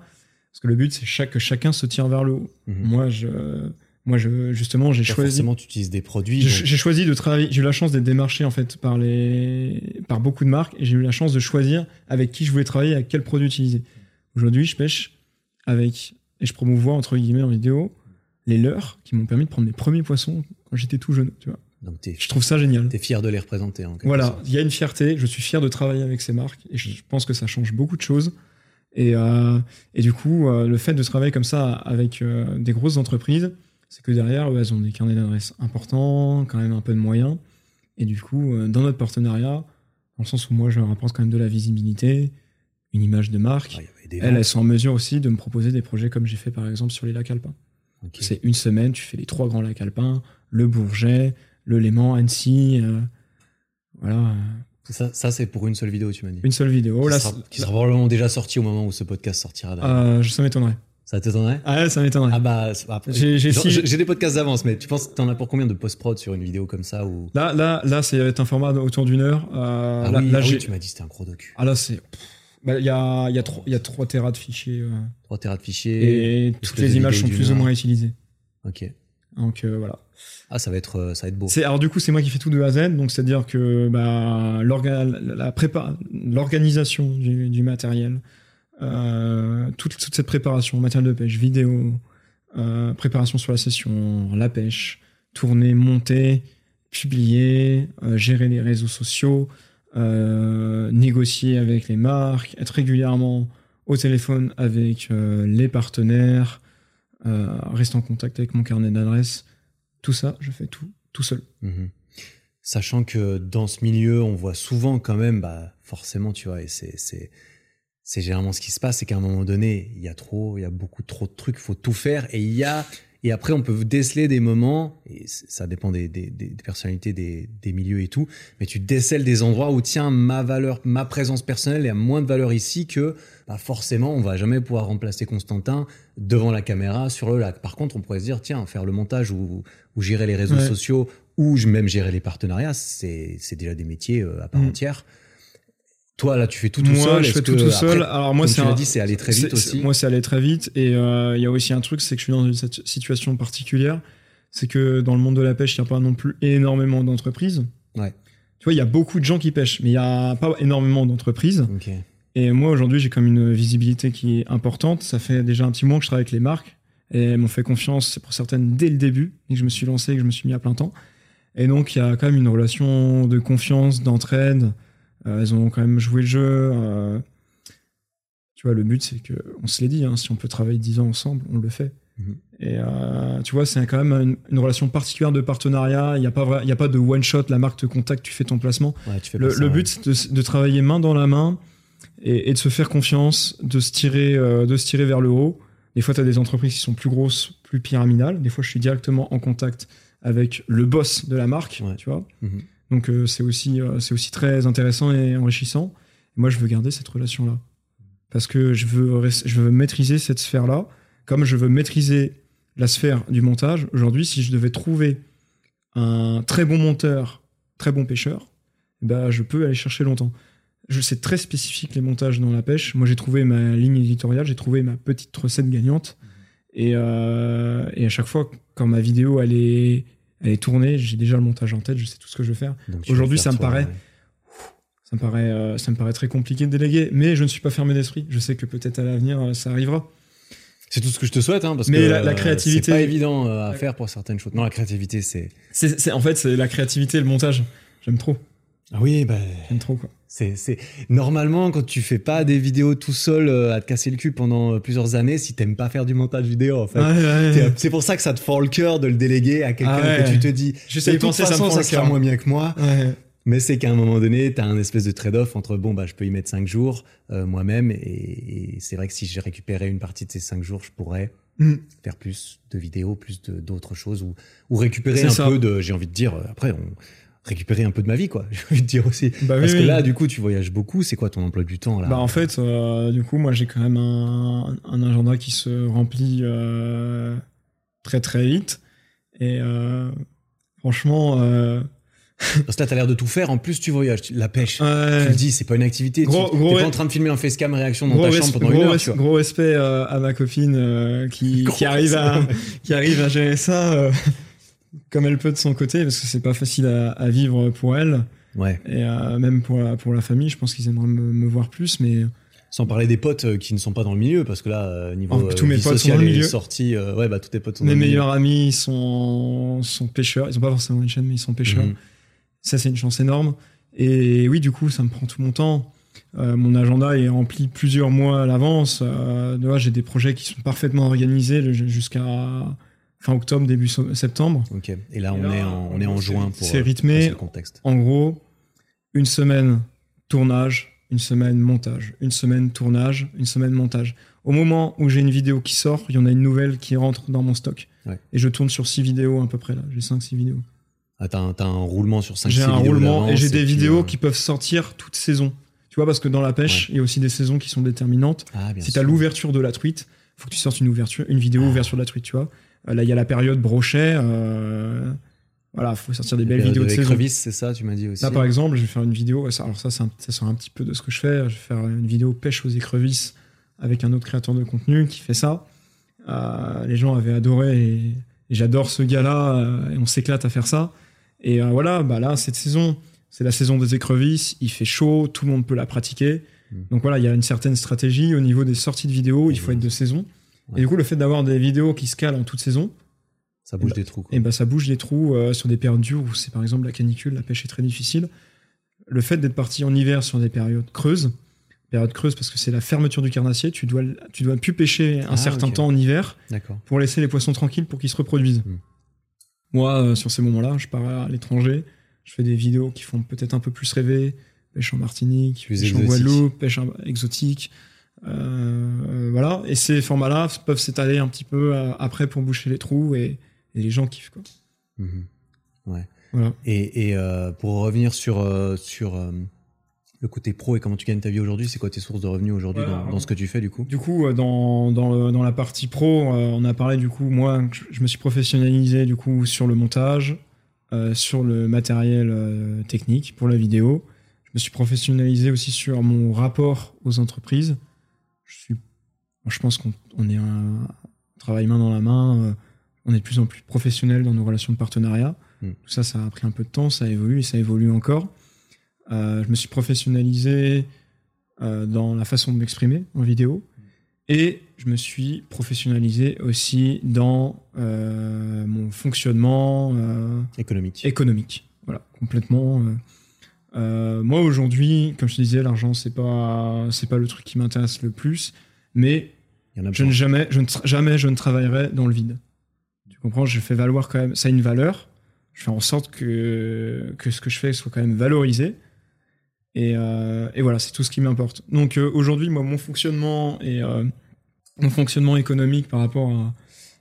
parce que le but, c'est que chacun se tire vers le haut. Mhm. Moi, je, moi, je, justement, j'ai choisi. Forcément, tu utilises des produits. J'ai choisi de travailler. J'ai eu la chance d'être démarché en fait par les, par beaucoup de marques, et j'ai eu la chance de choisir avec qui je voulais travailler, avec quel produit utiliser. Aujourd'hui, je pêche avec et je promouvois entre guillemets en vidéo les leurs qui m'ont permis de prendre mes premiers poissons quand j'étais tout jeune. Tu vois. Donc je trouve ça génial. Tu es fier de les représenter. En voilà, il y a une fierté. Je suis fier de travailler avec ces marques et je pense que ça change beaucoup de choses. Et, euh, et du coup, euh, le fait de travailler comme ça avec euh, des grosses entreprises, c'est que derrière, elles ont des carnets d'adresses importants, quand même un peu de moyens. Et du coup, dans notre partenariat, dans le sens où moi, je leur apporte quand même de la visibilité, une image de marque, ah, elles, elles sont en mesure aussi de me proposer des projets comme j'ai fait par exemple sur les lacs alpins. C'est une semaine, tu fais les trois grands lacs alpins, le Bourget, le Léman, Annecy. Euh, voilà. Ça, ça c'est pour une seule vidéo, tu m'as dit. Une seule vidéo. Qui, là, sera, qui sera probablement déjà sorti au moment où ce podcast sortira. Euh, ça m'étonnerait. Ça t'étonnerait? Ah ouais, ça m'étonnerait. Ah bah, j'ai des podcasts d'avance, mais tu penses que t'en as pour combien de post-prod sur une vidéo comme ça ou... Là, là, là, c'est un format autour d'une heure. Euh, ah là, oui, ah tu m'as dit c'était un gros docu. Ah là, c'est... Bah, il y, a, y, a y a 3 terras de fichiers. Euh, 3 terras de fichiers. Et toutes les images sont plus ou moins utilisées. Ok. Donc euh, voilà. Ah, ça va être, euh, ça va être beau. alors du coup, c'est moi qui fais tout de A à Z, donc c'est à dire que bah, l'organisation du, du, matériel, euh, toute, toute, cette préparation, matériel de pêche, vidéo, euh, préparation sur la session, la pêche, tourner, monter, publier, gérer les réseaux sociaux, négocier avec les marques, être régulièrement au téléphone avec les partenaires, rester en contact avec mon carnet d'adresses tout ça, je fais tout, tout seul. Mhm. Sachant que dans ce milieu, on voit souvent quand même, bah, forcément, tu vois, et c'est, c'est, c'est généralement ce qui se passe, c'est qu'à un moment donné, il y a trop, il y a beaucoup trop de trucs, il faut tout faire, et il y a et après, on peut déceler des moments, et ça dépend des, des, des personnalités, des, des, milieux et tout, mais tu décèles des endroits où, tiens, ma valeur, ma présence personnelle est a moins de valeur ici que, bah forcément, on va jamais pouvoir remplacer Constantin devant la caméra sur le lac. Par contre, on pourrait se dire, tiens, faire le montage ou, ou gérer les réseaux sociaux, ou même gérer les partenariats, c'est déjà des métiers euh, à part mm. entière. Toi, là, tu fais tout tout moi, seul. je Est-ce fais tout tout seul. après, Alors moi, c'est tu un- dit, c'est aller très vite aussi. Moi, c'est aller très vite. Et euh, il y a aussi un truc, c'est que je suis dans une situ- situation particulière. C'est que dans le monde de la pêche, il n'y a pas non plus énormément d'entreprises. Ouais. Tu vois, il y a beaucoup de gens qui pêchent, mais il n'y a pas énormément d'entreprises. Ok. Et moi, aujourd'hui, j'ai comme une visibilité qui est importante. Ça fait déjà un petit moment que je travaille avec les marques. Et elles m'ont fait confiance pour certaines dès le début, et que je me suis lancé, et que je me suis mis à plein temps. Et donc, il y a quand même une relation de confiance, d'entraide. Euh, elles ont quand même joué le jeu. euh, tu vois, le but, c'est que, on se l'est dit, hein, si on peut travailler 10 ans ensemble, on le fait. Mhm. Et euh, tu vois, c'est quand même une, une relation particulière de partenariat. Il n'y a, pas vrai- il y a pas de one shot, la marque te contacte, tu fais ton placement. Ouais, tu fais Le, ça, but, c'est de, de travailler main dans la main et, et de se faire confiance, de se tirer, euh, de se tirer vers le haut. Des fois, tu as des entreprises qui sont plus grosses, plus pyramidales. Des fois, je suis directement en contact avec le boss de la marque, Ouais. tu vois. Mhm. Donc, euh, c'est aussi, euh, c'est aussi très intéressant et enrichissant. Et moi, je veux garder cette relation-là. Parce que je veux, je veux maîtriser cette sphère-là, comme je veux maîtriser la sphère du montage. Aujourd'hui, si je devais trouver un très bon monteur, très bon pêcheur, bah, je peux aller chercher longtemps. Je c'est très spécifique les montages dans la pêche. Moi, j'ai trouvé ma ligne éditoriale, j'ai trouvé ma petite recette gagnante. Et, euh, et à chaque fois, quand ma vidéo elle est, elle est tournée, j'ai déjà le montage en tête, je sais tout ce que je veux faire. Aujourd'hui, ça me paraît- ouais. Ça me paraît, euh, ça me paraît très compliqué de déléguer, mais je ne suis pas fermé d'esprit. Je sais que peut-être à l'avenir, euh, ça arrivera. C'est tout ce que je te souhaite, hein, parce Mais que la- la euh, créativité- c'est pas évident à faire pour certaines choses. Non, la créativité, c'est. C'est, c'est- en fait, c'est la créativité et le montage. J'aime trop. Ah oui, bah, J'aime trop, quoi. C'est, c'est normalement quand tu fais pas des vidéos tout seul euh, à te casser le cul pendant euh, plusieurs années, si t'aimes pas faire du montage vidéo, en fait. Ouais, ouais, T'es- ouais. C'est pour ça que ça te fend le cœur de le déléguer à quelqu'un Ah que tu te dis. De toute penser, ça me ça sera moins bien que moi. Mais c'est qu'à un moment donné, tu as un espèce de trade-off entre bon, bah, je peux y mettre 5 jours euh, moi-même. Et, et c'est vrai que si j'ai récupéré une partie de ces 5 jours, je pourrais Mm. faire plus de vidéos, plus d'autres choses ou, ou récupérer un ça. peu de, j'ai envie de dire, euh, après, on récupérer un peu de ma vie, quoi. J'ai envie de dire aussi. Bah oui, Parce que oui. là, du coup, tu voyages beaucoup. C'est quoi ton emploi du temps là? Bah en fait, euh, du coup, moi j'ai quand même un, un agenda qui se remplit euh, très très vite. Et euh, franchement, euh, Parce que là, t'as l'air de tout faire. En plus, tu voyages. Tu- La pêche. ouais. Tu le dis, c'est pas une activité. Gros- tu gros pas en train de filmer un facecam réaction dans ta chambre pendant gros une heure, res- tu vois. gros respect à ma copine qui, arrive à qui arrive à gérer ça comme elle peut de son côté parce que c'est pas facile à, à vivre pour elle Ouais. et euh, même pour la, pour la famille. Je pense qu'ils aimeraient me, me voir plus, mais Sans parler des potes euh, qui ne sont pas dans le milieu, parce que là, euh, niveau Oh, euh, tous mes potes sont dans le et milieu. sortie, euh, ouais, bah tous tes potes sont mes dans le milieu. meilleurs amis sont sont pêcheurs. Ils ont pas forcément une chaîne, mais ils sont pêcheurs. Mhm. Ça, c'est une chance énorme. Et oui, du coup, ça me prend tout mon temps. Euh, mon agenda est rempli plusieurs mois à l'avance. Euh, J'ai des projets qui sont parfaitement organisés jusqu'à fin octobre, début so- septembre. Ok. Et là, Et on, là, est en, on est en c'est- juin pour. c'est euh, rythmé. contexte. En gros, une semaine tournage, une semaine montage, une semaine tournage, une semaine montage. Au moment où j'ai une vidéo qui sort, il y en a une nouvelle qui rentre dans mon stock. Ouais. Et je tourne sur six vidéos à peu près là. J'ai 5-6 vidéos. Ah, t'as un, t'as un roulement sur 5 J'ai un vidéos roulement et j'ai des vidéos euh, qui peuvent sortir toute saison. Tu vois, parce que dans la pêche, il y a aussi des saisons qui sont déterminantes. Ah, si tu sûr. as l'ouverture de la truite, faut que tu sortes une ouverture, une vidéo Ah. ouverture de la truite, tu vois. Euh, là, il y a la période brochet. Euh, voilà, faut sortir des La belles vidéos de de saison. c'est ça, tu m'as dit aussi. Là, par exemple, je vais faire une vidéo. Alors ça, un- ça sort un petit peu de ce que je fais. Je vais faire une vidéo pêche aux écrevisses avec un autre créateur de contenu qui fait ça. Euh, les gens avaient adoré et, et j'adore ce gars-là euh, et on s'éclate à faire ça. Et euh, voilà, bah là, cette saison, c'est la saison des écrevisses. Il fait chaud, tout le monde peut la pratiquer. Mm. Donc voilà, il y a une certaine stratégie au niveau des sorties de vidéos. Il faut être de saison. Ouais. Et du coup, le fait d'avoir des vidéos qui se calent en toute saison, Ça bouge bah, des trous. quoi. et ben ça bouge des trous euh, sur des périodes dures où c'est par exemple la canicule, la pêche est très difficile. Le fait d'être parti en hiver sur des périodes creuses, période creuse parce que c'est la fermeture du carnassier, tu dois tu dois plus pêcher un Ah, certain temps en hiver pour laisser les poissons tranquilles pour qu'ils se reproduisent. Mm. Moi, euh, sur ces moments-là, je pars à l'étranger, je fais des vidéos qui font peut-être un peu plus rêver, pêche en Martinique, Plus pêche en. Guadeloupe, pêche en- exotique. Euh, voilà, et ces formats-là peuvent s'étaler un petit peu euh, après pour boucher les trous et, et les gens kiffent quoi. Mhm. Ouais. Voilà. Et, et, euh, pour revenir sur, sur le côté pro et comment tu gagnes ta vie aujourd'hui, c'est quoi tes sources de revenus aujourd'hui dans, ce que tu fais du coup? Du coup, dans, dans, le- dans la partie pro, euh, on a parlé du coup, moi, je, je me suis professionnalisé du coup sur le montage, euh, sur le matériel euh, technique pour la vidéo. Je me suis professionnalisé aussi sur mon rapport aux entreprises. Je, suis, je pense qu'on on est un travail main dans la main. euh, on est de plus en plus professionnel dans nos relations de partenariat. Mm. Tout ça, ça a pris un peu de temps, ça évolue et ça évolue encore. Euh, je me suis professionnalisé euh, dans la façon de m'exprimer en vidéo. Et je me suis professionnalisé aussi dans euh, mon fonctionnement Économique. économique. Voilà, complètement. Euh. Moi aujourd'hui, comme je te disais, l'argent c'est pas c'est pas le truc qui m'intéresse le plus, mais Il y en a je ne jamais je ne jamais je ne travaillerai dans le vide. Tu comprends? Je fais valoir quand même ça a une valeur. Je fais en sorte que que ce que je fais soit quand même valorisé. Et, euh, et voilà, c'est tout ce qui m'importe. Donc euh, aujourd'hui, moi, mon fonctionnement et mon fonctionnement économique par rapport à,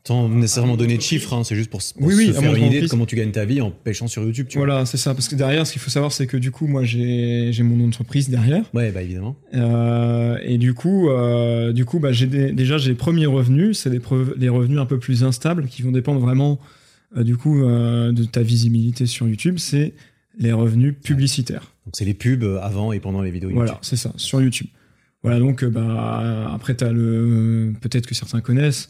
Sans nécessairement donner de chiffres, hein, c'est juste pour, pour Oui, se faire une idée de comment tu gagnes ta vie en pêchant sur YouTube. Tu. Voilà, c'est ça. Parce que derrière, ce qu'il faut savoir, c'est que du coup, moi, j'ai mon entreprise derrière. Ouais, bah évidemment. Euh, et du coup, euh, du coup bah, j'ai déjà j'ai les premiers revenus. C'est des, revenus un peu plus instables qui vont dépendre vraiment euh, du coup euh, de ta visibilité sur YouTube. C'est les revenus publicitaires. Donc c'est les pubs avant et pendant les vidéos YouTube. Voilà, c'est ça, sur YouTube. Voilà, donc bah, après, tu as le. Peut-être que certains connaissent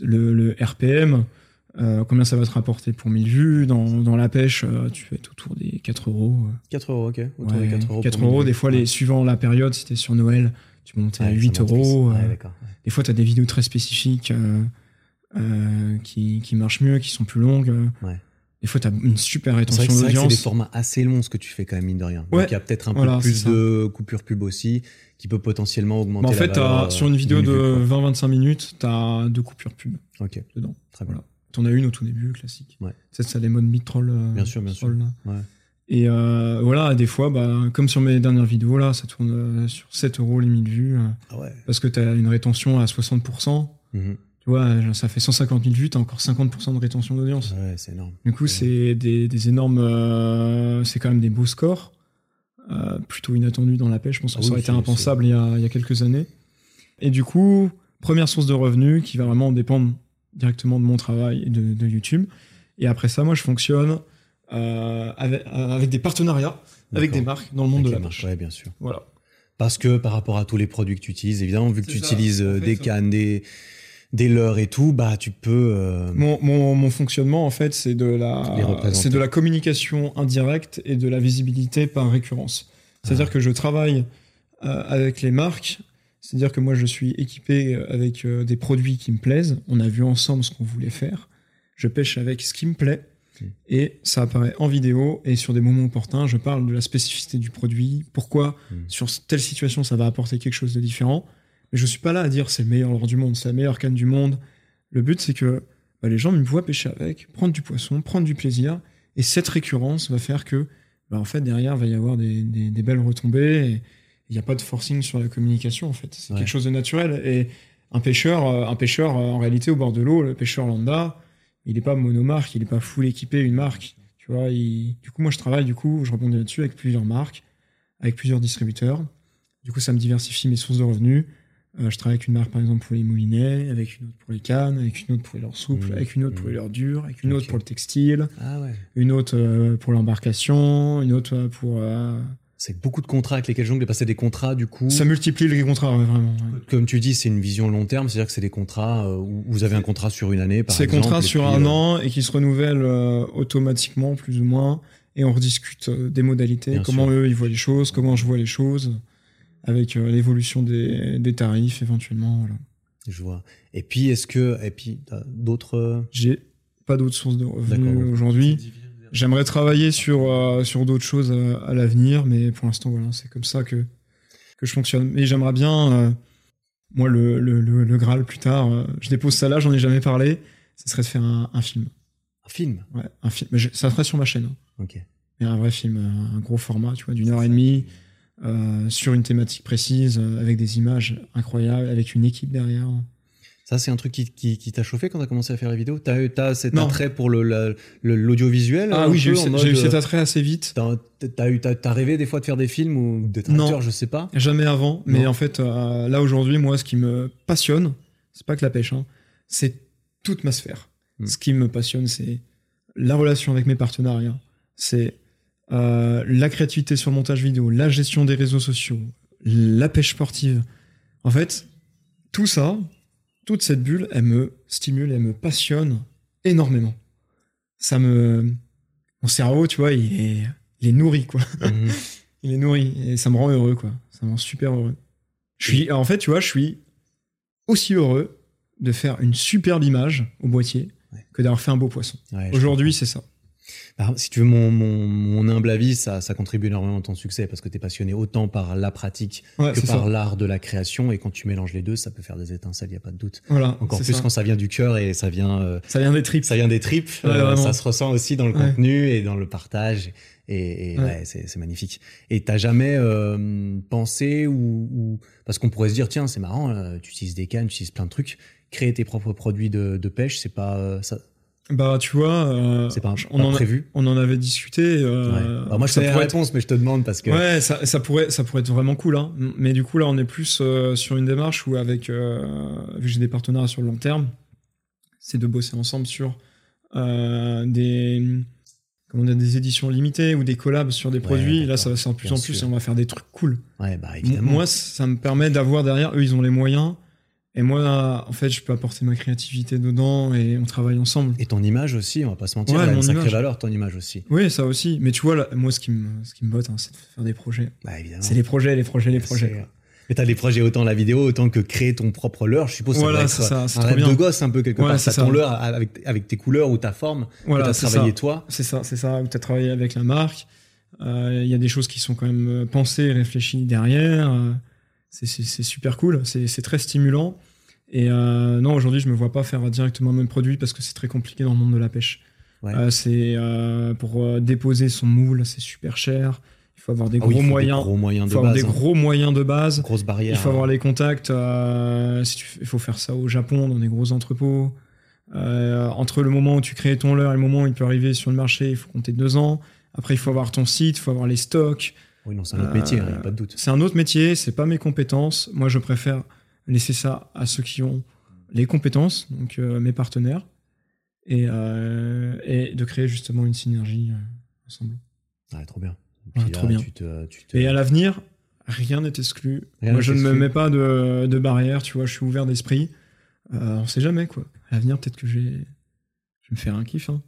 le, le RPM. euh, combien ça va te rapporter pour 1000 vues Dans, dans la pêche, euh, tu vas être autour des 4 euros. euh, 4 euros, ok. Autour Ouais, des 4 euros. 4 pour euros, des fois, les, suivant la période, si t'es sur Noël, tu montes à Ouais, 8 ça monte plus. euros. Euh, des fois, tu as des vidéos très spécifiques qui, qui marchent mieux, qui sont plus longues. Ouais. Des fois, tu as une super rétention que c'est des d'audience. formats assez longs ce que tu fais quand même, mine de rien. Donc il y a peut-être un Voilà, peu plus de coupures pub aussi qui peut potentiellement augmenter Mais en fait, euh, sur une vidéo de vue, 20-25 minutes, tu as deux coupures pub quoi. Ok, dedans. très bien. Voilà. T'en as une au tout début, classique. Ouais. C'est ça, les modes mid-troll. euh, Bien sûr, bien sûr. troll, là. Ouais. Et euh, voilà, des fois, bah, comme sur mes dernières vidéos, là, ça tourne sur 7 euros les 1000 vues. Ah ouais. parce que tu as une rétention à 60%. Mhm. Tu vois, ça fait 150 000 vues, tu as encore 50% de rétention d'audience. Ouais, c'est énorme. Du coup, c'est des, des énormes. euh, c'est quand même des beaux scores. Euh, plutôt inattendus dans la pêche. Je pense Ah que ça oui, aurait été impensable il y, a, il y a quelques années. Et du coup, première source de revenus qui va vraiment dépendre directement de mon travail et de, de YouTube. Et après ça, moi, je fonctionne euh, avec, avec des partenariats avec des marques dans le monde Avec de la pêche. Ouais, bien sûr. Voilà. Parce que par rapport à tous les produits que tu utilises, évidemment, vu que tu ça, utilises en euh, fait, des ça. cannes, des, des leurres et tout, bah tu peux. euh, Mon, mon, mon fonctionnement, en fait, c'est de, la, c'est de la communication indirecte et de la visibilité par récurrence. C'est-à-dire Ah. que je travaille euh, avec les marques, c'est-à-dire que moi, je suis équipé avec euh, des produits qui me plaisent. On a vu ensemble ce qu'on voulait faire. Je pêche avec ce qui me plaît. Mm. Et ça apparaît en vidéo et sur des moments opportuns, je parle de la spécificité du produit, pourquoi Mm. sur telle situation ça va apporter quelque chose de différent. Mais je suis pas là à dire c'est le meilleur leurre du monde, c'est la meilleure canne du monde. Le but c'est que bah, les gens me voient pêcher avec, prendre du poisson, prendre du plaisir, et cette récurrence va faire que bah, en fait derrière va y avoir des, des- des belles retombées. et Il n'y a pas de forcing sur la communication en fait, c'est Ouais. quelque chose de naturel. Et un pêcheur, euh, un pêcheur euh, en réalité au bord de l'eau, le pêcheur lambda, il n'est pas monomarque, il n'est pas full équipé une marque. Tu vois, il- du coup moi je travaille du coup, je rebondis là-dessus avec plusieurs marques, avec plusieurs distributeurs. Du coup ça me diversifie mes sources de revenus. Euh, je travaille avec une marque par exemple pour les moulinets, avec une autre pour les cannes, avec une autre pour les leurres souples, Mmh, avec une autre pour mmh. les leurres dures, avec une autre pour le textile, Ah ouais. une autre euh, pour l'embarcation, une autre euh, pour... euh, C'est beaucoup de contrats avec lesquels jongle, de passer des contrats du coup. Ça multiplie les contrats, ouais, vraiment. ouais. Comme tu dis, c'est une vision long terme, c'est-à-dire que c'est des contrats où vous avez un contrat sur une année, par C'est exemple. contrats sur puis, un euh, an et qui se renouvellent euh, automatiquement, plus ou moins, et on rediscute euh, des modalités, Bien comment sûr. eux ils voient les choses, comment je vois les choses, avec euh, l'évolution des, des tarifs éventuellement. Voilà. Je vois. Et puis, est-ce que. Et puis, t'as d'autres. euh, J'ai pas d'autres sources de revenus aujourd'hui. J'aimerais travailler sur, euh, sur d'autres choses euh, à l'avenir, mais pour l'instant, voilà, c'est comme ça que, que je fonctionne. Mais j'aimerais bien, euh, moi, le, le, le, le Graal plus tard, euh, je dépose ça là, j'en ai jamais parlé, ce serait de faire un, un film. Un film? Ouais, un film. Mais je- ça serait sur ma chaîne. hein. Ok. Mais un vrai film, un gros format, tu vois, d'une heure et demie, euh, sur une thématique précise, euh, avec des images incroyables, avec une équipe derrière. Ça, c'est un truc qui, qui, qui t'a chauffé quand t'as commencé à faire les vidéos? T'as eu t'as cet Non. attrait pour le, la- le- l'audiovisuel Ah oui, j'ai eu, mode, cet euh, attrait assez vite. T'as t'as- t'as rêvé des fois de faire des films ou d'être acteur, je sais pas? Jamais avant, mais Non. en fait, euh, là aujourd'hui, moi, ce qui me passionne, c'est pas que la pêche, hein, c'est toute ma sphère. Hmm. Ce qui me passionne, c'est la relation avec mes partenariats, c'est euh, la créativité sur le montage vidéo, la gestion des réseaux sociaux, la pêche sportive. En fait, tout ça, toute cette bulle, elle me stimule, elle me passionne énormément. Ça me. Mon cerveau, tu vois, il est, il est nourri, quoi. Mhm. il est nourri et ça me rend heureux, quoi. Ça me rend super heureux. Je suis, en fait, tu vois, je suis aussi heureux de faire une superbe image au boîtier Ouais. que d'avoir fait un beau poisson. Ouais, Aujourd'hui, c'est ça. Bah, si tu veux, mon, mon, mon humble avis, ça, ça contribue énormément à ton succès parce que tu es passionné autant par la pratique Ouais, que par l'art de la création. Et quand tu mélanges les deux, ça peut faire des étincelles, il n'y a pas de doute. Voilà. Encore plus ça. quand ça vient du cœur et ça vient, euh, ça vient des tripes. ça vient des tripes. Ouais, euh, ça se ressent aussi dans le Ouais. contenu et dans le partage. Et, et Ouais. c'est magnifique. Et t'as jamais euh, pensé ou, ou- parce qu'on pourrait se dire tiens c'est marrant, euh, tu utilises des cannes, tu utilises plein de trucs, créer tes propres produits de, de pêche, c'est pas euh, ça, Bah, tu vois, euh, c'est pas, on, pas en a, on en avait discuté. euh, Ouais. Alors moi je ça sais être- réponse, mais je te demande parce que Ouais, ça, ça pourrait, ça pourrait être vraiment cool. Hein. Mais du coup, là, on est plus euh, sur une démarche où, avec, euh, vu que j'ai des partenaires sur le long terme, c'est de bosser ensemble sur des, comment dire, des éditions limitées ou des collabs sur des produits. Là, ça va faire de plus Bien en plus sûr. et on va faire des trucs cool. ouais bah évidemment. Moi, ça me permet d'avoir derrière, eux, ils ont les moyens. Et moi, en fait, je peux apporter ma créativité dedans et on travaille ensemble. Et ton image aussi, on va pas se mentir, Ouais, elle a une sacrée image. valeur ton image aussi. Oui, ça aussi. Mais tu vois, là, moi, ce qui me, ce qui me botte, hein, c'est de faire des projets. Bah évidemment. C'est les projets, les projets, les projets. Mais t'as des projets autant la vidéo, autant que créer ton propre leurre. Je suppose que Voilà, ça doit être un rêve bien. de gosse un peu quelque part. T'as ton leurre avec, avec tes couleurs ou ta forme que Voilà, t'as c'est travaillé ça. toi. C'est ça, c'est ça, où tu as travaillé avec la marque. Euh, Il y a des choses qui sont quand même euh, pensées réfléchies derrière. C'est- super cool, c'est très stimulant. Et euh, non, aujourd'hui, je me vois pas faire directement le même produit parce que c'est très compliqué dans le monde de la pêche. Ouais. Euh, c'est euh, pour déposer son moule, c'est super cher. Il faut avoir des Ah gros moyens. Des gros moyens Il de faut avoir base. des hein. gros moyens de base. Grosse barrière. Il faut avoir hein. les contacts. si tu, il faut faire ça au Japon, dans des gros entrepôts. Entre le moment où tu crées ton leurre et le moment où il peut arriver sur le marché, il faut compter deux ans. Après, il faut avoir ton site, il faut avoir les stocks. Oui, non, c'est un autre Euh, métier, il n'y a pas de doute. C'est un autre métier, c'est pas mes compétences. Moi, je préfère laisser ça à ceux qui ont les compétences, donc euh, mes partenaires, et, euh, et de créer justement une synergie euh, ensemble. Ouais, trop bien. Puis trop bien. Tu te, tu te- Et à l'avenir, rien n'est exclu. Rien Moi, je ne me mets pas de, de barrière, tu vois, je suis ouvert d'esprit. Euh, on sait jamais, quoi. À l'avenir, peut-être que je vais, je vais me faire un kiff, hein.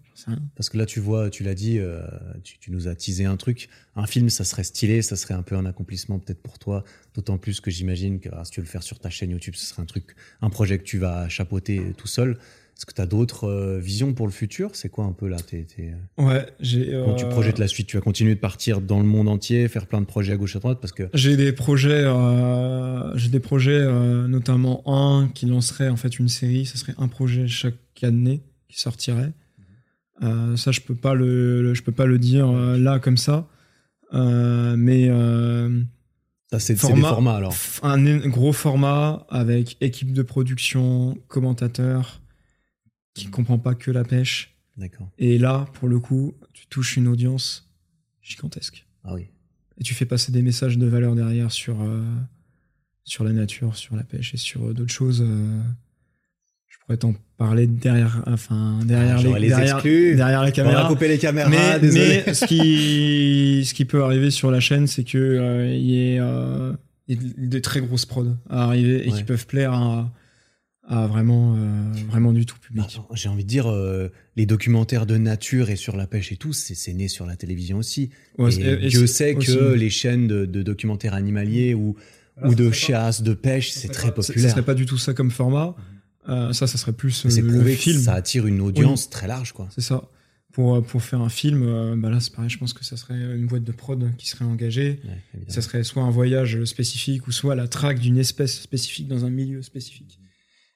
Parce que là, tu vois, tu l'as dit, euh, tu, tu nous as teasé un truc. Un film, ça serait stylé, ça serait un peu un accomplissement peut-être pour toi. D'autant plus que j'imagine que ah, si tu veux le faire sur ta chaîne YouTube, ce serait un truc, un projet que tu vas chapeauter tout seul. Est-ce que tu as d'autres euh, visions pour le futur? C'est quoi un peu là t'es- Ouais, j'ai. Comment tu euh, projettes la suite Tu vas continuer de partir dans le monde entier, faire plein de projets à gauche à droite? Parce que J'ai des projets, euh, j'ai des projets, euh, notamment un qui lancerait en fait une série. Ce serait un projet chaque année qui sortirait. Euh, ça, je peux pas le, le- je peux pas le dire euh, là comme ça. Euh, mais ça, c'est c'est des Format- formats alors. un gros format avec équipe de production, commentateur qui comprend pas que la pêche. D'accord. Et là, pour le coup, tu touches une audience gigantesque. Ah oui. Et tu fais passer des messages de valeur derrière sur, sur la nature, sur la pêche et sur d'autres choses. Euh, je pourrais t'en parler derrière, enfin, derrière, Ah, j'aurais les derrière, exclus. derrière les On va caméras. couper les caméras. Mais, désolé. mais ce, qui, ce qui peut arriver sur la chaîne, c'est qu'il y ait euh, il y ait des très grosses prods à arriver et Ouais. qui peuvent plaire à, à vraiment, euh, vraiment du tout Bah, public. J'ai envie de dire, euh, les documentaires de nature et sur la pêche et tout, c'est c'est né sur la télévision aussi. Ouais, et Dieu sait aussi- que les chaînes de, de documentaires animaliers ou, ou de chasse, de pêche, c'est très Ce- Ce populaire. serait pas du tout ça comme format. Euh, ça, ça serait plus euh, le film. ça attire une audience très large, quoi. C'est ça. Pour, euh, pour faire un film, euh, bah là, c'est pareil, je pense que ça serait une boîte de prod qui serait engagée. Ouais. Ça serait soit un voyage spécifique ou soit la traque d'une espèce spécifique dans un milieu spécifique.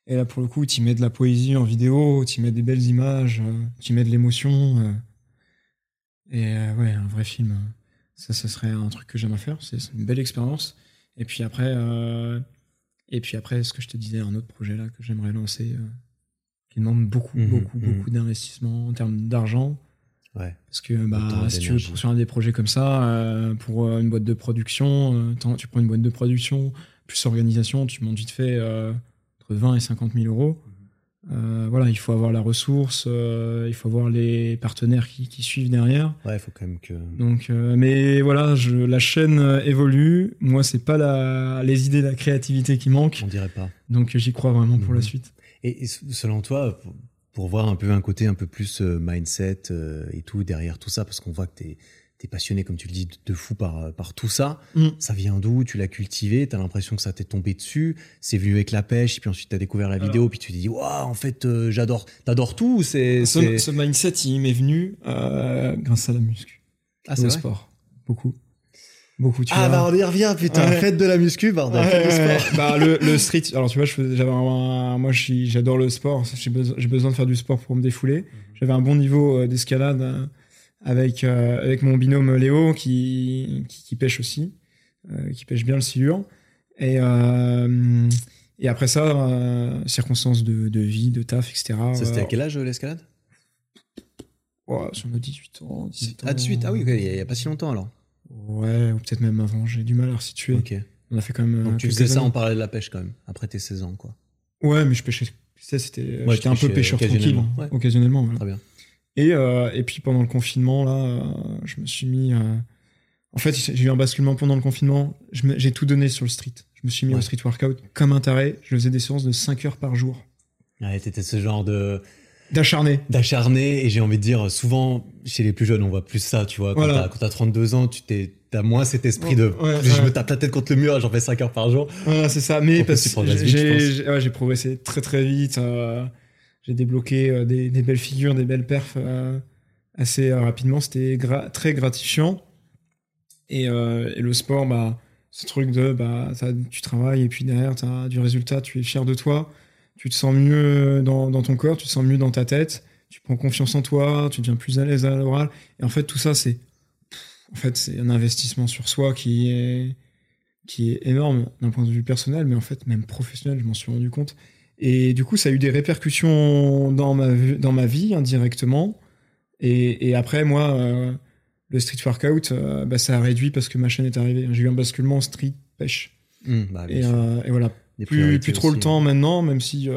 Et là, pour le coup, tu mets de la poésie en vidéo, tu mets des belles images, tu mets de l'émotion. euh. et euh, ouais, un vrai film. euh, Ça, ça serait un truc que j'aimerais faire. C'est une belle expérience. Et puis après, euh, et puis après, ce que je te disais, un autre projet là que j'aimerais lancer, euh, qui demande beaucoup, Mhm, beaucoup, mhm. beaucoup d'investissement en termes d'argent. Ouais. Parce que bah, si tu veux poursuivre des projets comme ça, euh, pour euh, une boîte de production, euh, tu prends une boîte de production, plus organisation, tu montes vite fait entre 20 et 50 000 euros. Euh, voilà, il faut avoir la ressource, euh, il faut avoir les partenaires qui, qui suivent derrière. Ouais, il faut quand même que. Donc, euh, mais voilà, je, la chaîne évolue. Moi, c'est pas la, les idées, la créativité qui manquent. On dirait pas. Donc, j'y crois vraiment pour Mhm. la suite. Et, et selon toi, pour, pour voir un peu un côté un peu plus mindset et tout derrière tout ça, parce qu'on voit que t'es es passionné, comme tu le dis, de, fou par, euh, par tout ça. Mm. Ça vient d'où? Tu l'as cultivé T'as l'impression que ça t'est tombé dessus C'est venu avec la pêche, et puis ensuite t'as découvert la Alors- vidéo, puis tu t'es dit, waouh, en fait, euh, j'adore. T'adores tout c'est. Ce, mindset, il m'est venu euh, grâce à la muscu, Ah, c'est vrai? sport. Beaucoup. Beaucoup, tu Ah, vois. bah on y revient, putain. Ouais. Faites de la muscu, bordel. Ouais, ouais, bah, le, le street, alors tu vois, je j'avais un, moi j'adore le sport, j'ai besoin, de faire du sport pour me défouler. J'avais un bon niveau d'escalade avec, euh, avec mon binôme Léo qui, qui, qui pêche aussi, euh, qui pêche bien le silure. Et, euh, et après ça, circonstances de, de vie, de taf, etc. Ça, c'était à quel âge l'escalade? Ouais, sur nos 18 ans. 17 ans. Ah, de suite Ah oui, il y, a- pas si longtemps alors. Ouais, ou peut-être même avant, j'ai du mal à resituer. Ok. On a fait quand même. Donc tu faisais ça en parallèle de la pêche quand même, après tes 16 ans, quoi. Ouais, mais je pêchais. tu sais, c'était, Ouais, j'étais un peu pêcheur tranquille, occasionnellement, ouais. occasionnellement. voilà. Très bien. Et, euh, et puis pendant le confinement, là, euh, je me suis mis. euh, En fait, j'ai eu un basculement pendant le confinement. J'ai tout donné sur le street. Je me suis mis Ouais. au street workout comme un taré. Je faisais des séances de 5 heures par jour. Ouais, t'étais ce genre de D'acharné. d'acharné et j'ai envie de dire souvent chez les plus jeunes on voit plus ça tu vois quand Voilà. t'as- quand t'as 32 ans tu t'es t'as moins cet esprit de Ouais, je ouais. me tape la tête contre le mur j'en fais 5 heures par jour c'est ça. Mais En parce que j'ai ouais, progressé très très vite. euh, j'ai débloqué euh, des, belles figures, des belles perfs euh, assez euh, rapidement. C'était très gratifiant. Et, le sport, bah, ce truc de bah, tu travailles et puis derrière, tu as du résultat, tu es fier de toi, tu te sens mieux dans, ton corps, tu te sens mieux dans ta tête, tu prends confiance en toi, tu deviens plus à l'aise à l'oral. Et en fait, tout ça, c'est en fait, un investissement sur soi qui est, qui est énorme d'un point de vue personnel, mais en fait, même professionnel, je m'en suis rendu compte. Et du coup, ça a eu des répercussions dans ma, vie- dans ma vie indirectement. Et, et après, moi, euh, le street workout, euh, bah, ça a réduit parce que ma chaîne est arrivée. J'ai eu un basculement street pêche. Hum, bah, Et, euh, et voilà, Des plus, plus trop le temps maintenant, même si,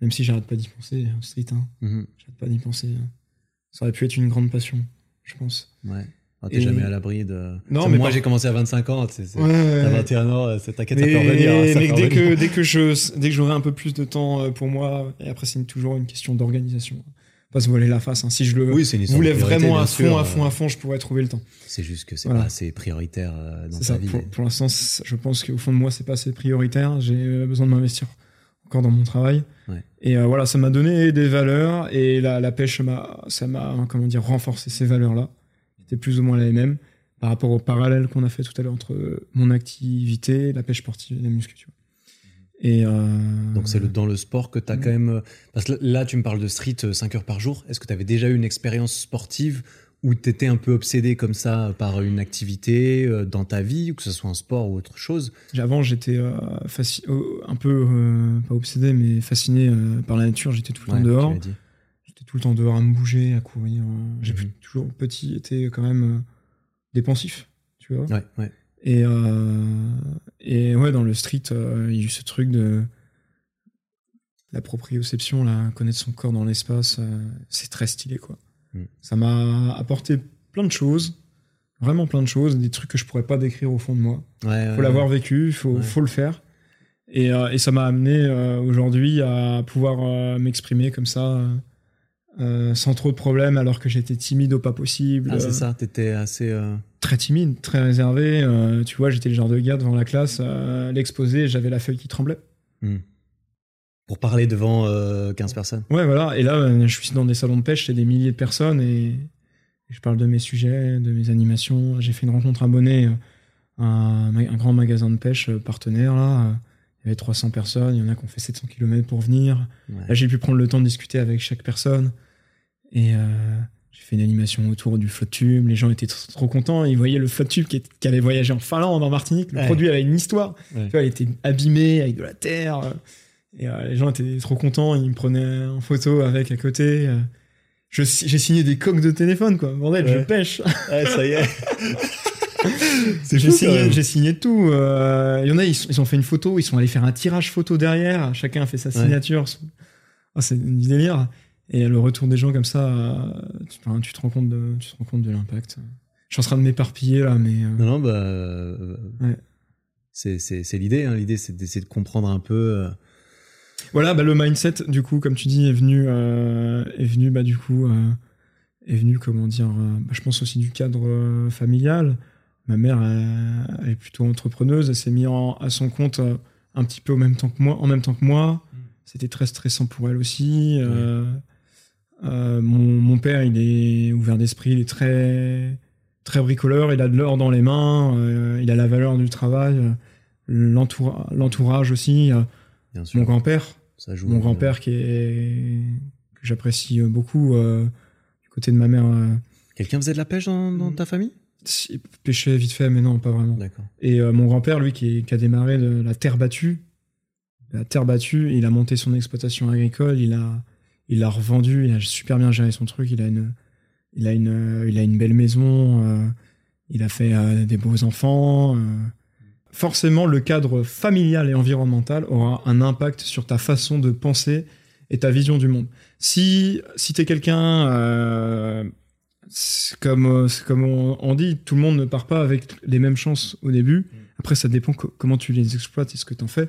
même si j'arrête pas d'y penser, hein, street. Hein. hein. Mhm. J'arrête pas d'y penser. hein. Ça aurait pu être une grande passion, je pense. ouais Ah, t'es Et- jamais à l'abri de Non, mais moi j'ai commencé à 25 ans c'est- c'est- Ouais, ouais, t'as ouais. 21 ans euh, c'est- t'inquiète ça Mais, peut revenir hein, ça mais peut dès revenir. que dès que je dès que j'aurai un peu plus de temps euh, pour moi et après c'est toujours une question d'organisation pas se voiler la face hein. si je le oui c'est une histoire voulais priorité, vraiment à sûr, fond à euh, fond à fond je pourrais trouver le temps c'est juste que c'est Voilà. pas assez prioritaire euh, dans ta ça vie pour, pour l'instant je pense qu'au fond de moi c'est pas assez prioritaire j'ai euh, besoin de m'investir encore dans mon travail Ouais. et euh, voilà ça m'a donné des valeurs et la, la pêche m'a ça m'a comment dire renforcé ces valeurs là c'était plus ou moins les mêmes par rapport au parallèle qu'on a fait tout à l'heure entre mon activité la pêche sportive et la muscu tu vois. et euh, Donc c'est le, dans le sport que tu as Mhm. quand même... euh, Parce que là, tu me parles de street 5 heures par jour. Est-ce que tu avais déjà eu une expérience sportive où tu étais un peu obsédé comme ça par une activité euh, dans ta vie, ou que ce soit un sport ou autre chose? Avant, j'étais euh, euh, un peu, euh, pas obsédé, mais fasciné euh, par la nature. J'étais tout le temps Ouais, dehors. Tout le temps dehors à me bouger, à courir. J'ai Mhm. toujours petit été quand même euh, dépensif, tu vois. Ouais, ouais. Et, euh, et ouais, dans le street, euh, il y a eu ce truc de la proprioception, là, connaître son corps dans l'espace, euh, c'est très stylé, quoi. Mm. Ça m'a apporté plein de choses, vraiment plein de choses, des trucs que je pourrais pas décrire au fond de moi ouais, faut l'avoir vécu, faut, faut le faire. Et, euh, et ça m'a amené euh, aujourd'hui à pouvoir euh, m'exprimer comme ça, euh, sans trop de problèmes, alors que j'étais timide au pas possible. Ah, c'est euh, ça, tu étais assez... euh, Très timide, très réservé. tu vois, j'étais le genre de gars devant la classe, l'exposé, j'avais la feuille qui tremblait. hmm. Pour parler devant euh, 15 personnes. Ouais, voilà. Et là, je suis dans des salons de pêche, c'est des milliers de personnes et, je parle de mes sujets, de mes animations. J'ai fait une rencontre abonnée à un, un grand magasin de pêche partenaire, là. Il y avait 300 personnes, il y en a qui ont fait 700 km pour venir. Ouais. Là, j'ai pu prendre le temps de discuter avec chaque personne. Et euh, j'ai fait une animation autour du flotte tube. Les gens étaient tr- trop contents. Ils voyaient le flotte tube qui, avait voyagé en Finlande, en Martinique. Le Ouais. produit avait une histoire. Ouais. Tu vois, il était abîmé avec de la terre. Et euh, les gens étaient trop contents. Ils me prenaient en photo avec à côté. J'ai signé des coques de téléphone, quoi. Bordel, je pêche. Ouais, ça y est. J'ai signé, signé tout. euh, Il y en a, ils, ont fait une photo, ils sont allés faire un tirage photo derrière. Chacun a fait sa signature Ah, c'est du délire. Et le retour des gens comme ça, euh, tu, te rends compte de, tu te rends compte de l'impact. Je suis en train de m'éparpiller là, mais. euh, Non, non, bah. euh, Ouais. C'est, l'idée. Hein. L'idée, c'est d'essayer de comprendre un peu. euh, Voilà, bah, le mindset, du coup, comme tu dis, est venu, est venu, bah, du coup, est venu, comment dire, bah, je pense aussi du cadre familial. Ma mère, elle, elle est plutôt entrepreneuse, elle s'est mise en- à son compte un petit peu au même temps que moi, en même temps que moi. C'était très stressant pour elle aussi. Euh, mon, mon père, il est ouvert d'esprit, il est très, très bricoleur, il a de l'or dans les mains, euh, il a la valeur du travail, euh, l'entoura- l'entourage aussi. bien sûr. mon grand-père, ça joue. mon grand-père qui est que j'apprécie beaucoup du côté de ma mère Quelqu'un faisait de la pêche dans, dans ta famille? Si- pêchait vite fait mais non pas vraiment D'accord. et mon grand-père lui qui, est- qui a démarré de la terre battue la terre battue il a monté son exploitation agricole il a il l'a revendu il a super bien géré son truc il a une il a une il a une belle maison euh, il a fait euh, des beaux enfants euh. forcément le cadre familial et environnemental aura un impact sur ta façon de penser et ta vision du monde. Si si t'es quelqu'un comme comme on, dit tout le monde ne part pas avec les mêmes chances au début. Après ça dépend co- comment tu les exploites et ce que t'en fais.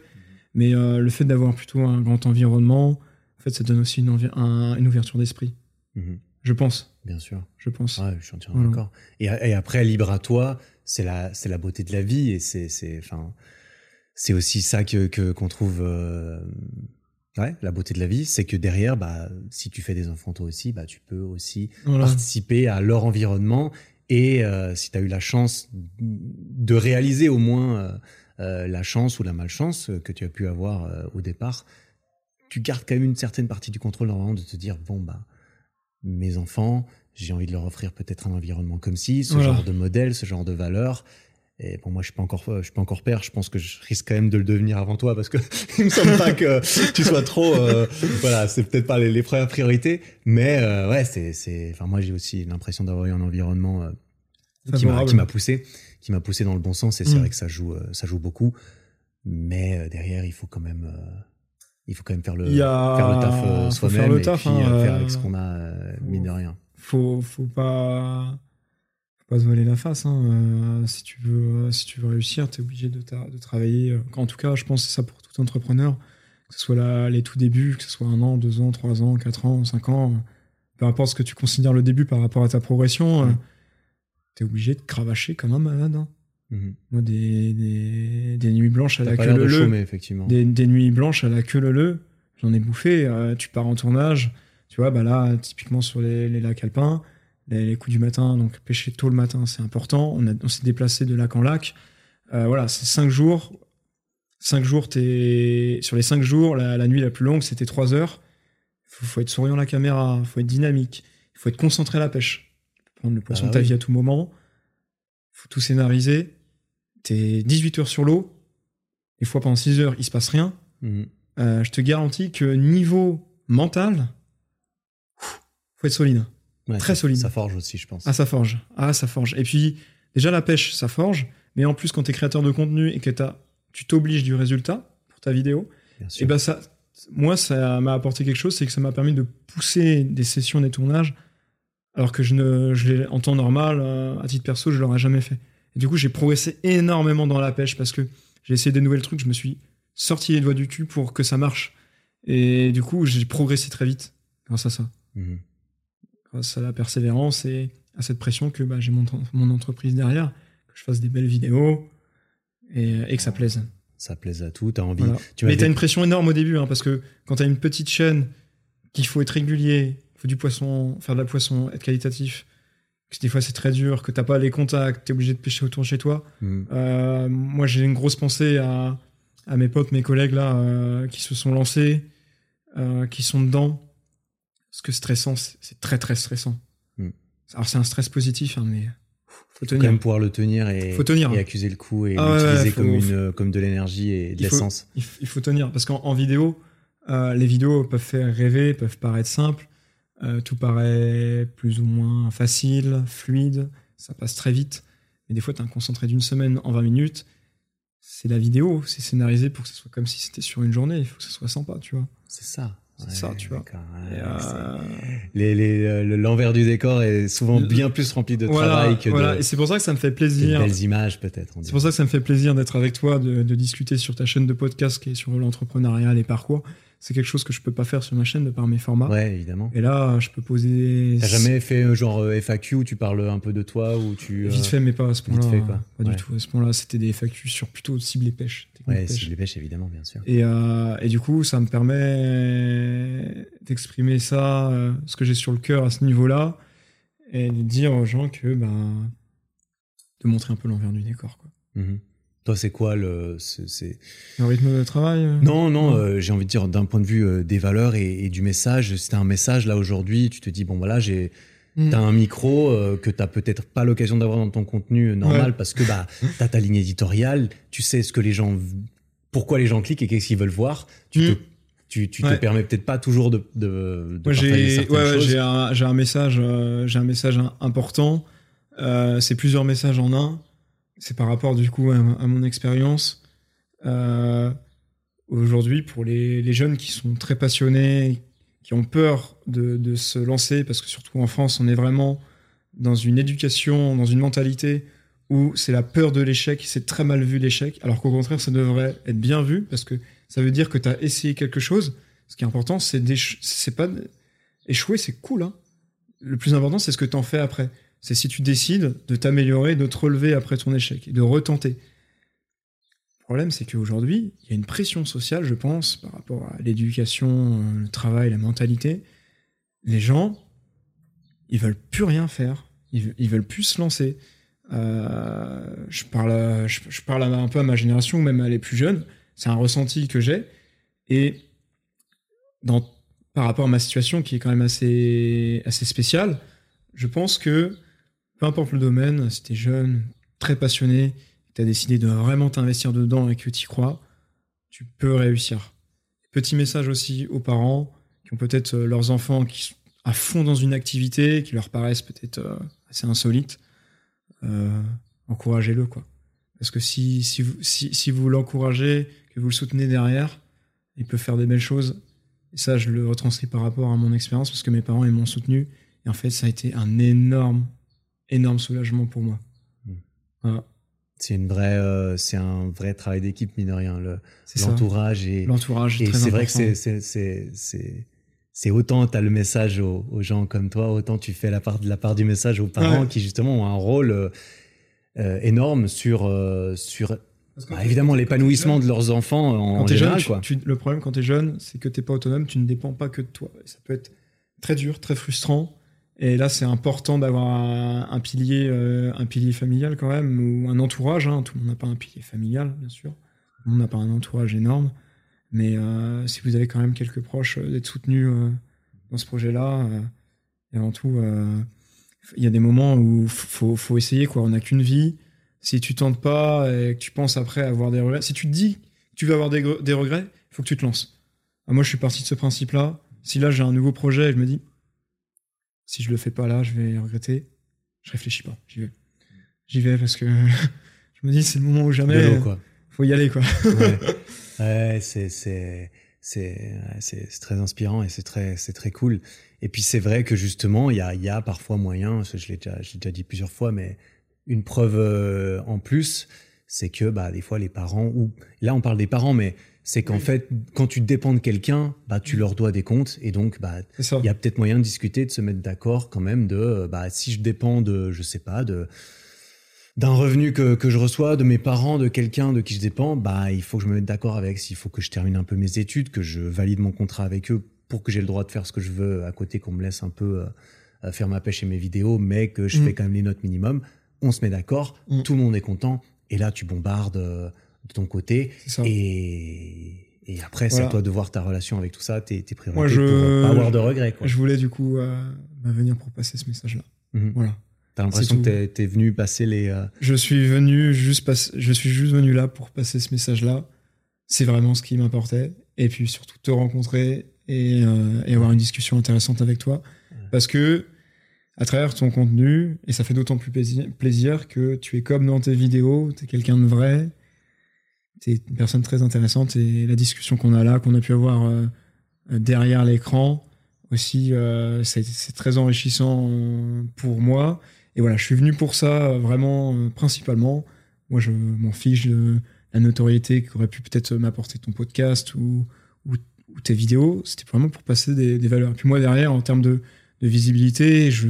Mais le fait d'avoir plutôt un grand environnement en fait ça donne aussi une, envi- un- une ouverture d'esprit Mhm. je pense Bien sûr. je pense Ouais, je suis entièrement Voilà. d'accord. Et, et après, libre à toi, c'est la, c'est la beauté de la vie et c'est, c'est, enfin, c'est aussi ça que, que, qu'on trouve, euh, ouais, la beauté de la vie, c'est que derrière, bah, si tu fais des enfants toi aussi, bah, tu peux aussi Voilà. participer à leur environnement et euh, si tu as eu la chance de réaliser au moins euh, la chance ou la malchance que tu as pu avoir au départ, tu gardes quand même une certaine partie du contrôle normalement de te dire bon bah mes enfants, j'ai envie de leur offrir peut-être un environnement comme ci, ce Voilà. genre de modèle, ce genre de valeur. Et bon, moi, je suis pas encore, je suis pas encore père. Je pense que je risque quand même de le devenir avant toi parce que il me semble pas que tu sois trop. euh, voilà, c'est peut-être pas les, les premières priorités, mais euh, ouais, c'est, c'est. Enfin, moi, j'ai aussi l'impression d'avoir eu un environnement euh, qui m'a, qui m'a poussé, qui m'a poussé dans le bon sens. Et c'est Mm. vrai que ça joue, euh, ça joue beaucoup. Mais euh, derrière, il faut quand même, euh, il faut quand même faire le, a- faire le taf euh, soi-même et taf, puis hein, euh, faire euh, avec ce qu'on a, euh, mine de rien. faut faut pas faut pas se voiler la face hein. Si tu veux si tu veux réussir t'es obligé de, ta- de travailler en tout cas je pense que c'est ça pour tout entrepreneur que ce soit les tout débuts que ce soit un an deux ans trois ans quatre ans cinq ans peu importe ce que tu considères le début par rapport à ta progression Mm. euh, t'es obligé de cravacher comme un malade hein. Mhm. moi des, des, des nuits blanches à la queue leu chômer, effectivement. des, des nuits blanches à la queue leu j'en ai bouffé euh, tu pars en tournage. Tu vois bah là typiquement sur les, les lacs alpins les, les coups du matin donc pêcher tôt le matin c'est important. On, on s'est déplacé de lac en lac. Euh, voilà c'est cinq jours. Cinq jours t'es sur les cinq jours la, la nuit la plus longue c'était trois heures. Faut, faut être souriant à la caméra faut être dynamique il faut être concentré à la pêche. Prendre le poisson Ah de ta oui. vie à tout moment. Faut tout scénariser t'es 18 heures sur l'eau des fois pendant 6 heures il se passe rien Mhm. euh, je te garantis que niveau mental, faut être solide. Ouais, Très solide. Ça forge aussi, je pense. Ah, ça forge. Ah, ça forge. Et puis, déjà, la pêche, ça forge. Mais en plus, quand tu es créateur de contenu et que tu t'obliges du résultat pour ta vidéo, et ben ça, moi, ça m'a apporté quelque chose, c'est que ça m'a permis de pousser des sessions, des tournages, alors que je ne, je l'ai- en temps normal, euh, à titre perso, je l'aurais jamais fait. Et du coup, j'ai progressé énormément dans la pêche parce que j'ai essayé des nouvelles trucs, je me suis sorti les doigts du cul pour que ça marche. Et du coup, j'ai progressé très vite grâce à ça, Mhm. grâce à la persévérance et à cette pression que bah, j'ai mon, mon entreprise derrière, que je fasse des belles vidéos et, et que ça plaise. Ça plaise à tout. T'as envie. Voilà. Tu Mais t'as une pression énorme au début, hein, parce que quand t'as une petite chaîne, qu'il faut être régulier, il faut du poisson, faire de la poisson, être qualitatif, que des fois c'est très dur, que t'as pas les contacts, t'es obligé de pêcher autour de chez toi. Mhm. Euh, moi j'ai une grosse pensée à, à mes potes, mes collègues là, euh, qui se sont lancés, euh, qui sont dedans. Parce que stressant, c'est très très stressant. Mm. Alors c'est un stress positif, hein, mais faut Faut quand tenir. même pouvoir le tenir et, Faut tenir. et accuser le coup et Ah l'utiliser ouais, comme, une, comme de l'énergie et de l'essence. Il, faut tenir parce qu'en en vidéo, les vidéos peuvent faire rêver, peuvent paraître simples, euh, tout paraît plus ou moins facile, fluide, ça passe très vite. Mais des fois, tu as un concentré d'une semaine en 20 minutes. C'est la vidéo, c'est scénarisé pour que ce soit comme si c'était sur une journée. Il faut que ce soit sympa, tu vois. C'est ça. c'est ça, tu vois. L'envers du décor est souvent bien plus rempli de travail que voilà. de. Et c'est pour ça que ça me fait plaisir. belles images, peut-être. C'est pour ça que ça me fait plaisir d'être avec toi, de, de, discuter sur ta chaîne de podcast qui est sur l'entrepreneuriat, les parcours c'est quelque chose que je peux pas faire sur ma chaîne de par mes formats. Ouais, évidemment. Et là, je peux poser. T'as jamais fait euh, genre euh, FAQ où tu parles un peu de toi ou tu. Vite fait, mais pas à ce point-là. Pas du tout. À ce point-là, c'était des FAQ sur plutôt cible et pêche. Ouais, cible et pêche, évidemment, bien sûr. Et, euh, et du coup, ça me permet d'exprimer ça, ce que j'ai sur le cœur à ce niveau-là, et de dire aux gens que, ben, de montrer un peu l'envers du décor, quoi. Mm-hmm. Toi, c'est quoi le, c'est rythme de travail euh Non, non, euh, j'ai envie de dire d'un point de vue euh, des valeurs et, du message. C'était un message là aujourd'hui. Tu te dis bon voilà, j'ai hmm. T'as un micro que t'as peut-être pas l'occasion d'avoir dans ton contenu normal parce que bah t'as ta ligne éditoriale, tu sais ce que les gens, pourquoi les gens cliquent et qu'est-ce qu'ils veulent voir. Tu te, tu, tu te permets peut-être pas toujours de. J'ai un, j'ai un message, j'ai un message important. c'est plusieurs messages en un c'est par rapport du coup à, mon expérience. Euh, aujourd'hui, pour les, jeunes qui sont très passionnés, qui ont peur de, se lancer, parce que surtout en France, on est vraiment dans une éducation, dans une mentalité où c'est la peur de l'échec, c'est très mal vu l'échec, alors qu'au contraire, ça devrait être bien vu, parce que ça veut dire que tu as essayé quelque chose. Ce qui est important, c'est pas échouer, c'est cool. Hein. Le plus important, c'est ce que tu en fais après c'est si tu décides de t'améliorer, de te relever après ton échec et de retenter. Le problème, c'est qu'aujourd'hui, il y a une pression sociale, je pense, par rapport à l'éducation, euh, le travail, la mentalité. Les gens, ils veulent plus rien faire. Ils, veulent plus se lancer. Euh, je, parle, je, parle un peu à ma génération, même à les plus jeunes. C'est un ressenti que j'ai. Et par rapport à ma situation, qui est quand même assez, assez spéciale, je pense que peu importe le domaine, si tu es jeune, très passionné, tu as décidé de vraiment t'investir dedans et que tu y crois, tu peux réussir. Petit message aussi aux parents qui ont peut-être euh, leurs enfants qui sont à fond dans une activité qui leur paraissent peut-être euh, assez insolites. Euh, encouragez-le, quoi. Parce que si, si vous, si, vous l'encouragez, que vous le soutenez derrière, il peut faire des belles choses. Et ça, je le retranscris par rapport à mon expérience parce que mes parents, ils m'ont soutenu. Et en fait, ça a été un énorme, énorme soulagement pour moi. Hmm. C'est une vraie, euh, c'est un vrai travail d'équipe mine de rien. L'entourage et l'entourage. Et c'est vrai que c'est c'est c'est autant tu as le message aux, gens comme toi, autant tu fais la part de la part du message aux parents qui justement ont un rôle euh, euh, énorme sur sur bah, évidemment l'épanouissement de leurs enfants en, général. quoi. le problème quand tu es jeune, c'est que tu pas autonome, tu ne dépends pas que de toi. ça peut être très dur, très frustrant. Et là, c'est important d'avoir un, pilier, euh, un pilier familial quand même, ou un entourage. Hein. Tout le monde n'a pas un pilier familial, bien sûr. Tout le monde n'a pas un entourage énorme. Mais euh, si vous avez quand même quelques proches, euh, d'être soutenu dans ce projet-là, et avant tout, il y a des moments où faut, faut essayer. Quoi. On n'a qu'une vie. Si tu tentes pas et que tu penses après avoir des regrets, si tu te dis que tu vas avoir des, des regrets, il faut que tu te lances. Ah, moi, je suis parti de ce principe-là. Si là, j'ai un nouveau projet et je me dis, si je le fais pas là, je vais regretter. Je réfléchis pas, j'y vais. J'y vais parce que je me dis c'est le moment où jamais. Il Faut y aller quoi. ouais, c'est c'est c'est très inspirant et c'est très c'est très cool. Et puis c'est vrai que justement il y a il y a parfois moyen, je l'ai déjà dit plusieurs fois, mais une preuve euh, en plus, c'est que bah des fois les parents ou là on parle des parents, mais c'est qu'en fait, quand tu dépends de quelqu'un, bah, tu leur dois des comptes. Et donc, bah, il y a peut-être moyen de discuter, de se mettre d'accord quand même de, bah, si je dépends de, je sais pas, de, d'un revenu que, que, je reçois, de mes parents, de quelqu'un de qui je dépends, bah, il faut que je me mette d'accord avec. S'il faut que je termine un peu mes études, que je valide mon contrat avec eux pour que j'ai le droit de faire ce que je veux à côté, qu'on me laisse un peu euh, faire ma pêche et mes vidéos, mais que je mm. fais quand même les notes minimum. On se met d'accord, mm. tout le monde est content. Et là, tu bombardes euh, de ton côté. Et, et après, c'est à toi de voir ta relation avec tout ça, tes, tes priorités Moi, je, pour pas avoir de regrets. Quoi. Je voulais du coup euh, venir pour passer ce message-là. Mhm. Voilà. T'as l'impression que t'es es venu passer les. Euh, je suis venu juste passer, je suis juste venu là pour passer ce message-là. C'est vraiment ce qui m'importait. Et puis surtout te rencontrer et, euh, et, avoir une discussion intéressante avec toi, parce que à travers ton contenu, et ça fait d'autant plus plaisir que tu es comme dans tes vidéos, tu es quelqu'un de vrai, c'est une personne très intéressante et la discussion qu'on a là, qu'on a pu avoir euh, derrière l'écran aussi, c'est très enrichissant pour moi. Et voilà, je suis venu pour ça vraiment principalement. Moi, je m'en fiche de la notoriété qu'aurait pu peut-être m'apporter ton podcast ou, ou, tes vidéos. C'était vraiment pour passer des, des, valeurs. Et puis moi, derrière, en termes de, de visibilité, je,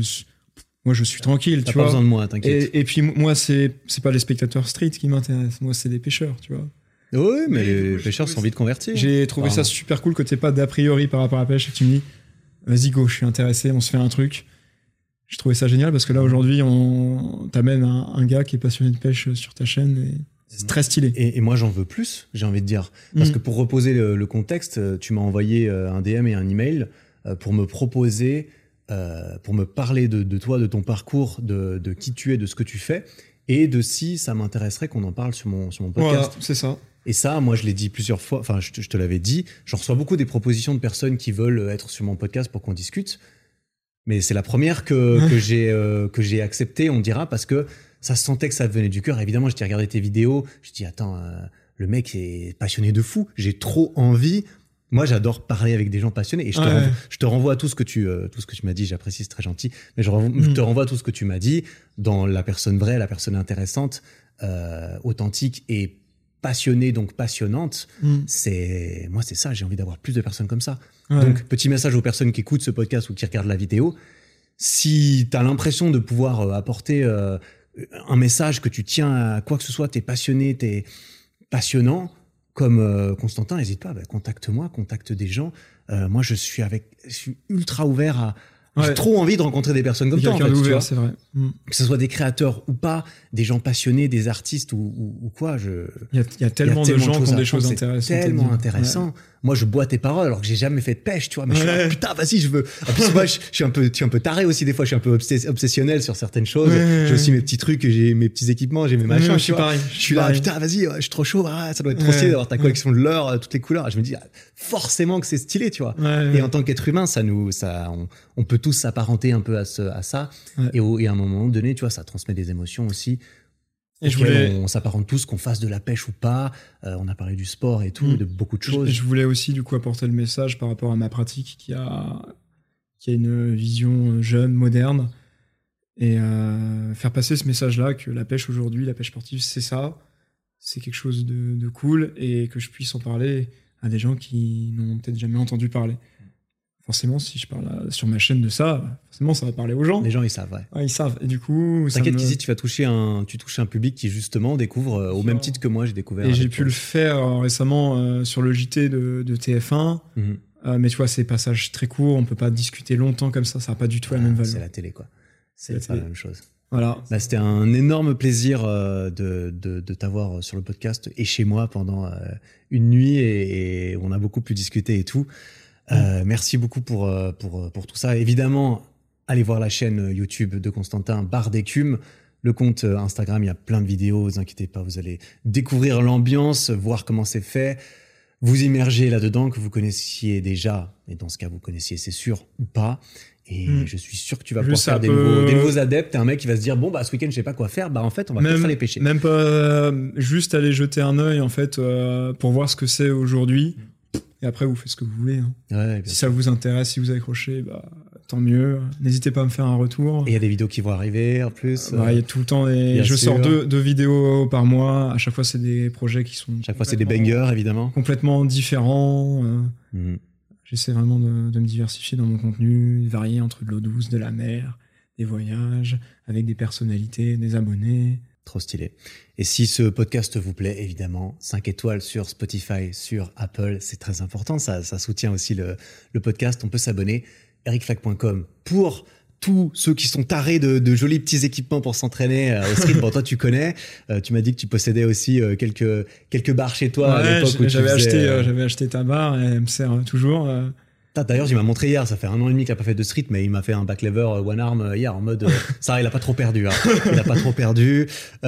moi, je suis tranquille, tu pas besoin de moi, t'inquiète. Et, puis moi, c'est c'est pas les spectateurs street qui m'intéressent. Moi, c'est des pêcheurs, tu vois. Oui, mais, les pêcheurs sont vite convertis. J'ai trouvé ça super cool que t'aies pas d'a priori par rapport à la pêche et tu me dis, vas-y go, je suis intéressé, on se fait un truc. J'ai trouvé ça génial parce que là aujourd'hui, on t'amène un, gars qui est passionné de pêche sur ta chaîne et c'est très stylé. Et, moi, j'en veux plus, j'ai envie de dire. Parce mm. que pour reposer le, contexte, tu m'as envoyé euh, un DM et un email euh, pour me proposer euh, pour me parler de, toi, de ton parcours, de, qui tu es, de ce que tu fais, et de si ça m'intéresserait qu'on en parle sur mon, sur mon podcast. c'est ça. Et ça, moi, je l'ai dit plusieurs fois, enfin, je te, l'avais dit, j'en reçois beaucoup des propositions de personnes qui veulent être sur mon podcast pour qu'on discute. Mais c'est la première que, que j'ai euh, que j'ai acceptée, on dira, parce que ça se sentait que ça venait du cœur. Évidemment, j'ai regardé tes vidéos, je dis attends, euh, le mec est passionné de fou. J'ai trop envie moi, j'adore parler avec des gens passionnés et je, te, renvoie, je te renvoie à tout ce que tu, euh, tout ce que tu m'as dit. J'apprécie, c'est très gentil. Mais je, mm. te renvoie à tout ce que tu m'as dit dans la personne vraie, la personne intéressante, euh, authentique et passionnée, donc passionnante. Mm. C'est moi, c'est ça. J'ai envie d'avoir plus de personnes comme ça. Donc, petit message aux personnes qui écoutent ce podcast ou qui regardent la vidéo. Si tu as l'impression de pouvoir euh, apporter euh, un message que tu tiens à quoi que ce soit, tu es passionné, tu es passionnant comme euh, Constantin, n'hésite pas, bah, contacte-moi, contacte des gens. Euh, moi, je suis avec, je suis ultra ouvert à, j'ai trop envie de rencontrer des personnes comme toi. En fait, c'est vrai. Mm. Que ce soit des créateurs ou pas, des gens passionnés, des artistes ou, ou, quoi. Je... Il, y a, tellement de gens qui ont des choses intéressantes. Tellement intéressant. Moi, je bois tes paroles alors que j'ai jamais fait de pêche, tu vois. Mais je suis là, putain, vas-y, je veux. En plus, moi, je, suis un peu, je suis un peu taré aussi des fois. Je suis un peu obsessionnel sur certaines choses. j'ai aussi mes petits trucs, j'ai mes petits équipements, j'ai mes machins. je suis pareil. Je suis là, putain, vas-y, je suis trop chaud. Ah, ça doit être trop stylé d'avoir ta collection de euh, toutes les couleurs. Je me dis ah, forcément que c'est stylé, tu vois. Et en tant qu'être humain, ça nous, ça, on, peut tous s'apparenter un peu à, ce, à ça. Et, et à un moment donné, tu vois, ça transmet des émotions aussi. Et je voulais... On s'apparente tous, qu'on fasse de la pêche ou pas. Euh, on a parlé du sport et tout, mm. de beaucoup de choses. Je, voulais aussi du coup apporter le message par rapport à ma pratique qui a, qui a une vision jeune, moderne. Et euh, faire passer ce message-là que la pêche aujourd'hui, la pêche sportive, c'est ça. C'est quelque chose de, de, cool et que je puisse en parler à des gens qui n'ont peut-être jamais entendu parler forcément, si je parle sur ma chaîne de ça, forcément, ça va parler aux gens. Les gens, ils savent, ouais. ils savent. Et du coup, t'inquiète, me... tu vas toucher un, tu touches un public qui justement découvre euh, au même titre que moi, j'ai découvert. Et j'ai pu le faire euh, récemment euh, sur le JT de, TF1. Mhm. mais tu vois, c'est passages très courts, on peut pas discuter longtemps comme ça, ça n'a pas du tout la même valeur. C'est la télé, quoi. C'est pas la même chose. Voilà. Bah, C'était un énorme plaisir de, de, t'avoir sur le podcast et chez moi pendant une nuit et, et, on a beaucoup pu discuter et tout. Euh, merci beaucoup pour, euh, pour, euh, pour tout ça. Évidemment, allez voir la chaîne YouTube de Constantin, Barre d'écume. Le compte Instagram, il y a plein de vidéos, vous inquiétez pas, vous allez découvrir l'ambiance, voir comment c'est fait, vous immerger là-dedans, que vous connaissiez déjà, et dans ce cas, vous connaissiez, c'est sûr, ou pas. Et hmm. je suis sûr que tu vas pouvoir faire des, nouveaux, des, nouveaux, adeptes. un mec qui va se dire bon bah ce week-end je sais pas quoi faire. Bah en fait on va même, faire les pêcher. Même pas juste aller jeter un œil en fait pour voir ce que c'est aujourd'hui. Et après, vous faites ce que vous voulez. Hein. si ça vous intéresse, si vous accrochez, bah, tant mieux. N'hésitez pas à me faire un retour. Et il y a des vidéos qui vont arriver en plus. Bah, il y a tout le temps des... Je sors deux, deux, vidéos par mois. À chaque fois, c'est des projets qui sont. Chaque fois, c'est des bangers, évidemment. Complètement différents. Euh. Mhm. J'essaie vraiment de, de, me diversifier dans mon contenu, varier entre de l'eau douce, de la mer, des voyages, avec des personnalités, des abonnés. Trop stylé. Et si ce podcast vous plaît, évidemment, 5 étoiles sur Spotify, sur Apple, c'est très important. Ça, ça soutient aussi le, le podcast. On peut s'abonner. ericflack.com pour tous ceux qui sont tarés de, de jolis petits équipements pour s'entraîner euh, au street. bon, toi, tu connais. Euh, tu m'as dit que tu possédais aussi euh, quelques, quelques barres chez toi à l'époque où j'avais acheté, j'avais acheté ta barre elle me sert toujours. D'ailleurs, il m'a montré hier, ça fait un an et demi qu'il n'a pas fait de street, mais il m'a fait un back lever euh, one arm euh, hier en mode euh, ça, il a pas trop perdu. Hein. Il a pas trop perdu.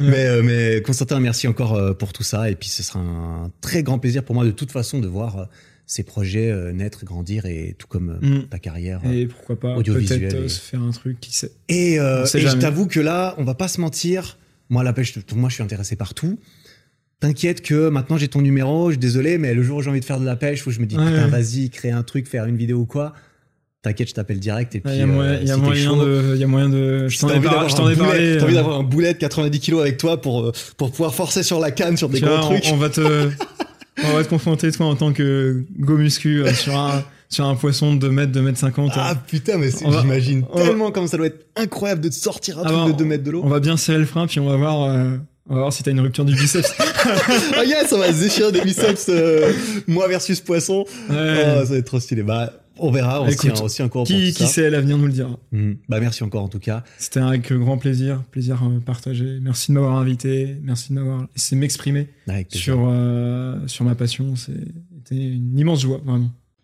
mais, mais Constantin, merci encore pour tout ça. Et puis, ce sera un très grand plaisir pour moi de toute façon de voir ces projets naître, grandir et tout comme mm. ta carrière et pourquoi pas peut-être se faire un truc qui sait. Et, et je t'avoue que là, on va pas se mentir. Moi, la pêche, moi, je suis intéressé par tout. T'inquiète que maintenant j'ai ton numéro, je suis désolé, mais le jour où j'ai envie de faire de la pêche, où je me dis, Ouais, putain, ouais. vas-y, crée un truc, faire une vidéo ou quoi, t'inquiète, je t'appelle direct. Et puis, Il y a moyen, euh, y a moyen chaud, de, y a moyen de, je t'en t'as ai, par- parlé. t'as envie d'avoir un boulet de 90 kilos avec toi pour, euh, pour pouvoir forcer sur la canne sur des gros on, trucs. on va te, on va te confronter toi en tant que go muscu euh, sur un, sur un poisson de 2 mètres, 2 mètres 50. Ah putain, mais j'imagine va- tellement comme ça doit être incroyable de te sortir un Ah truc bah, de 2 mètres de l'eau. On va bien serrer le frein puis on va voir, euh, on va voir si t'as une rupture du biceps. Ah yes, on va se déchirer des biceps, euh, moi versus poisson. Ouais. Oh, ça va être trop stylé. Bah, on verra, on se Écoute, tient aussi encore pour qui, qui ça. sait, l'avenir nous le dira. Mhm. Bah merci encore en tout cas. C'était avec grand plaisir, plaisir euh, partagé. Merci de m'avoir invité, merci de m'avoir laissé m'exprimer sur, euh, sur ma passion. C'était une immense joie, vraiment.